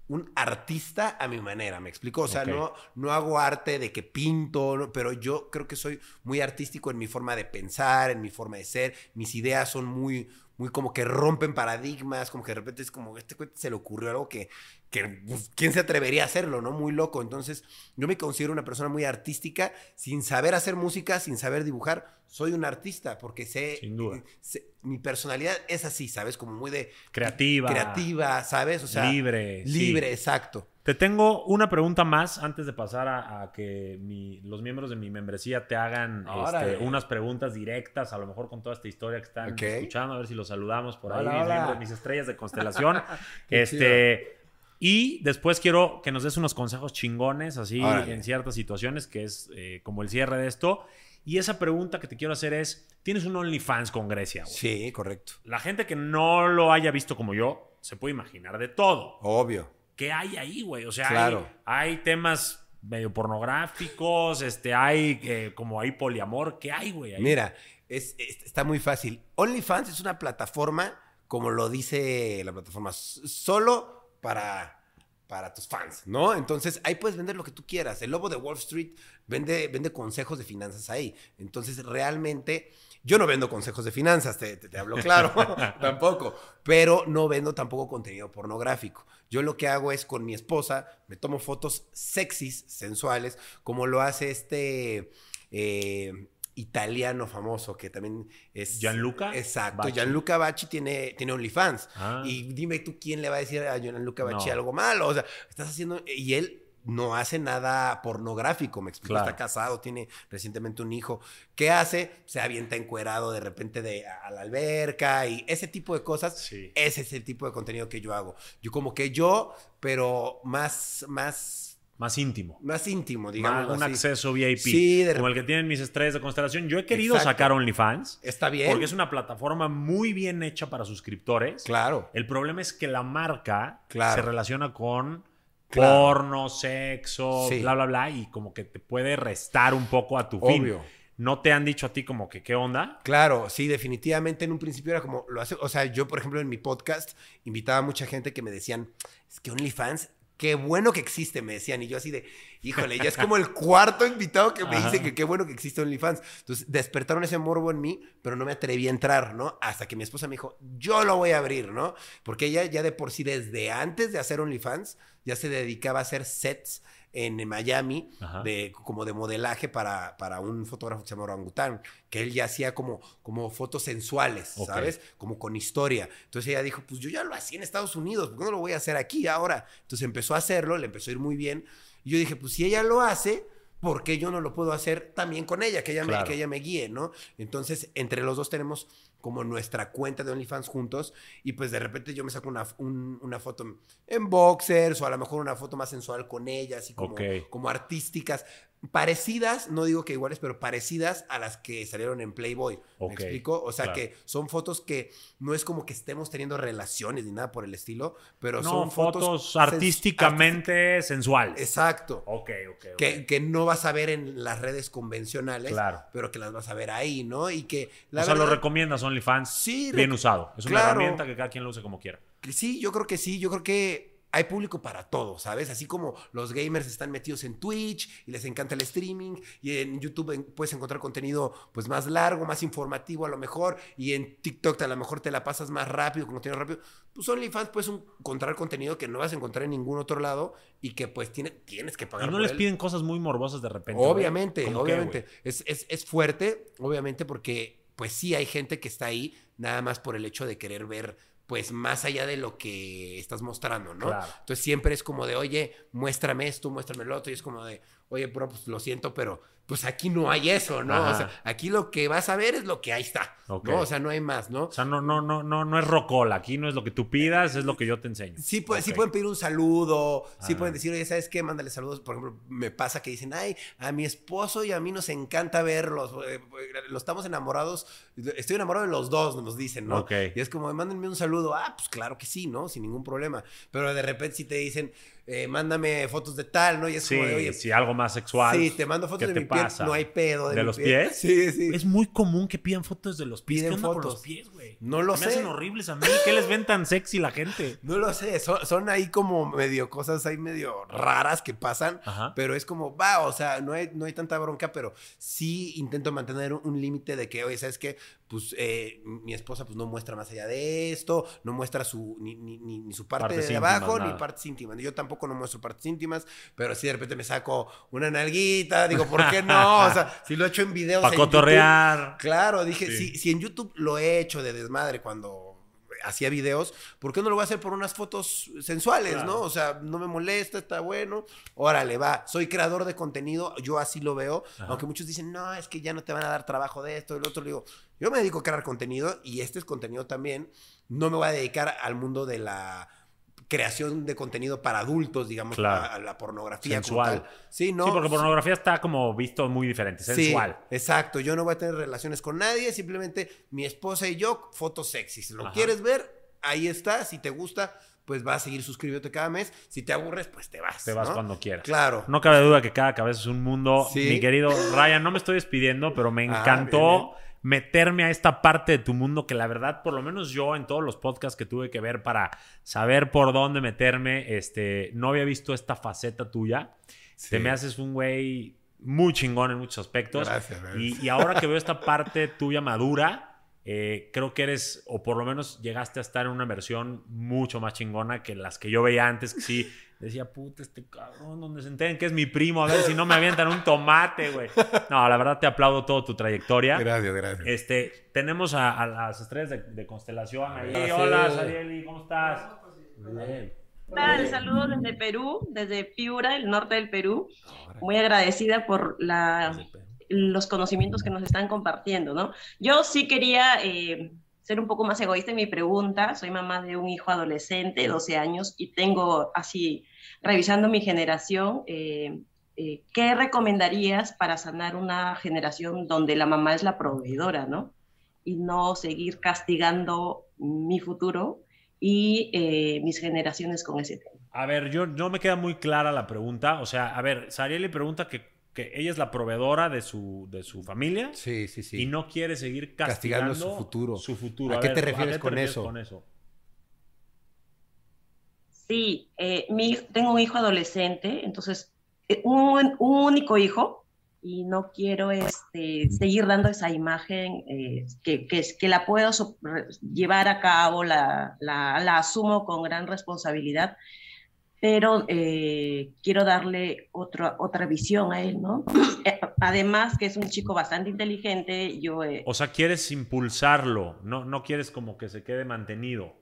un artista a mi manera, ¿me explico? O sea, no, no hago arte de que pinto, ¿no? pero yo creo que soy muy artístico en mi forma de pensar, en mi forma de ser. Mis ideas son muy, muy como que rompen paradigmas, como que de repente es como, este cuate se le ocurrió algo que, que pues, ¿quién se atrevería a hacerlo, no? Muy loco. Entonces, yo me considero una persona muy artística, sin saber hacer música, sin saber dibujar. Soy un artista porque sé, Sin duda. sé- mi personalidad es así, ¿sabes? Como muy de Creativa. creativa, ¿sabes? O sea, libre. sí. libre, exacto. Te tengo una pregunta más antes de pasar a, a que mi- los miembros de mi membresía te hagan este, unas preguntas directas, a lo mejor con toda esta historia que están escuchando, a ver si los saludamos por ahí, Hola, mis, hola. mis estrellas de constelación. Este, y después quiero que nos des unos consejos chingones, así Órale. en ciertas situaciones, que es eh, como el cierre de esto. Y esa pregunta que te quiero hacer es, tienes un OnlyFans con Grecia, güey. Sí, correcto. La gente que no lo haya visto como yo, se puede imaginar de todo. Obvio. ¿qué hay ahí, güey? O sea, Claro. hay, hay temas medio pornográficos, este, hay eh, como hay poliamor, ¿qué hay, güey? ahí? Mira, es, es- está muy fácil. OnlyFans es una plataforma, como lo dice la plataforma, solo para, para tus fans, ¿no? Entonces ahí puedes vender lo que tú quieras. El lobo de Wall Street vende, vende consejos de finanzas ahí. Entonces realmente... Yo no vendo consejos de finanzas, te, te- hablo claro, tampoco, pero no vendo tampoco contenido pornográfico. Yo lo que hago es con mi esposa, me tomo fotos sexys, sensuales, como lo hace este eh, italiano famoso que también es... ¿Gianluca Exacto, Bacci? Gianluca Bacci tiene, tiene OnlyFans. Ah. Y dime tú quién le va a decir a Gianluca Bacci No. algo malo. O sea, estás haciendo... Y él no hace nada pornográfico, me explico. Claro. Está casado, tiene recientemente un hijo. ¿Qué hace? Se avienta encuerado de repente de, a la alberca y ese tipo de cosas. Sí. Ese es el tipo de contenido que yo hago. Yo como que yo, pero más, más, Más íntimo. más íntimo, Más digamos. un así. acceso VIP. Sí, de como el que tienen mis estrellas de constelación. Yo he querido Exacto. sacar OnlyFans Está bien. porque es una plataforma muy bien hecha para suscriptores. Claro. El problema es que la marca Claro. se relaciona con Claro. porno, sexo, Sí. bla, bla, bla, y como que te puede restar un poco a tu fin. Obvio. ¿No te han dicho a ti como que qué onda? Claro, sí, definitivamente en un principio era como lo hace, o sea, yo por ejemplo en mi podcast invitaba a mucha gente que me decían, es que OnlyFans, qué bueno que existe, me decían, y yo así de, híjole, ya es como el cuarto invitado que me Ajá. dice que qué bueno que existe OnlyFans. Entonces despertaron ese morbo en mí, pero no me atreví a entrar, ¿no? Hasta que mi esposa me dijo, yo lo voy a abrir, ¿no? Porque ella ya de por sí, desde antes de hacer OnlyFans, ya se dedicaba a hacer sets en Miami, Ajá. de, como de modelaje para, para un fotógrafo que se llama Orangután, que él ya hacía como, como fotos sensuales, Ok. ¿sabes? Como con historia. Entonces ella dijo, pues yo ya lo hacía en Estados Unidos, ¿por qué no lo voy a hacer aquí ahora? Entonces empezó a hacerlo, le empezó a ir muy bien. Y yo dije, pues si ella lo hace, ¿por qué yo no lo puedo hacer también con ella? Que ella, Claro. me, que ella me guíe, ¿no? Entonces, entre los dos tenemos como nuestra cuenta de OnlyFans juntos y pues de repente yo me saco una, un- una foto en boxers o a lo mejor una foto más sensual con ella, así como, como artísticas, parecidas, no digo que iguales, pero parecidas a las que salieron en Playboy. ¿Me explico? O sea claro. que son fotos que no es como que estemos teniendo relaciones ni nada por el estilo, pero no, son fotos, sens- artísticamente sensuales. Exacto. Ok, ok. ok. Que, que no vas a ver en las redes convencionales, Claro. pero que las vas a ver ahí, ¿no? Y que la o sea, lo recomiendas OnlyFans Sí, bien usado. Es una claro. herramienta que cada quien lo use como quiera. Sí, yo creo que sí, yo creo que hay público para todo, ¿sabes? Así como los gamers están metidos en Twitch y les encanta el streaming y en YouTube puedes encontrar contenido pues más largo, más informativo a lo mejor y en TikTok a lo mejor te la pasas más rápido, con contenido rápido. Pues OnlyFans puedes encontrar contenido que no vas a encontrar en ningún otro lado y que pues tiene, tienes que pagar Y no por les él. piden cosas muy morbosas de repente. Obviamente, ¿Cómo qué, obviamente. es, es, es fuerte, obviamente, porque pues sí hay gente que está ahí nada más por el hecho de querer ver pues más allá de lo que estás mostrando, ¿no? Claro. Entonces siempre es como de, oye, muéstrame esto, muéstrame lo otro, y es como de, oye, bro, pues lo siento, pero pues aquí no hay eso, ¿no? Ajá. O sea, aquí lo que vas a ver es lo que ahí está. ¿no? O sea, no hay más, ¿no? O sea, no, no, no, no, no es rocola. Aquí no es lo que tú pidas, es lo que yo te enseño. Sí, puede- sí pueden pedir un saludo, sí pueden decir, oye, ¿sabes qué? Mándale saludos. Por ejemplo, me pasa que dicen, ay, a mi esposo y a mí nos encanta verlos. eh, Los estamos enamorados, estoy enamorado de los dos, nos dicen, ¿no? Ok. Y es como, mándenme un saludo. Ah, pues claro que sí, ¿no? Sin ningún problema. Pero de repente si te dicen, eh, mándame fotos de tal, ¿no? Y es Sí, como de, oye, sí, algo más sexual. sí, te mando fotos ¿Qué de mi pie, pasa? no hay pedo. ¿De los pie. pies? Sí, sí. Es muy común que pidan fotos de los pies. Piden ¿Qué onda con fotos. los pies, güey? No lo Me sé. hacen horribles a mí. ¿Qué les ven tan sexy la gente? No lo sé, son, son ahí como medio cosas ahí medio raras que pasan, Ajá. pero es como, va, o sea, no hay, no hay tanta bronca, pero sí intento mantener un, un límite de que, oye, ¿sabes qué? Pues eh, mi esposa pues no muestra más allá de esto, no muestra su, ni, ni, ni- ni su parte de abajo, ni partes íntimas. Yo tampoco no muestro partes íntimas, pero si de repente me saco una nalguita, digo, ¿por qué no? O sea, si lo he hecho en videos. Para YouTube, cotorrear. Claro, dije, Sí. si, si en YouTube lo he hecho de desmadre cuando hacía videos, ¿por qué no lo voy a hacer por unas fotos sensuales, Claro. no? O sea, no me molesta, está bueno. Órale, va. Soy creador de contenido, yo así lo veo. Ajá. Aunque muchos dicen, no, es que ya no te van a dar trabajo de esto, del otro. Le digo, yo me dedico a crear contenido y este es contenido también. No me voy a dedicar al mundo de la creación de contenido para adultos, digamos, Claro. a, a la pornografía como Sensual. tal. Sí, no. Sí, porque pornografía está como visto muy diferente, sensual. Sí, exacto. Yo no voy a tener relaciones con nadie, simplemente mi esposa y yo, fotos sexy. Si lo Ajá. quieres ver, ahí está. Si te gusta, pues vas a seguir suscribiéndote cada mes. Si te aburres, pues te vas. Te vas ¿no? cuando quieras. Claro. No cabe duda que cada cabeza es un mundo. Sí. Mi querido Ryan, no me estoy despidiendo, pero me Ah, encantó bien, meterme a esta parte de tu mundo que la verdad, por lo menos yo en todos los podcasts que tuve que ver para saber por dónde meterme, este, no había visto esta faceta tuya. Sí. Te me haces un güey muy chingón en muchos aspectos. Gracias, gracias. Y, y ahora que veo esta parte tuya madura, eh, creo que eres, o por lo menos llegaste a estar en una versión mucho más chingona que las que yo veía antes, que sí decía, puta, este cabrón, donde se enteren que es mi primo, a ver si no me avientan un tomate, güey. No, la verdad te aplaudo toda tu trayectoria. Gracias, gracias. Este, tenemos a, a las estrellas de, de constelación ahí. Ah. Hola, Sarieli, ¿cómo estás? Bien. Saludos desde Perú, desde Piura, el norte del Perú. Muy agradecida por la, los conocimientos que nos están compartiendo, ¿no? Yo sí quería eh, ser un poco más egoísta en mi pregunta. Soy mamá de un hijo adolescente, 12 años, y tengo así, revisando mi generación, eh, eh, ¿qué recomendarías para sanar una generación donde la mamá es la proveedora, ¿no? Y no seguir castigando mi futuro y eh, mis generaciones con ese tema. A ver, yo no me queda muy clara la pregunta. O sea, a ver, Sarieli pregunta que, que ella es la proveedora de su, de su familia Sí, sí, sí. y no quiere seguir Castigando castigando, su futuro. Su futuro. ¿A qué te refieres con eso? con eso? Sí, eh, mi, tengo un hijo adolescente, entonces eh, un, un único hijo y no quiero este, seguir dando esa imagen eh, que, que, que, la puedo so llevar a cabo, la, la, la, asumo con gran responsabilidad, pero eh, quiero darle otra, otra visión a él, ¿no? Eh, además que es un chico bastante inteligente, yo... Eh, o sea, quieres impulsarlo, no, no quieres como que se quede mantenido.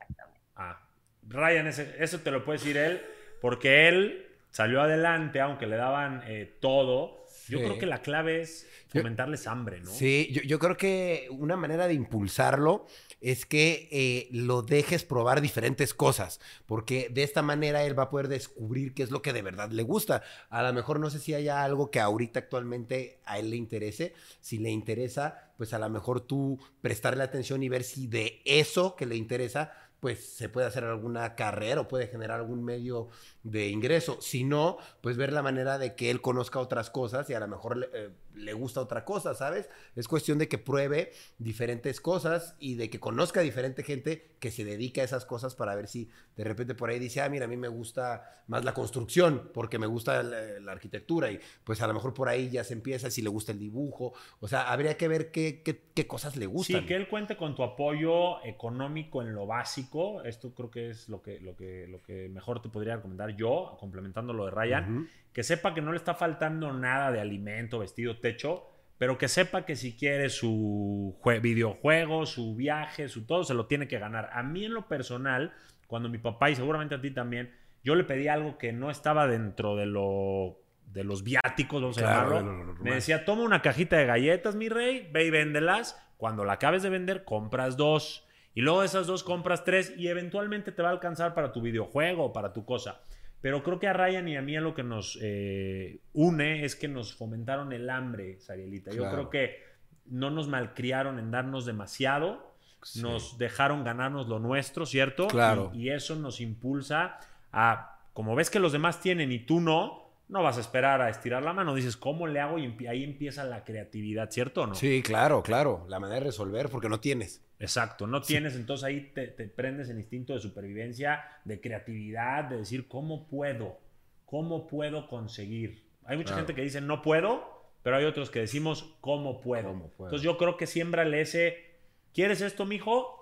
Exactamente. Ah, Ryan, eso te lo puede decir él, porque él salió adelante, aunque le daban todo. Yo creo que la clave es fomentarles hambre, ¿no? Sí, yo, yo, creo que una manera de impulsarlo es que eh, lo dejes probar diferentes cosas, porque de esta manera él va a poder descubrir qué es lo que de verdad le gusta. A lo mejor no sé si haya algo que ahorita actualmente a él le interese. Si le interesa, pues a lo mejor tú prestarle atención y ver si de eso que le interesa pues se puede hacer alguna carrera o puede generar algún medio de ingreso. Si no, pues ver la manera de que él conozca otras cosas y a lo mejor le, eh, le, gusta otra cosa, ¿sabes? Es cuestión de que pruebe diferentes cosas y de que conozca diferente gente que se dedica a esas cosas para ver si de repente por ahí dice, ah, mira, a mí me gusta más la construcción porque me gusta la, arquitectura y pues a lo mejor por ahí ya se empieza si le gusta el dibujo. O sea, habría que ver qué, qué, qué cosas le gustan. Sí, que él cuente con tu apoyo económico en lo básico esto creo que es lo que, lo que, lo que mejor te podría recomendar yo, complementando lo de Ryan, que sepa que no le está faltando nada de alimento, vestido, techo, pero que sepa que si quiere su videojuego, su viaje, su todo, se lo tiene que ganar. A mí en lo personal, cuando mi papá y seguramente a ti también, yo le pedí algo que no estaba dentro de lo de los viáticos, vamos a llamarlo. me decía, toma una cajita de galletas, mi rey, ve y véndelas. Cuando la acabes de vender, compras dos. Y luego de esas dos compras tres y eventualmente te va a alcanzar para tu videojuego o para tu cosa. Pero creo que a Ryan y a mí a lo que nos eh, une es que nos fomentaron el hambre, Sarielita. Yo creo que no nos malcriaron en darnos demasiado, nos dejaron ganarnos lo nuestro, ¿cierto? Claro. Y, y, eso nos impulsa a, como ves que los demás tienen y tú no, no vas a esperar a estirar la mano, dices, ¿cómo le hago? Y ahí empieza la creatividad, ¿cierto o no? Sí, claro, claro, la manera de resolver, porque no tienes. Exacto, no tienes, entonces ahí te, prendes el instinto de supervivencia, de creatividad, de decir, ¿cómo puedo? ¿Cómo puedo conseguir? Hay mucha gente que dice, no puedo, pero hay otros que decimos, ¿cómo puedo? Entonces yo creo que siembrale ese, ¿quieres esto, mijo?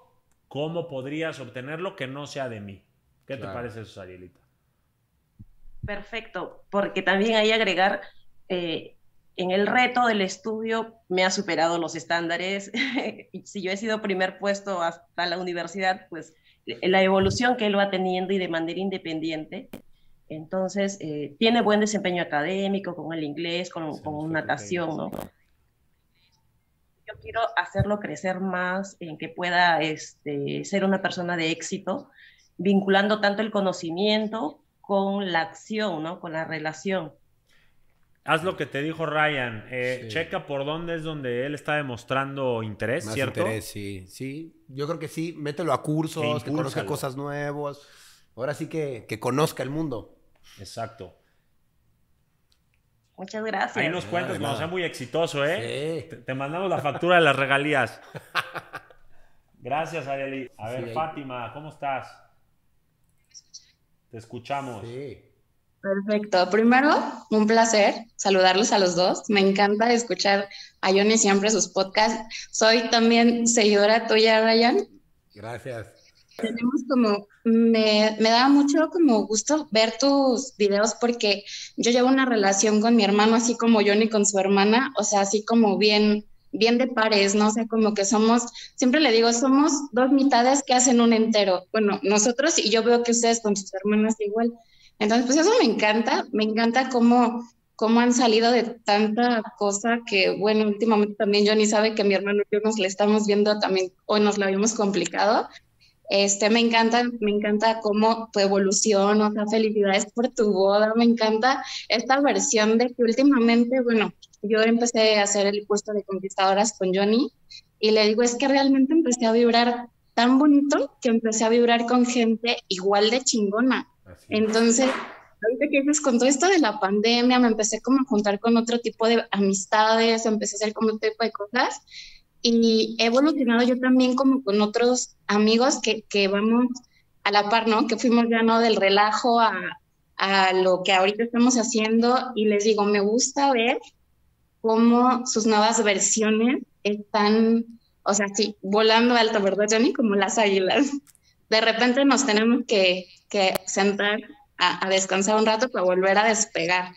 ¿Cómo podrías obtenerlo que no sea de mí? ¿Qué te parece eso, Arielita? Perfecto, porque también hay agregar, eh, en el reto del estudio me ha superado los estándares. si yo he sido primer puesto hasta la universidad, pues la evolución que él va teniendo y de manera independiente. Entonces, eh, tiene buen desempeño académico con el inglés, con, con natación, ¿no? Yo quiero hacerlo crecer más, en que pueda este, ser una persona de éxito, vinculando tanto el conocimiento con la acción, ¿no? Con la relación. Haz lo que te dijo Ryan. Eh, checa por dónde es donde él está demostrando interés, Más Interés, sí, sí. Yo creo que sí. Mételo a cursos, que conozca cosas nuevas. Ahora sí que, conozca el mundo. Exacto. Muchas gracias. Ahí nos cuentas cuando sea muy exitoso, ¿eh? Sí. Te, mandamos la factura de las regalías. Gracias, Arieli. A ver, Fátima, ¿cómo estás? Te escuchamos. Sí. Perfecto. Primero, un placer saludarlos a los dos. Me encanta escuchar a Johnny siempre sus podcasts. Soy también seguidora tuya, Ryan. Gracias. Tenemos como, me, me da mucho como gusto ver tus videos porque yo llevo una relación con mi hermano, así como Johnny con su hermana, o sea, así como bien, bien de pares, ¿no? sé, como que somos, siempre le digo, somos dos mitades que hacen un entero. Bueno, nosotros y yo veo que ustedes con sus hermanas igual. Entonces, pues eso me encanta, me encanta cómo, cómo han salido de tanta cosa que, bueno, últimamente también Johnny sabe que mi hermano y yo nos le estamos viendo también, hoy nos lo habíamos complicado. Este, me encanta, me encanta cómo tu evolución, o sea, felicidades por tu boda, me encanta esta versión de que últimamente, bueno, yo empecé a hacer el puesto de conquistadoras con Johnny y le digo, es que realmente empecé a vibrar tan bonito que empecé a vibrar con gente igual de chingona. Entonces, ahorita que dices, con todo esto de la pandemia, me empecé como a juntar con otro tipo de amistades, empecé a hacer como otro tipo de cosas y he evolucionado yo también como con otros amigos que, que vamos a la par, ¿no? Que fuimos ya, ¿no? Del relajo a, a lo que ahorita estamos haciendo y les digo, me gusta ver cómo sus nuevas versiones están, o sea, sí, volando alto, ¿verdad, Johnny? Como las águilas. de repente nos tenemos que, que sentar a, descansar un rato para volver a despegar.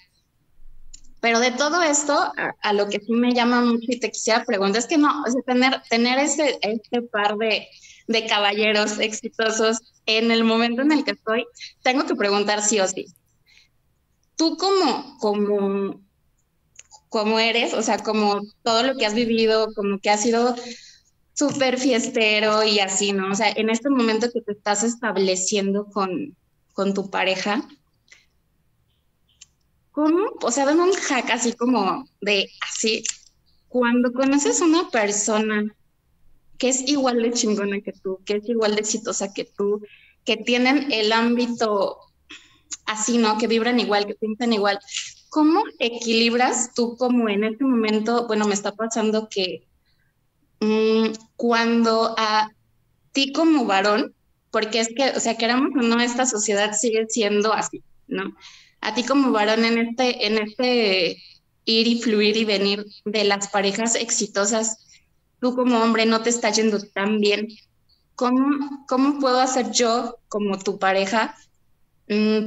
Pero de todo esto, a, lo que sí me llama mucho y te quisiera preguntar es que no, o sea, tener, tener ese, este par de, de caballeros exitosos en el momento en el que estoy, tengo que preguntar sí o sí. Tú como, como, como eres, o sea, como todo lo que has vivido, como que has sido súper fiestero y así, ¿no? O sea, en este momento que te estás estableciendo con, con tu pareja, ¿cómo? O sea, dame un hack así como de así, cuando conoces a una persona que es igual de chingona que tú, que es igual de exitosa que tú, que tienen el ámbito así, ¿no? Que vibran igual, que piensan igual. ¿Cómo equilibras tú como en este momento, bueno, me está pasando que mm, cuando a ti como varón, porque es que, o sea, queramos o no, esta sociedad sigue siendo así, ¿no? A ti como varón en este, en este ir y fluir y venir de las parejas exitosas, tú como hombre no te está yendo tan bien, ¿cómo, puedo hacer yo como tu pareja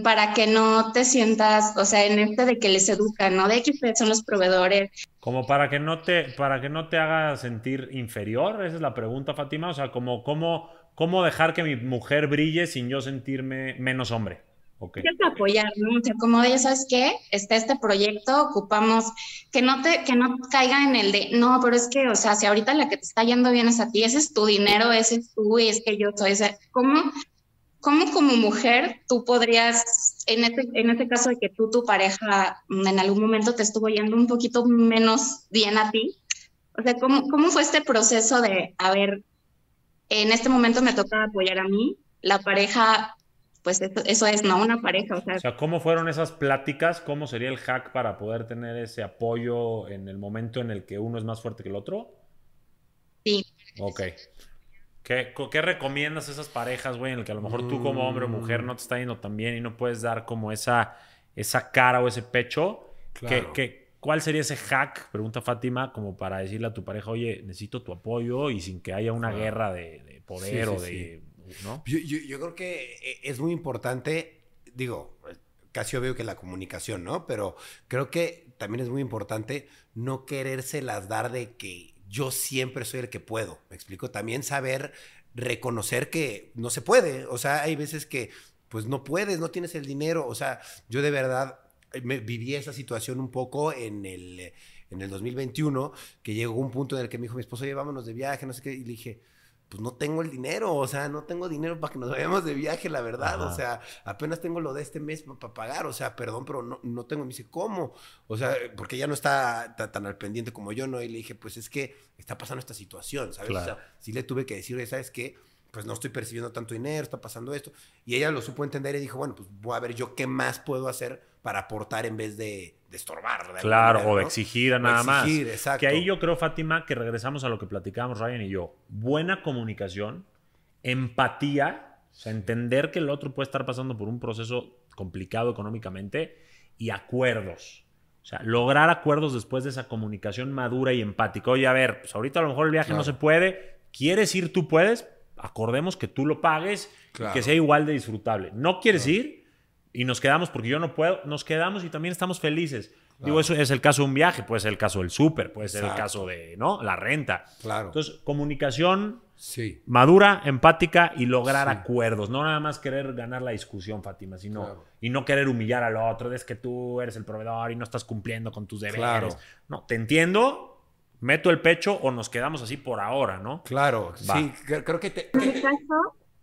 para que no te sientas, o sea, en este de que les educan, ¿no? De que ustedes son los proveedores. Como para que no te, para que no te haga sentir inferior, esa es la pregunta, Fátima. O sea, como cómo, cómo dejar que mi mujer brille sin yo sentirme menos hombre. Okay. que apoyar, ¿no? O sea, como de, ¿sabes qué? Está este proyecto, ocupamos que no te, que no caiga en el de, no, pero es que, o sea, si ahorita la que te está yendo bien es a ti, ese es tu dinero, ese es tú, y es que yo soy, ese, ¿cómo, cómo como mujer tú podrías, en este, en este caso de que tú, tu pareja, en algún momento te estuvo yendo un poquito menos bien a ti, o sea, ¿cómo, cómo fue este proceso de, a ver, en este momento me toca apoyar a mí, la pareja pues eso, es, ¿no? Una pareja. O sea, o sea, ¿cómo fueron esas pláticas? ¿Cómo sería el hack para poder tener ese apoyo en el momento en el que uno es más fuerte que el otro? Sí. Ok. ¿Qué, qué recomiendas a esas parejas, güey, en el que a lo mejor tú como hombre o mujer no te está yendo tan bien y no puedes dar como esa, esa cara o ese pecho? Claro. cuál sería ese hack, pregunta Fátima, como para decirle a tu pareja, oye, necesito tu apoyo y sin que haya una guerra de, poder o de yo, creo que eh, es muy importante, digo, casi obvio que la comunicación, ¿no? Pero creo que también es muy importante no querérselas dar de que yo siempre soy el que puedo. Me explico. También saber reconocer que no se puede. O sea, hay veces que pues no puedes, no tienes el dinero. O sea, yo de verdad eh, me viví esa situación un poco en el, en el 2021, que llegó un punto en el que me dijo mi esposo, oye, vámonos de viaje, no sé qué, y le dije, pues no tengo el dinero, o sea, no tengo dinero para que nos vayamos de viaje, la verdad, o sea, apenas tengo lo de este mes para pagar, o sea, perdón, pero no, no tengo, me dice, ¿cómo? O sea, porque ya no está tan, al pendiente como yo, ¿no? Y le dije, pues es que está pasando esta situación, ¿sabes? O sea, sí le tuve que decir, ¿sabes qué? Pues no estoy percibiendo tanto dinero, está pasando esto. Y ella lo supo entender y dijo, bueno, pues voy a ver yo qué más puedo hacer para aportar en vez de, estorbar. claro, o de exigir a nada más. Que ahí yo creo, Fátima, que regresamos a lo que platicábamos Ryan y yo. Buena comunicación, empatía, o sea, entender que el otro puede estar pasando por un proceso complicado económicamente y acuerdos. O sea, lograr acuerdos después de esa comunicación madura y empática. Oye, a ver, pues ahorita a lo mejor el viaje no se puede. ¿Quieres ir? Tú puedes. Acordemos que tú lo pagues y que sea igual de disfrutable. ¿No quieres ir? Y nos quedamos porque yo no puedo, nos quedamos y también estamos felices. Digo, eso es el caso de un viaje, puede ser el caso del súper, puede ser el caso de, ¿no? La renta. Claro. Entonces, comunicación sí. madura, empática y lograr acuerdos. No nada más querer ganar la discusión, Fátima, sino y no querer humillar al otro. Es que tú eres el proveedor y no estás cumpliendo con tus deberes. No, te entiendo, meto el pecho o nos quedamos así por ahora, ¿no? Claro, sí, creo que te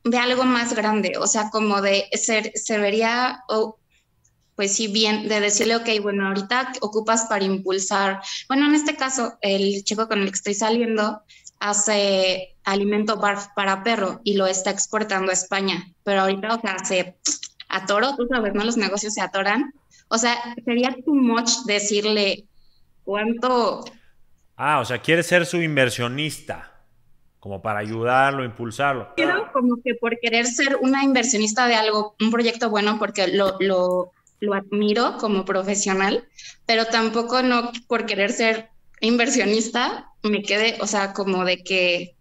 de algo más grande, o sea, como de ser, se vería, o pues sí, bien, de decirle, ok, bueno, ahorita ocupas para impulsar, bueno, en este caso, el chico con el que estoy saliendo hace alimento barf para perro y lo está exportando a España, pero ahorita, o sea, se atoro, tú sabes, ¿no? Los negocios se atoran. O sea, sería too much decirle cuánto... Ah, o sea, quiere ser su inversionista como para ayudarlo, impulsarlo. Quiero como que por querer ser una inversionista de algo, un proyecto bueno, porque lo, lo, lo admiro como profesional, pero tampoco no por querer ser inversionista me quede, o sea, como de que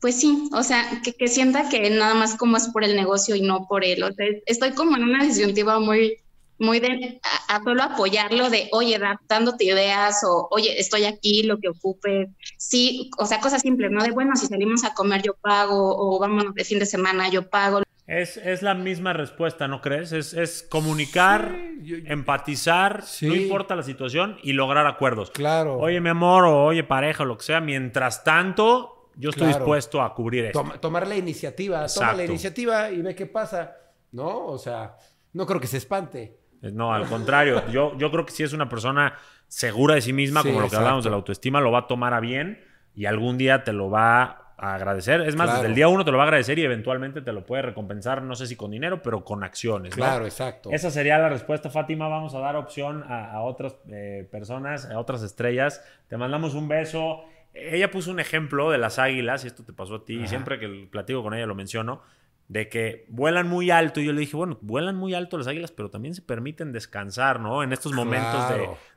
pues sí, o sea, que, sienta que nada más como es por el negocio y no por él. O sea, estoy como en una disyuntiva muy, muy de a, solo apoyarlo de, oye, dándote ideas o, oye, estoy aquí, lo que ocupe. Sí, o sea, cosas simples, ¿no? De, bueno, si salimos a comer yo pago o vámonos de fin de semana yo pago. Es, es la misma respuesta, ¿no crees? Es, es comunicar, empatizar, no importa la situación y lograr acuerdos. Claro. Oye, mi amor, o oye, pareja, o lo que sea. Mientras tanto, yo estoy dispuesto a cubrir eso. tomar la iniciativa. Toma la iniciativa y ve qué pasa. ¿No? O sea, no creo que se espante. Eh, no, al contrario. yo, yo creo que si es una persona segura de sí misma, como lo que hablamos de la autoestima, lo va a tomar a bien y algún día te lo va a agradecer. Es más, desde el día uno te lo va a agradecer y eventualmente te lo puede recompensar, no sé si con dinero, pero con acciones. Claro, exacto. Esa sería la respuesta, Fátima. Vamos a dar opción a, otras eh, personas, a otras estrellas. Te mandamos un beso. Ella puso un ejemplo de las águilas, y esto te pasó a ti, y siempre que platico con ella lo menciono de que vuelan muy alto. Y yo le dije, bueno, vuelan muy alto las águilas, pero también se permiten descansar, ¿no? En estos momentos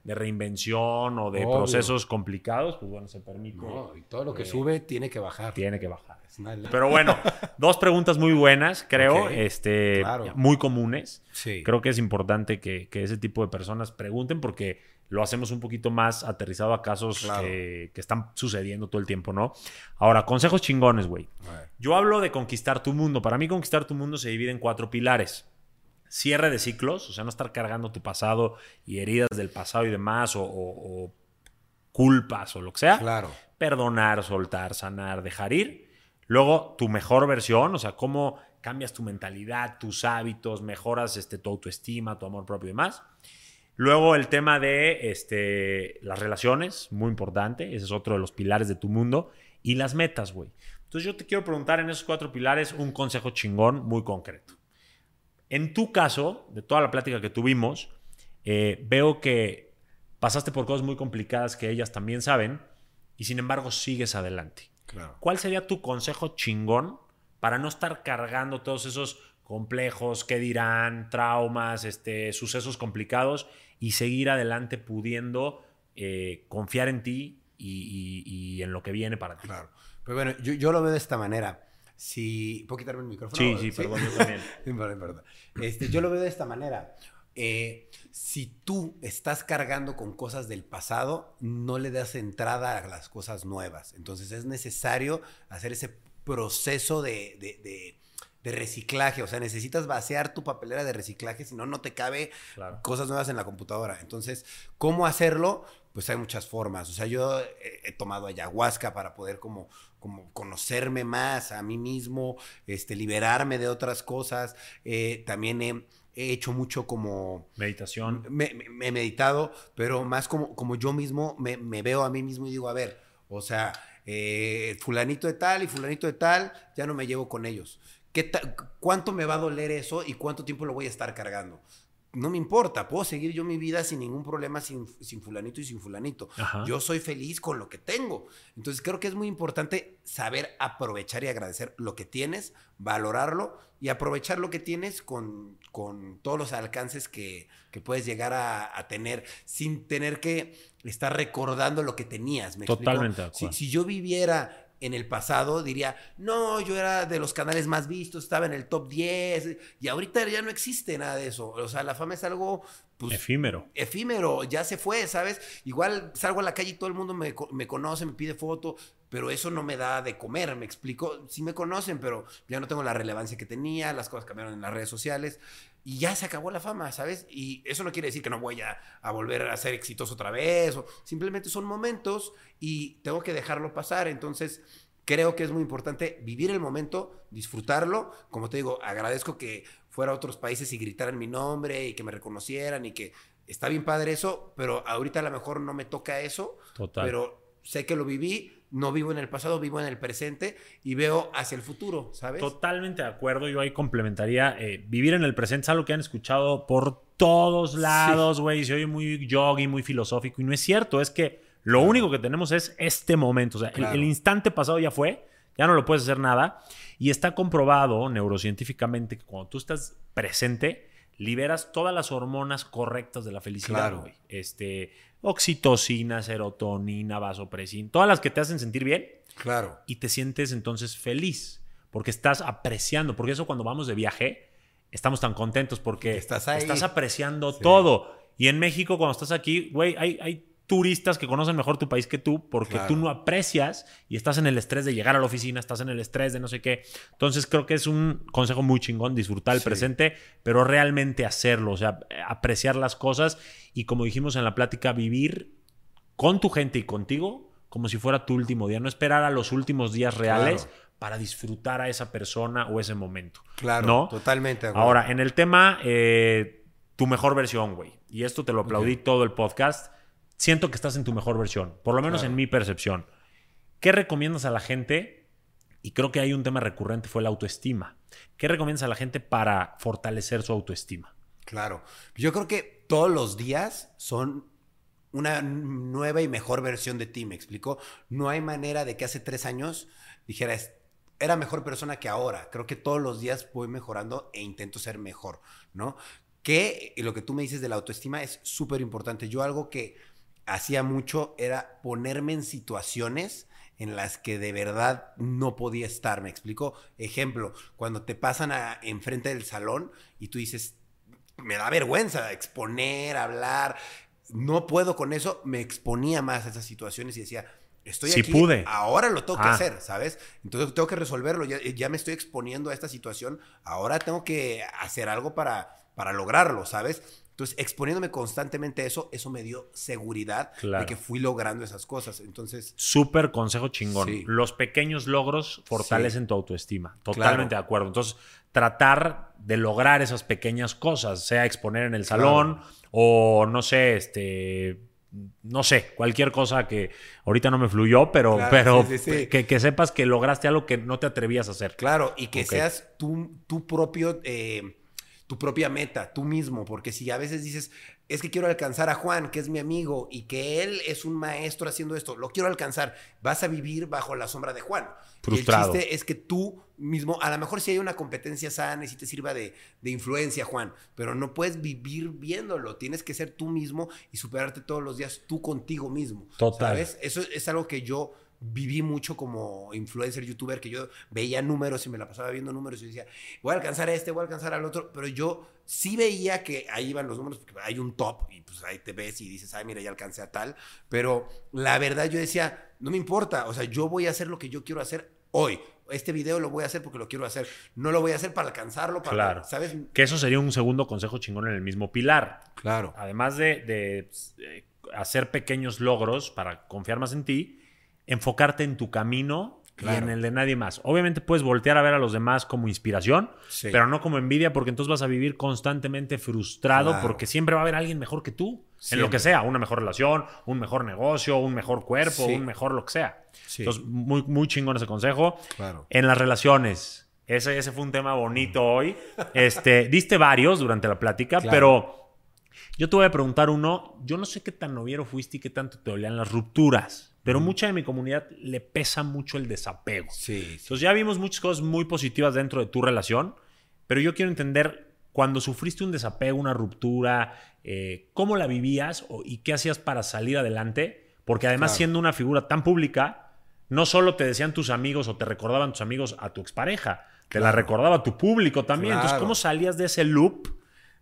de, reinvención o de procesos complicados, pues bueno, se permite. y todo lo que sube tiene que bajar. Tiene que bajar. Pero bueno, dos preguntas muy buenas, creo, este, muy comunes. Sí. Creo que es importante que, que ese tipo de personas pregunten porque lo hacemos un poquito más aterrizado a casos que, están sucediendo todo el tiempo, ¿no? Ahora, consejos chingones, güey. Yo hablo de conquistar tu mundo. Para mí, conquistar tu mundo se divide en cuatro pilares. Cierre de ciclos, o sea, no estar cargando tu pasado y heridas del pasado y demás, o, culpas o lo que sea. Claro. Perdonar, soltar, sanar, dejar ir. Luego, tu mejor versión, o sea, cómo cambias tu mentalidad, tus hábitos, mejoras este, tu autoestima, tu amor propio y demás. Luego el tema de este, las relaciones, muy importante, ese es otro de los pilares de tu mundo. Y las metas, güey. Entonces yo te quiero preguntar en esos cuatro pilares un consejo chingón muy concreto. En tu caso, de toda la plática que tuvimos, eh, veo que pasaste por cosas muy complicadas que ellas también saben y sin embargo sigues adelante. ¿Cuál sería tu consejo chingón para no estar cargando todos esos complejos, qué dirán, traumas, este, sucesos complicados y seguir adelante pudiendo eh, confiar en ti y, en lo que viene para ti. Claro. Pero bueno, yo, lo veo de esta manera. Si. ¿Puedo quitarme el micrófono? Sí, sí, perdón, yo también. Este, yo lo veo de esta manera. Eh, si tú estás cargando con cosas del pasado, no le das entrada a las cosas nuevas. Entonces es necesario hacer ese proceso de de reciclaje. O sea, necesitas vaciar tu papelera de reciclaje, si no, no te cabe cosas nuevas en la computadora. Entonces, ¿cómo hacerlo? Pues hay muchas formas. O sea, yo he, tomado ayahuasca para poder como, como conocerme más a mí mismo, este, liberarme de otras cosas. Eh, también he, hecho mucho como... Meditación. Me, he meditado, pero más como, como yo mismo me, veo a mí mismo y digo, a ver, o sea, eh, fulanito de tal y fulanito de tal, ya no me llevo con ellos. ¿Cuánto me va a doler eso y cuánto tiempo lo voy a estar cargando? No me importa, puedo seguir yo mi vida sin ningún problema, sin, fulanito y sin fulanito. Yo soy feliz con lo que tengo. Entonces creo que es muy importante saber aprovechar y agradecer lo que tienes, valorarlo y aprovechar lo que tienes con, todos los alcances que, puedes llegar a, tener sin tener que estar recordando lo que tenías. Totalmente. si yo viviera en el pasado diría, no, yo era de los canales más vistos, estaba en el top 10, y ahorita ya no existe nada de eso. O sea, la fama es algo... Pues, efímero. Efímero, ya se fue, ¿sabes? Igual salgo a la calle y todo el mundo me, me conoce, me pide foto, pero eso no me da de comer, me explico. Sí me conocen, pero ya no tengo la relevancia que tenía, las cosas cambiaron en las redes sociales y ya se acabó la fama, ¿sabes? Y eso no quiere decir que no voy a, a, volver a ser exitoso otra vez, o simplemente son momentos y tengo que dejarlo pasar. Entonces, creo que es muy importante vivir el momento, disfrutarlo. Como te digo, agradezco que fuera a otros países y gritaran mi nombre y que me reconocieran y que está bien padre eso, pero ahorita a lo mejor no me toca eso. Total. Pero sé que lo viví no vivo en el pasado, vivo en el presente y veo hacia el futuro, ¿sabes? Totalmente de acuerdo. Yo ahí complementaría, eh, vivir en el presente es algo que han escuchado por todos lados, güey. Se oye muy yogi, muy filosófico y no es cierto. Es que lo único que tenemos es este momento. O sea, el, instante pasado ya fue, ya no lo puedes hacer nada. Y está comprobado neurocientíficamente que cuando tú estás presente, liberas todas las hormonas correctas de la felicidad, güey. Este, oxitocina, serotonina, vasopresina, todas las que te hacen sentir bien, Claro. Y te sientes entonces feliz, porque estás apreciando, porque eso cuando vamos de viaje, estamos tan contentos porque estás, ahí. estás apreciando todo. Y en México, cuando estás aquí, güey, hay, hay turistas que conocen mejor tu país que tú porque tú no aprecias y estás en el estrés de llegar a la oficina, estás en el estrés de no sé qué. Entonces creo que es un consejo muy chingón disfrutar el presente, pero realmente hacerlo, o sea, apreciar las cosas y como dijimos en la plática, vivir con tu gente y contigo como si fuera tu último día, no esperar a los últimos días reales. Para disfrutar a esa persona o ese momento. Claro, ¿no? totalmente. Ahora, en el tema, eh, tu mejor versión, güey. Y esto te lo aplaudí todo el podcast siento que estás en tu mejor versión, por lo menos en mi percepción. ¿Qué recomiendas a la gente? Y creo que hay un tema recurrente, fue la autoestima. ¿Qué recomiendas a la gente para fortalecer su autoestima? Claro, yo creo que todos los días son una nueva y mejor versión de ti, me explico. No hay manera de que hace tres años dijeras, era mejor persona que ahora. Creo que todos los días voy mejorando e intento ser mejor, ¿no? Que lo que tú me dices de la autoestima es súper importante. Yo algo que hacía mucho era ponerme en situaciones en las que de verdad no podía estar, ¿me explico? Ejemplo, cuando te pasan a, enfrente del salón y tú dices, me da vergüenza exponer, hablar, no puedo con eso, me exponía más a esas situaciones y decía, estoy aquí, pude. ahora lo tengo que ah. hacer, ¿sabes? Entonces tengo que resolverlo, ya, ya, me estoy exponiendo a esta situación, ahora tengo que hacer algo para, para lograrlo, ¿sabes? Entonces, exponiéndome constantemente a eso, eso me dio seguridad de que fui logrando esas cosas. Entonces. Súper consejo chingón. Los pequeños logros fortalecen tu autoestima. Totalmente de acuerdo. Entonces, tratar de lograr esas pequeñas cosas, sea exponer en el salón o no sé, este. No sé, cualquier cosa que ahorita no me fluyó, pero, pero que, sepas que lograste algo que no te atrevías a hacer. Claro, y que seas tú, tu propio. Eh, tu propia meta, tú mismo, porque si a veces dices, es que quiero alcanzar a Juan, que es mi amigo, y que él es un maestro haciendo esto, lo quiero alcanzar, vas a vivir bajo la sombra de Juan. Frustrado. Y el chiste es que tú mismo, a lo mejor si hay una competencia sana y si te sirva de, de influencia, Juan, pero no puedes vivir viéndolo, tienes que ser tú mismo y superarte todos los días tú contigo mismo. Total. ¿Sabes? Eso es algo que yo viví mucho como influencer, youtuber, que yo veía números y me la pasaba viendo números y decía, voy a alcanzar a este, voy a alcanzar al otro, pero yo sí veía que ahí iban los números, porque hay un top y pues ahí te ves y dices, ay, mira, ya alcancé a tal, pero la verdad yo decía, no me importa, o sea, yo voy a hacer lo que yo quiero hacer hoy. Este video lo voy a hacer porque lo quiero hacer. No lo voy a hacer para alcanzarlo, para, claro. ¿sabes? Que eso sería un segundo consejo chingón en el mismo pilar. Claro. Además de, de eh, hacer pequeños logros para confiar más en ti, enfocarte en tu camino y en el de nadie más. Obviamente puedes voltear a ver a los demás como inspiración, pero no como envidia, porque entonces vas a vivir constantemente frustrado porque siempre va a haber alguien mejor que tú. En lo que sea, una mejor relación, un mejor negocio, un mejor cuerpo, un mejor lo que sea. Entonces, muy, muy chingón ese consejo. En las relaciones, ese, ese fue un tema bonito hoy. Este, diste varios durante la plática, pero yo te voy a preguntar uno. Yo no sé qué tan noviero fuiste y qué tanto te dolían las rupturas. Pero mucha de mi comunidad le pesa mucho el desapego. Sí, Entonces ya vimos muchas cosas muy positivas dentro de tu relación, pero yo quiero entender cuando sufriste un desapego, una ruptura, eh, cómo la vivías y qué hacías para salir adelante, porque además siendo una figura tan pública, no solo te decían tus amigos o te recordaban tus amigos a tu expareja, te la recordaba tu público también. Entonces, ¿cómo salías de ese loop?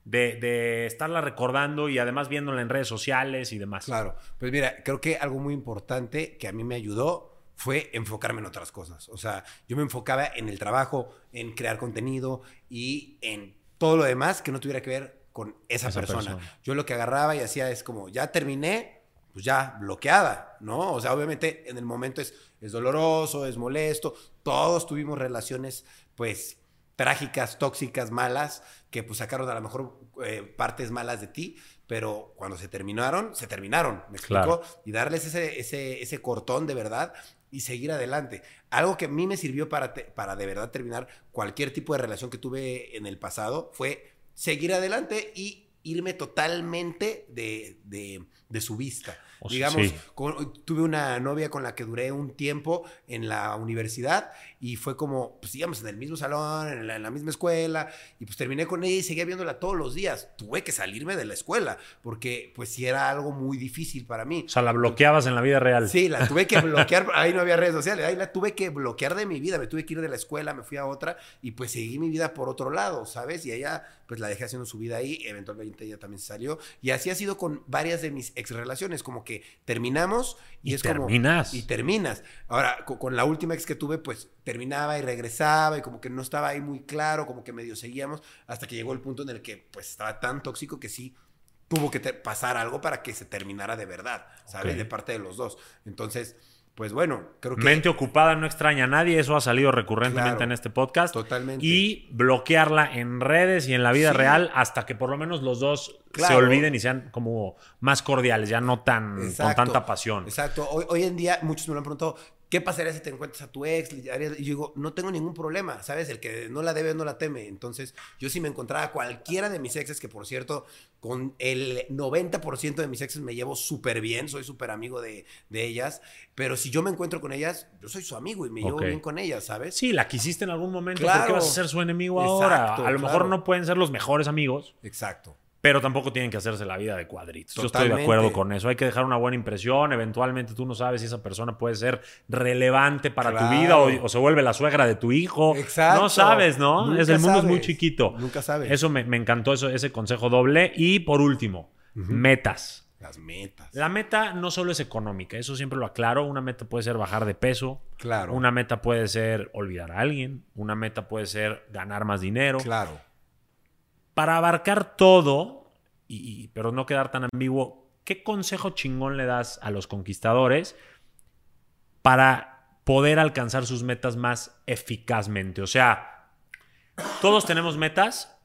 De, estarla recordando y además viéndola en redes sociales y demás. Claro, pues mira, creo que algo muy importante que a mí me ayudó fue enfocarme en otras cosas. O sea, yo me enfocaba en el trabajo, en crear contenido y en todo lo demás que no tuviera que ver con esa, persona. Yo lo que agarraba y hacía es como, ya terminé, pues ya bloqueada, ¿no? O sea, obviamente en el momento es, es doloroso, es molesto, todos tuvimos relaciones, pues trágicas, tóxicas, malas, que pues sacaron a lo mejor eh, partes malas de ti, pero cuando se terminaron, se terminaron, ¿me explico? Y darles ese, ese, ese cortón de verdad y seguir adelante. Algo que a mí me sirvió para, para de verdad terminar cualquier tipo de relación que tuve en el pasado fue seguir adelante y irme totalmente de, de, de su vista. O sea, Digamos, sí. con- tuve una novia con la que duré un tiempo en la universidad y fue como, pues íbamos en el mismo salón, en la, en la misma escuela, y pues terminé con ella y seguía viéndola todos los días. Tuve que salirme de la escuela porque pues sí era algo muy difícil para mí. O sea, la bloqueabas en la vida real. Sí, la tuve que bloquear, ahí no había redes sociales, ahí la tuve que bloquear de mi vida, me tuve que ir de la escuela, me fui a otra y pues seguí mi vida por otro lado, ¿sabes? Y ella pues la dejé haciendo su vida ahí, eventualmente ella también se salió y así ha sido con varias de mis ex relaciones, como que terminamos y, Y es terminas. como... Y terminas. Ahora, co- con, la última ex que tuve, pues terminaba y regresaba y como que no estaba ahí muy claro, como que medio seguíamos, hasta que llegó el punto en el que pues estaba tan tóxico que sí tuvo que pasar algo para que se terminara de verdad, ¿sabes? De parte de los dos. Entonces, pues bueno, creo que... Mente ocupada no extraña a nadie, eso ha salido recurrentemente Claro. en este podcast. Totalmente. Y bloquearla en redes y en la vida Sí. real hasta que por lo menos los dos se olviden y sean como más cordiales, ya no tan con tanta pasión. Exacto. Hoy, hoy en día muchos me lo han preguntado, ¿qué pasaría si te encuentras a tu ex? Y yo digo, no tengo ningún problema, ¿sabes? El que no la debe no la teme. Entonces, yo si me encontraba a cualquiera de mis exes, que por cierto, con el 90% de mis exes me llevo súper bien, soy súper amigo de, de ellas, pero si yo me encuentro con ellas, yo soy su amigo y me llevo bien con ellas, ¿sabes? Sí, la quisiste en algún momento, Claro. ¿por qué vas a ser su enemigo ahora? A lo mejor no pueden ser los mejores amigos, Exacto. Pero tampoco tienen que hacerse la vida de cuadritos. Yo estoy de acuerdo con eso. Hay que dejar una buena impresión. Eventualmente tú no sabes si esa persona puede ser relevante para tu vida o, o se vuelve la suegra de tu hijo. Exacto. No sabes, ¿no? Nunca es el mundo es muy chiquito. Nunca sabes. Eso me, me encantó, eso, ese consejo doble. Y por último, metas. Las metas. La meta no solo es económica, eso siempre lo aclaro. Una meta puede ser bajar de peso. Claro. Una meta puede ser olvidar a alguien. Una meta puede ser ganar más dinero. Claro. Para abarcar todo, y, y- pero no quedar tan ambiguo, ¿qué consejo chingón le das a los conquistadores para poder alcanzar sus metas más eficazmente? O sea, todos tenemos metas,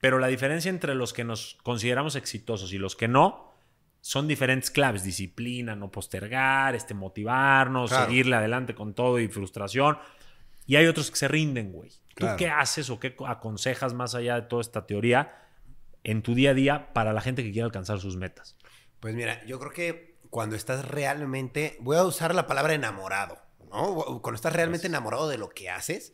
pero la diferencia entre los que nos consideramos exitosos y los que no son diferentes claves. Disciplina, no postergar, este, motivarnos, Claro. seguirle adelante con todo y frustración. Y hay otros que se rinden, güey. ¿Tú Claro. qué haces o qué aconsejas más allá de toda esta teoría en tu día a día para la gente que quiere alcanzar sus metas? Pues mira, yo creo que cuando estás realmente, voy a usar la palabra enamorado, ¿no? Cuando estás realmente enamorado de lo que haces,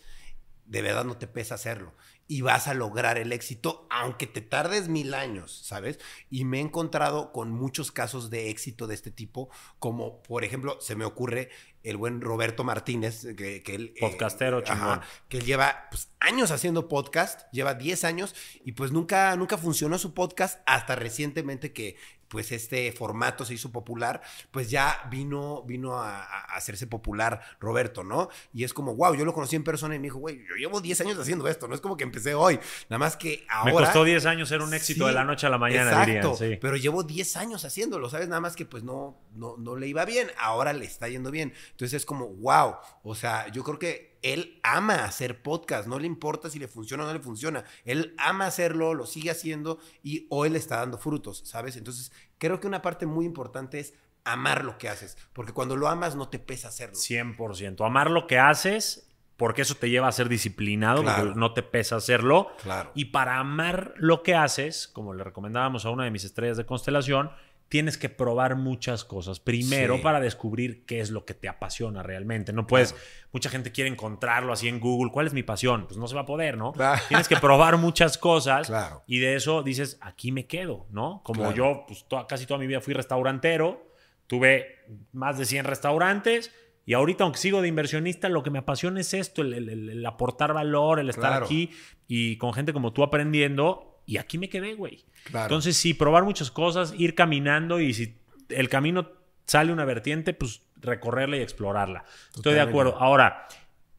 de verdad no te pesa hacerlo. Y vas a lograr el éxito, aunque te tardes mil años, ¿sabes? Y me he encontrado con muchos casos de éxito de este tipo, como por ejemplo, se me ocurre el buen Roberto Martínez, que, que él... eh, Podcastero chingón. que él lleva pues, años haciendo podcast, lleva 10 años, y pues nunca, nunca funcionó su podcast hasta recientemente que pues este formato se hizo popular, pues ya vino, vino a, a hacerse popular Roberto, ¿no? Y es como, wow, yo lo conocí en persona y me dijo, güey, yo llevo 10 años haciendo esto, no es como que empecé hoy, nada más que ahora... Me costó 10 años ser un éxito Sí, de la noche a la mañana, exacto, dirían. Sí. Pero llevo 10 años haciéndolo, ¿sabes? Nada más que pues no, no, no le iba bien, ahora le está yendo bien. Entonces es como, wow, o sea, yo creo que él ama hacer podcast, no le importa si le funciona o no le funciona. Él ama hacerlo, lo sigue haciendo y hoy le está dando frutos, ¿sabes? Entonces creo que una parte muy importante es amar lo que haces, porque cuando lo amas no te pesa hacerlo. 100%. Amar lo que haces, porque eso te lleva a ser disciplinado, Claro. porque no te pesa hacerlo. Claro. Y para amar lo que haces, como le recomendábamos a una de mis estrellas de constelación, tienes que probar muchas cosas. Primero Sí. para descubrir qué es lo que te apasiona realmente. No puedes, Claro. mucha gente quiere encontrarlo así en Google. ¿Cuál es mi pasión? Pues no se va a poder, ¿no? Claro. Tienes que probar muchas cosas. Claro. Y de eso dices, aquí me quedo, ¿no? Como yo, pues casi toda mi vida fui restaurantero, tuve más de 100 restaurantes. Y ahorita, aunque sigo de inversionista, lo que me apasiona es esto, el, el- el- el aportar valor, el estar aquí y con gente como tú aprendiendo. Y aquí me quedé, güey. Claro. Entonces, sí, probar muchas cosas, ir caminando y si el camino sale una vertiente, pues recorrerla y explorarla. Estoy de acuerdo. Ahora,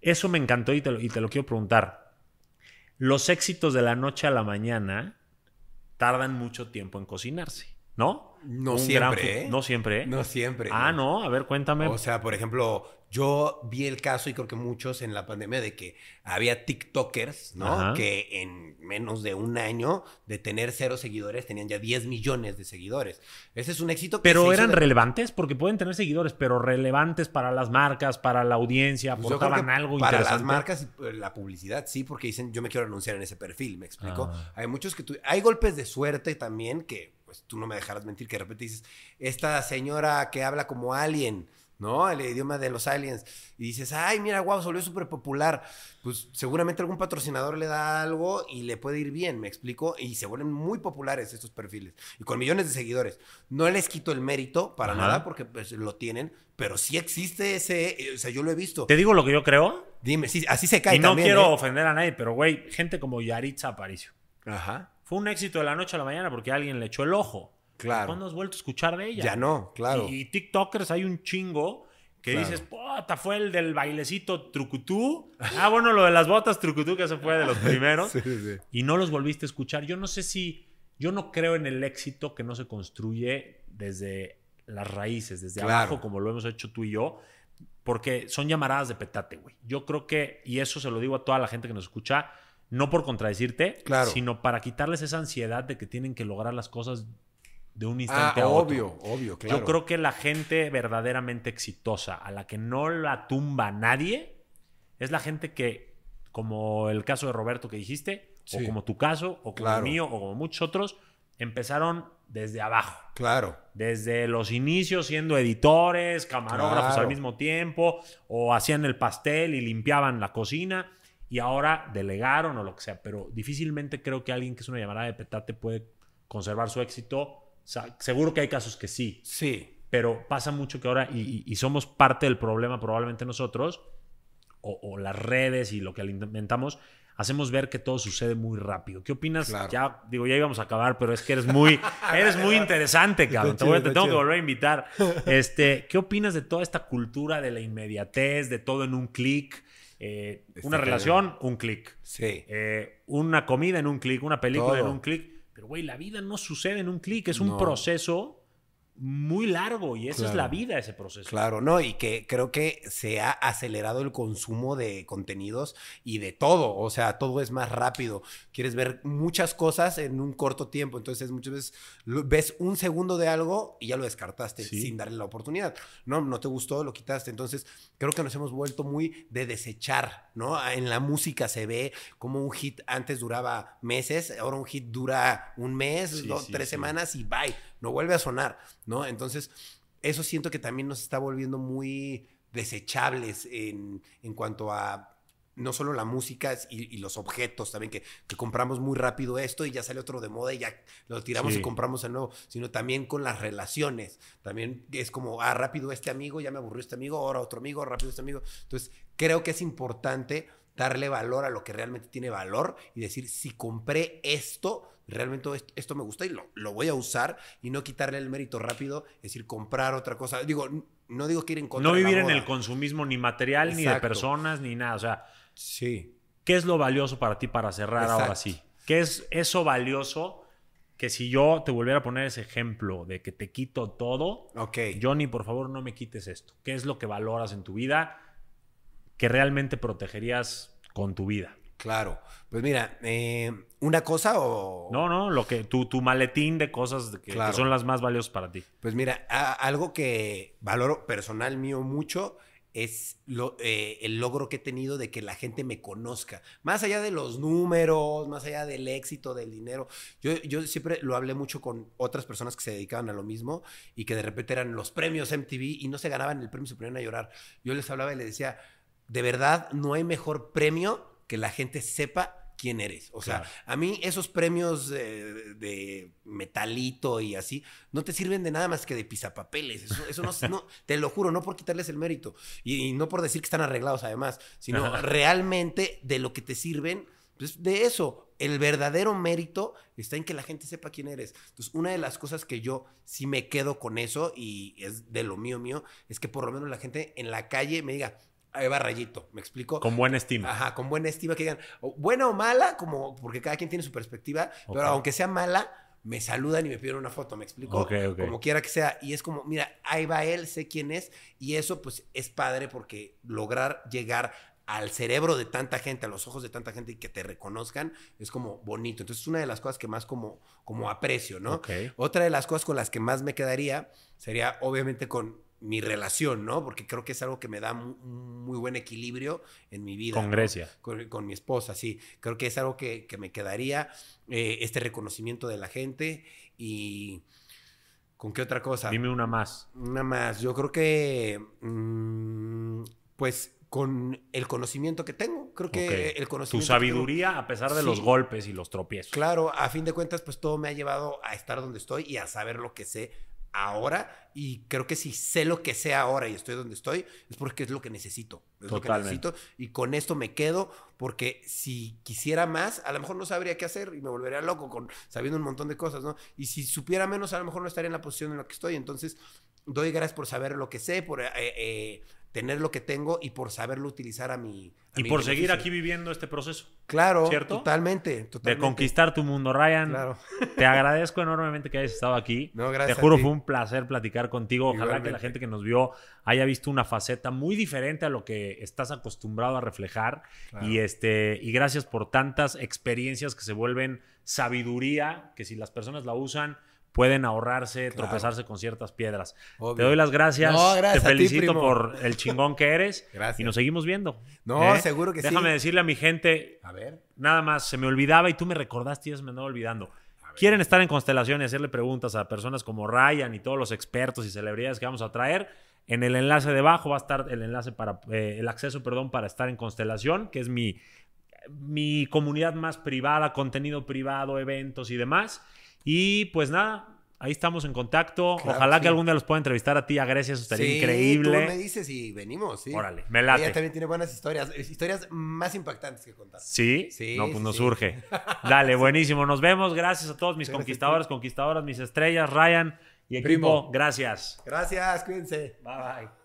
eso me encantó y te, lo, y te lo quiero preguntar. Los éxitos de la noche a la mañana tardan mucho tiempo en cocinarse. ¿No? No Un siempre, gran ¿eh? No siempre. ¿eh? No siempre. Ah, no, a ver, cuéntame. O sea, por ejemplo, yo vi el caso y creo que muchos en la pandemia de que había TikTokers, ¿no? Ajá. Que en menos de un año de tener cero seguidores tenían ya 10 millones de seguidores. Ese es un éxito que pero eran de- relevantes porque pueden tener seguidores, pero relevantes para las marcas, para la audiencia, Pues aportaban algo para interesante. las marcas y eh, la publicidad sí, porque dicen yo me quiero anunciar en ese perfil, ¿me explico? Ah. Hay muchos que hay golpes de suerte también que pues tú no me dejarás mentir que de repente dices esta señora que habla como alien, ¿no? El idioma de los aliens y dices ay mira guau se volvió súper popular, pues seguramente algún patrocinador le da algo y le puede ir bien, ¿me explico? Y se vuelven muy populares estos perfiles y con millones de seguidores. No les quito el mérito para Ajá. nada porque pues, lo tienen, pero sí existe ese, eh, o sea yo lo he visto. Te digo lo que yo creo, Dime, sí, así se cae y no también, quiero ¿eh? ofender a nadie, pero güey, gente como Yaritza Aparicio. Ajá. Fue un éxito de la noche a la mañana porque alguien le echó el ojo. Claro. ¿Cuándo has vuelto a escuchar de ella? Ya no, claro. Y, y TikTokers hay un chingo que Claro. dices, puta, fue el del bailecito trucutú. Ah, bueno, lo de las botas trucutú, que ese fue de los primeros. Sí, sí, sí. Y no los volviste a escuchar. Yo no sé si. Yo no creo en el éxito que no se construye desde las raíces, desde Claro. abajo, como lo hemos hecho tú y yo. Porque son llamaradas de petate, güey. Yo creo que, y eso se lo digo a toda la gente que nos escucha, no por contradecirte, Claro. sino para quitarles esa ansiedad de que tienen que lograr las cosas de un Ah, instante a otro. obvio, obvio, claro. Yo creo que la gente verdaderamente exitosa, a la que no la tumba nadie, es la gente que, como el caso de Roberto que dijiste, Sí. o como tu caso, o como Claro. el mío, o como muchos otros, empezaron desde abajo. Claro. Desde los inicios siendo editores, camarógrafos Claro. al mismo tiempo, o hacían el pastel y limpiaban la cocina, y ahora delegaron o lo que sea. Pero difícilmente creo que alguien que es una llamada de petate puede conservar su éxito. O sea, seguro que hay casos que sí, Sí. pero pasa mucho que ahora, y, y- somos parte del problema probablemente nosotros, o, o las redes y lo que alimentamos, hacemos ver que todo sucede muy rápido. ¿Qué opinas? Claro. Ya, digo, ya íbamos a acabar, pero es que eres muy, eres muy interesante, cabrón. Te, te tengo que volver a invitar. Este, ¿Qué opinas de toda esta cultura de la inmediatez, de todo en un clic? Eh, Está una relación, un clic. Sí. Eh, una comida en un clic, una película Todo. en un clic. Pero, güey, la vida no sucede en un clic, es un proceso muy largo y esa es la vida, ese proceso. Claro, no, y que creo que se ha acelerado el consumo de contenidos y de todo, o sea, todo es más rápido. Quieres ver muchas cosas en un corto tiempo, entonces muchas veces ves un segundo de algo y ya lo descartaste Sí. sin darle la oportunidad. No, no te gustó, lo quitaste. Entonces, creo que nos hemos vuelto muy de desechar, ¿no? En la música se ve como un hit antes duraba meses, ahora un hit dura un mes, Sí, dos, sí, tres semanas y bye, no vuelve a sonar, ¿no? Entonces, eso siento que también nos está volviendo muy desechables en, en cuanto a no solo la música y, y los objetos también, que, que compramos muy rápido esto y ya sale otro de moda y ya lo tiramos Sí. y compramos el nuevo, sino también con las relaciones. También es como, ah, rápido este amigo, ya me aburrió este amigo, ahora otro amigo, rápido este amigo. Entonces, creo que es importante darle valor a lo que realmente tiene valor y decir, si compré esto, realmente esto, me gusta y lo, lo voy a usar y no quitarle el mérito rápido, es decir, comprar otra cosa. Digo, no digo que ir en contra No de la vivir en el consumismo ni material, ni de personas, ni nada. O sea, Sí, ¿qué es lo valioso para ti para cerrar ahora sí? ¿Qué es eso valioso que si yo te volviera a poner ese ejemplo de que te quito todo, ok. Johnny, por favor, no me quites esto? ¿Qué es lo que valoras en tu vida que realmente protegerías con tu vida? Claro. Pues mira, eh, una cosa o... No, no, lo que tu, tu maletín de cosas que, son las más valiosas para ti. Pues mira, a- algo que valoro personal mío mucho es lo- eh, el logro que he tenido de que la gente me conozca. Más allá de los números, más allá del éxito, del dinero. Yo, yo siempre lo hablé mucho con otras personas que se dedicaban a lo mismo y que de repente eran los premios MTV y no se ganaban el premio, se ponían a llorar. Yo les hablaba y les decía, de verdad no hay mejor premio que la gente sepa quién eres. O sea, Claro. a mí esos premios eh, de metalito y así no te sirven de nada más que de pisapapeles. Eso, eso no, no- te lo juro, no por quitarles el mérito y, y no por decir que están arreglados además, sino Ajá. realmente de lo que te sirven, pues de eso. El verdadero mérito está en que la gente sepa quién eres. Entonces, una de las cosas que yo sí me quedo con eso y es de lo mío mío, es que por lo menos la gente en la calle me diga, ahí va Rayito, ¿me explico? Con buena estima. Ajá, con buena estima que digan, buena o mala, como porque cada quien tiene su perspectiva, pero aunque sea mala, me saludan y me piden una foto, ¿me explico? Ok, ok. Como quiera que sea. Y es como, mira, ahí va él, sé quién es. Y eso pues es padre porque lograr llegar al cerebro de tanta gente, a los ojos de tanta gente y que te reconozcan, es como bonito. Entonces es una de las cosas que más como, como aprecio, ¿no? Ok. Otra de las cosas con las que más me quedaría sería obviamente con mi relación, ¿no? Porque creo que es algo que me da mu- un muy buen equilibrio en mi vida. Con ¿no? Grecia. Con, con mi esposa, sí. Creo que es algo que, que me quedaría, eh, este reconocimiento de la gente y... ¿Con qué otra cosa? Dime una más. Una más. Yo creo que, mm, pues, con el conocimiento que tengo, creo que el Tu conocimiento... tengo- sabiduría a pesar de Sí. los golpes y los tropiezos. Claro, a fin de cuentas, pues todo me ha llevado a estar donde estoy y a saber lo que sé ahora. Y creo que si sé lo que sé ahora y estoy donde estoy, es porque es lo que necesito. Es lo que necesito. Y con esto me quedo, porque si quisiera más, a lo mejor no sabría qué hacer y me volvería loco con sabiendo un montón de cosas, ¿no? Y si supiera menos, a lo mejor no estaría en la posición en la que estoy. Entonces, doy gracias por saber lo que sé, por eh, eh, tener lo que tengo y por saberlo utilizar a mi. a Y mi por seguir aquí viviendo este proceso. Claro, ¿Cierto? totalmente, De conquistar tu mundo, Ryan. Claro. Te agradezco enormemente que hayas estado aquí. No, gracias Te a juro, ti. fue un placer platicar contigo. Ojalá que la gente que nos vio haya visto una faceta muy diferente a lo que estás acostumbrado a reflejar. Claro. Y, este, y gracias por tantas experiencias que se vuelven sabiduría, que si las personas la usan, pueden ahorrarse, Claro. tropezarse con ciertas piedras. Obvio. Te doy las gracias. No, gracias Te a ti, felicito primo. por el chingón que eres. Gracias. Y nos seguimos viendo. No, ¿eh? seguro que sí. Déjame decirle a mi gente, A ver. nada más, se me olvidaba y tú me recordaste y ya se me andaba olvidando. Quieren estar en constelación y hacerle preguntas a personas como Ryan y todos los expertos y celebridades que vamos a traer. En el enlace debajo va a estar el enlace para eh, el acceso, perdón, para estar en constelación, que es mi, mi comunidad más privada, contenido privado, eventos y demás. Y pues nada, ahí estamos en contacto. Claro, Ojalá sí. que algún día los pueda entrevistar a ti, a Grecia, eso estaría Sí, increíble. Tú me dices y venimos, sí. Órale, me late. Ella también tiene buenas historias, eh, historias más impactantes que contar. ¿Sí? Sí, No, pues sí, nos surge. Dale, buenísimo. Nos vemos. Gracias a todos mis Gracias conquistadores, conquistadoras, mis estrellas, Ryan y equipo. Primo. Gracias. Gracias, cuídense. Bye bye.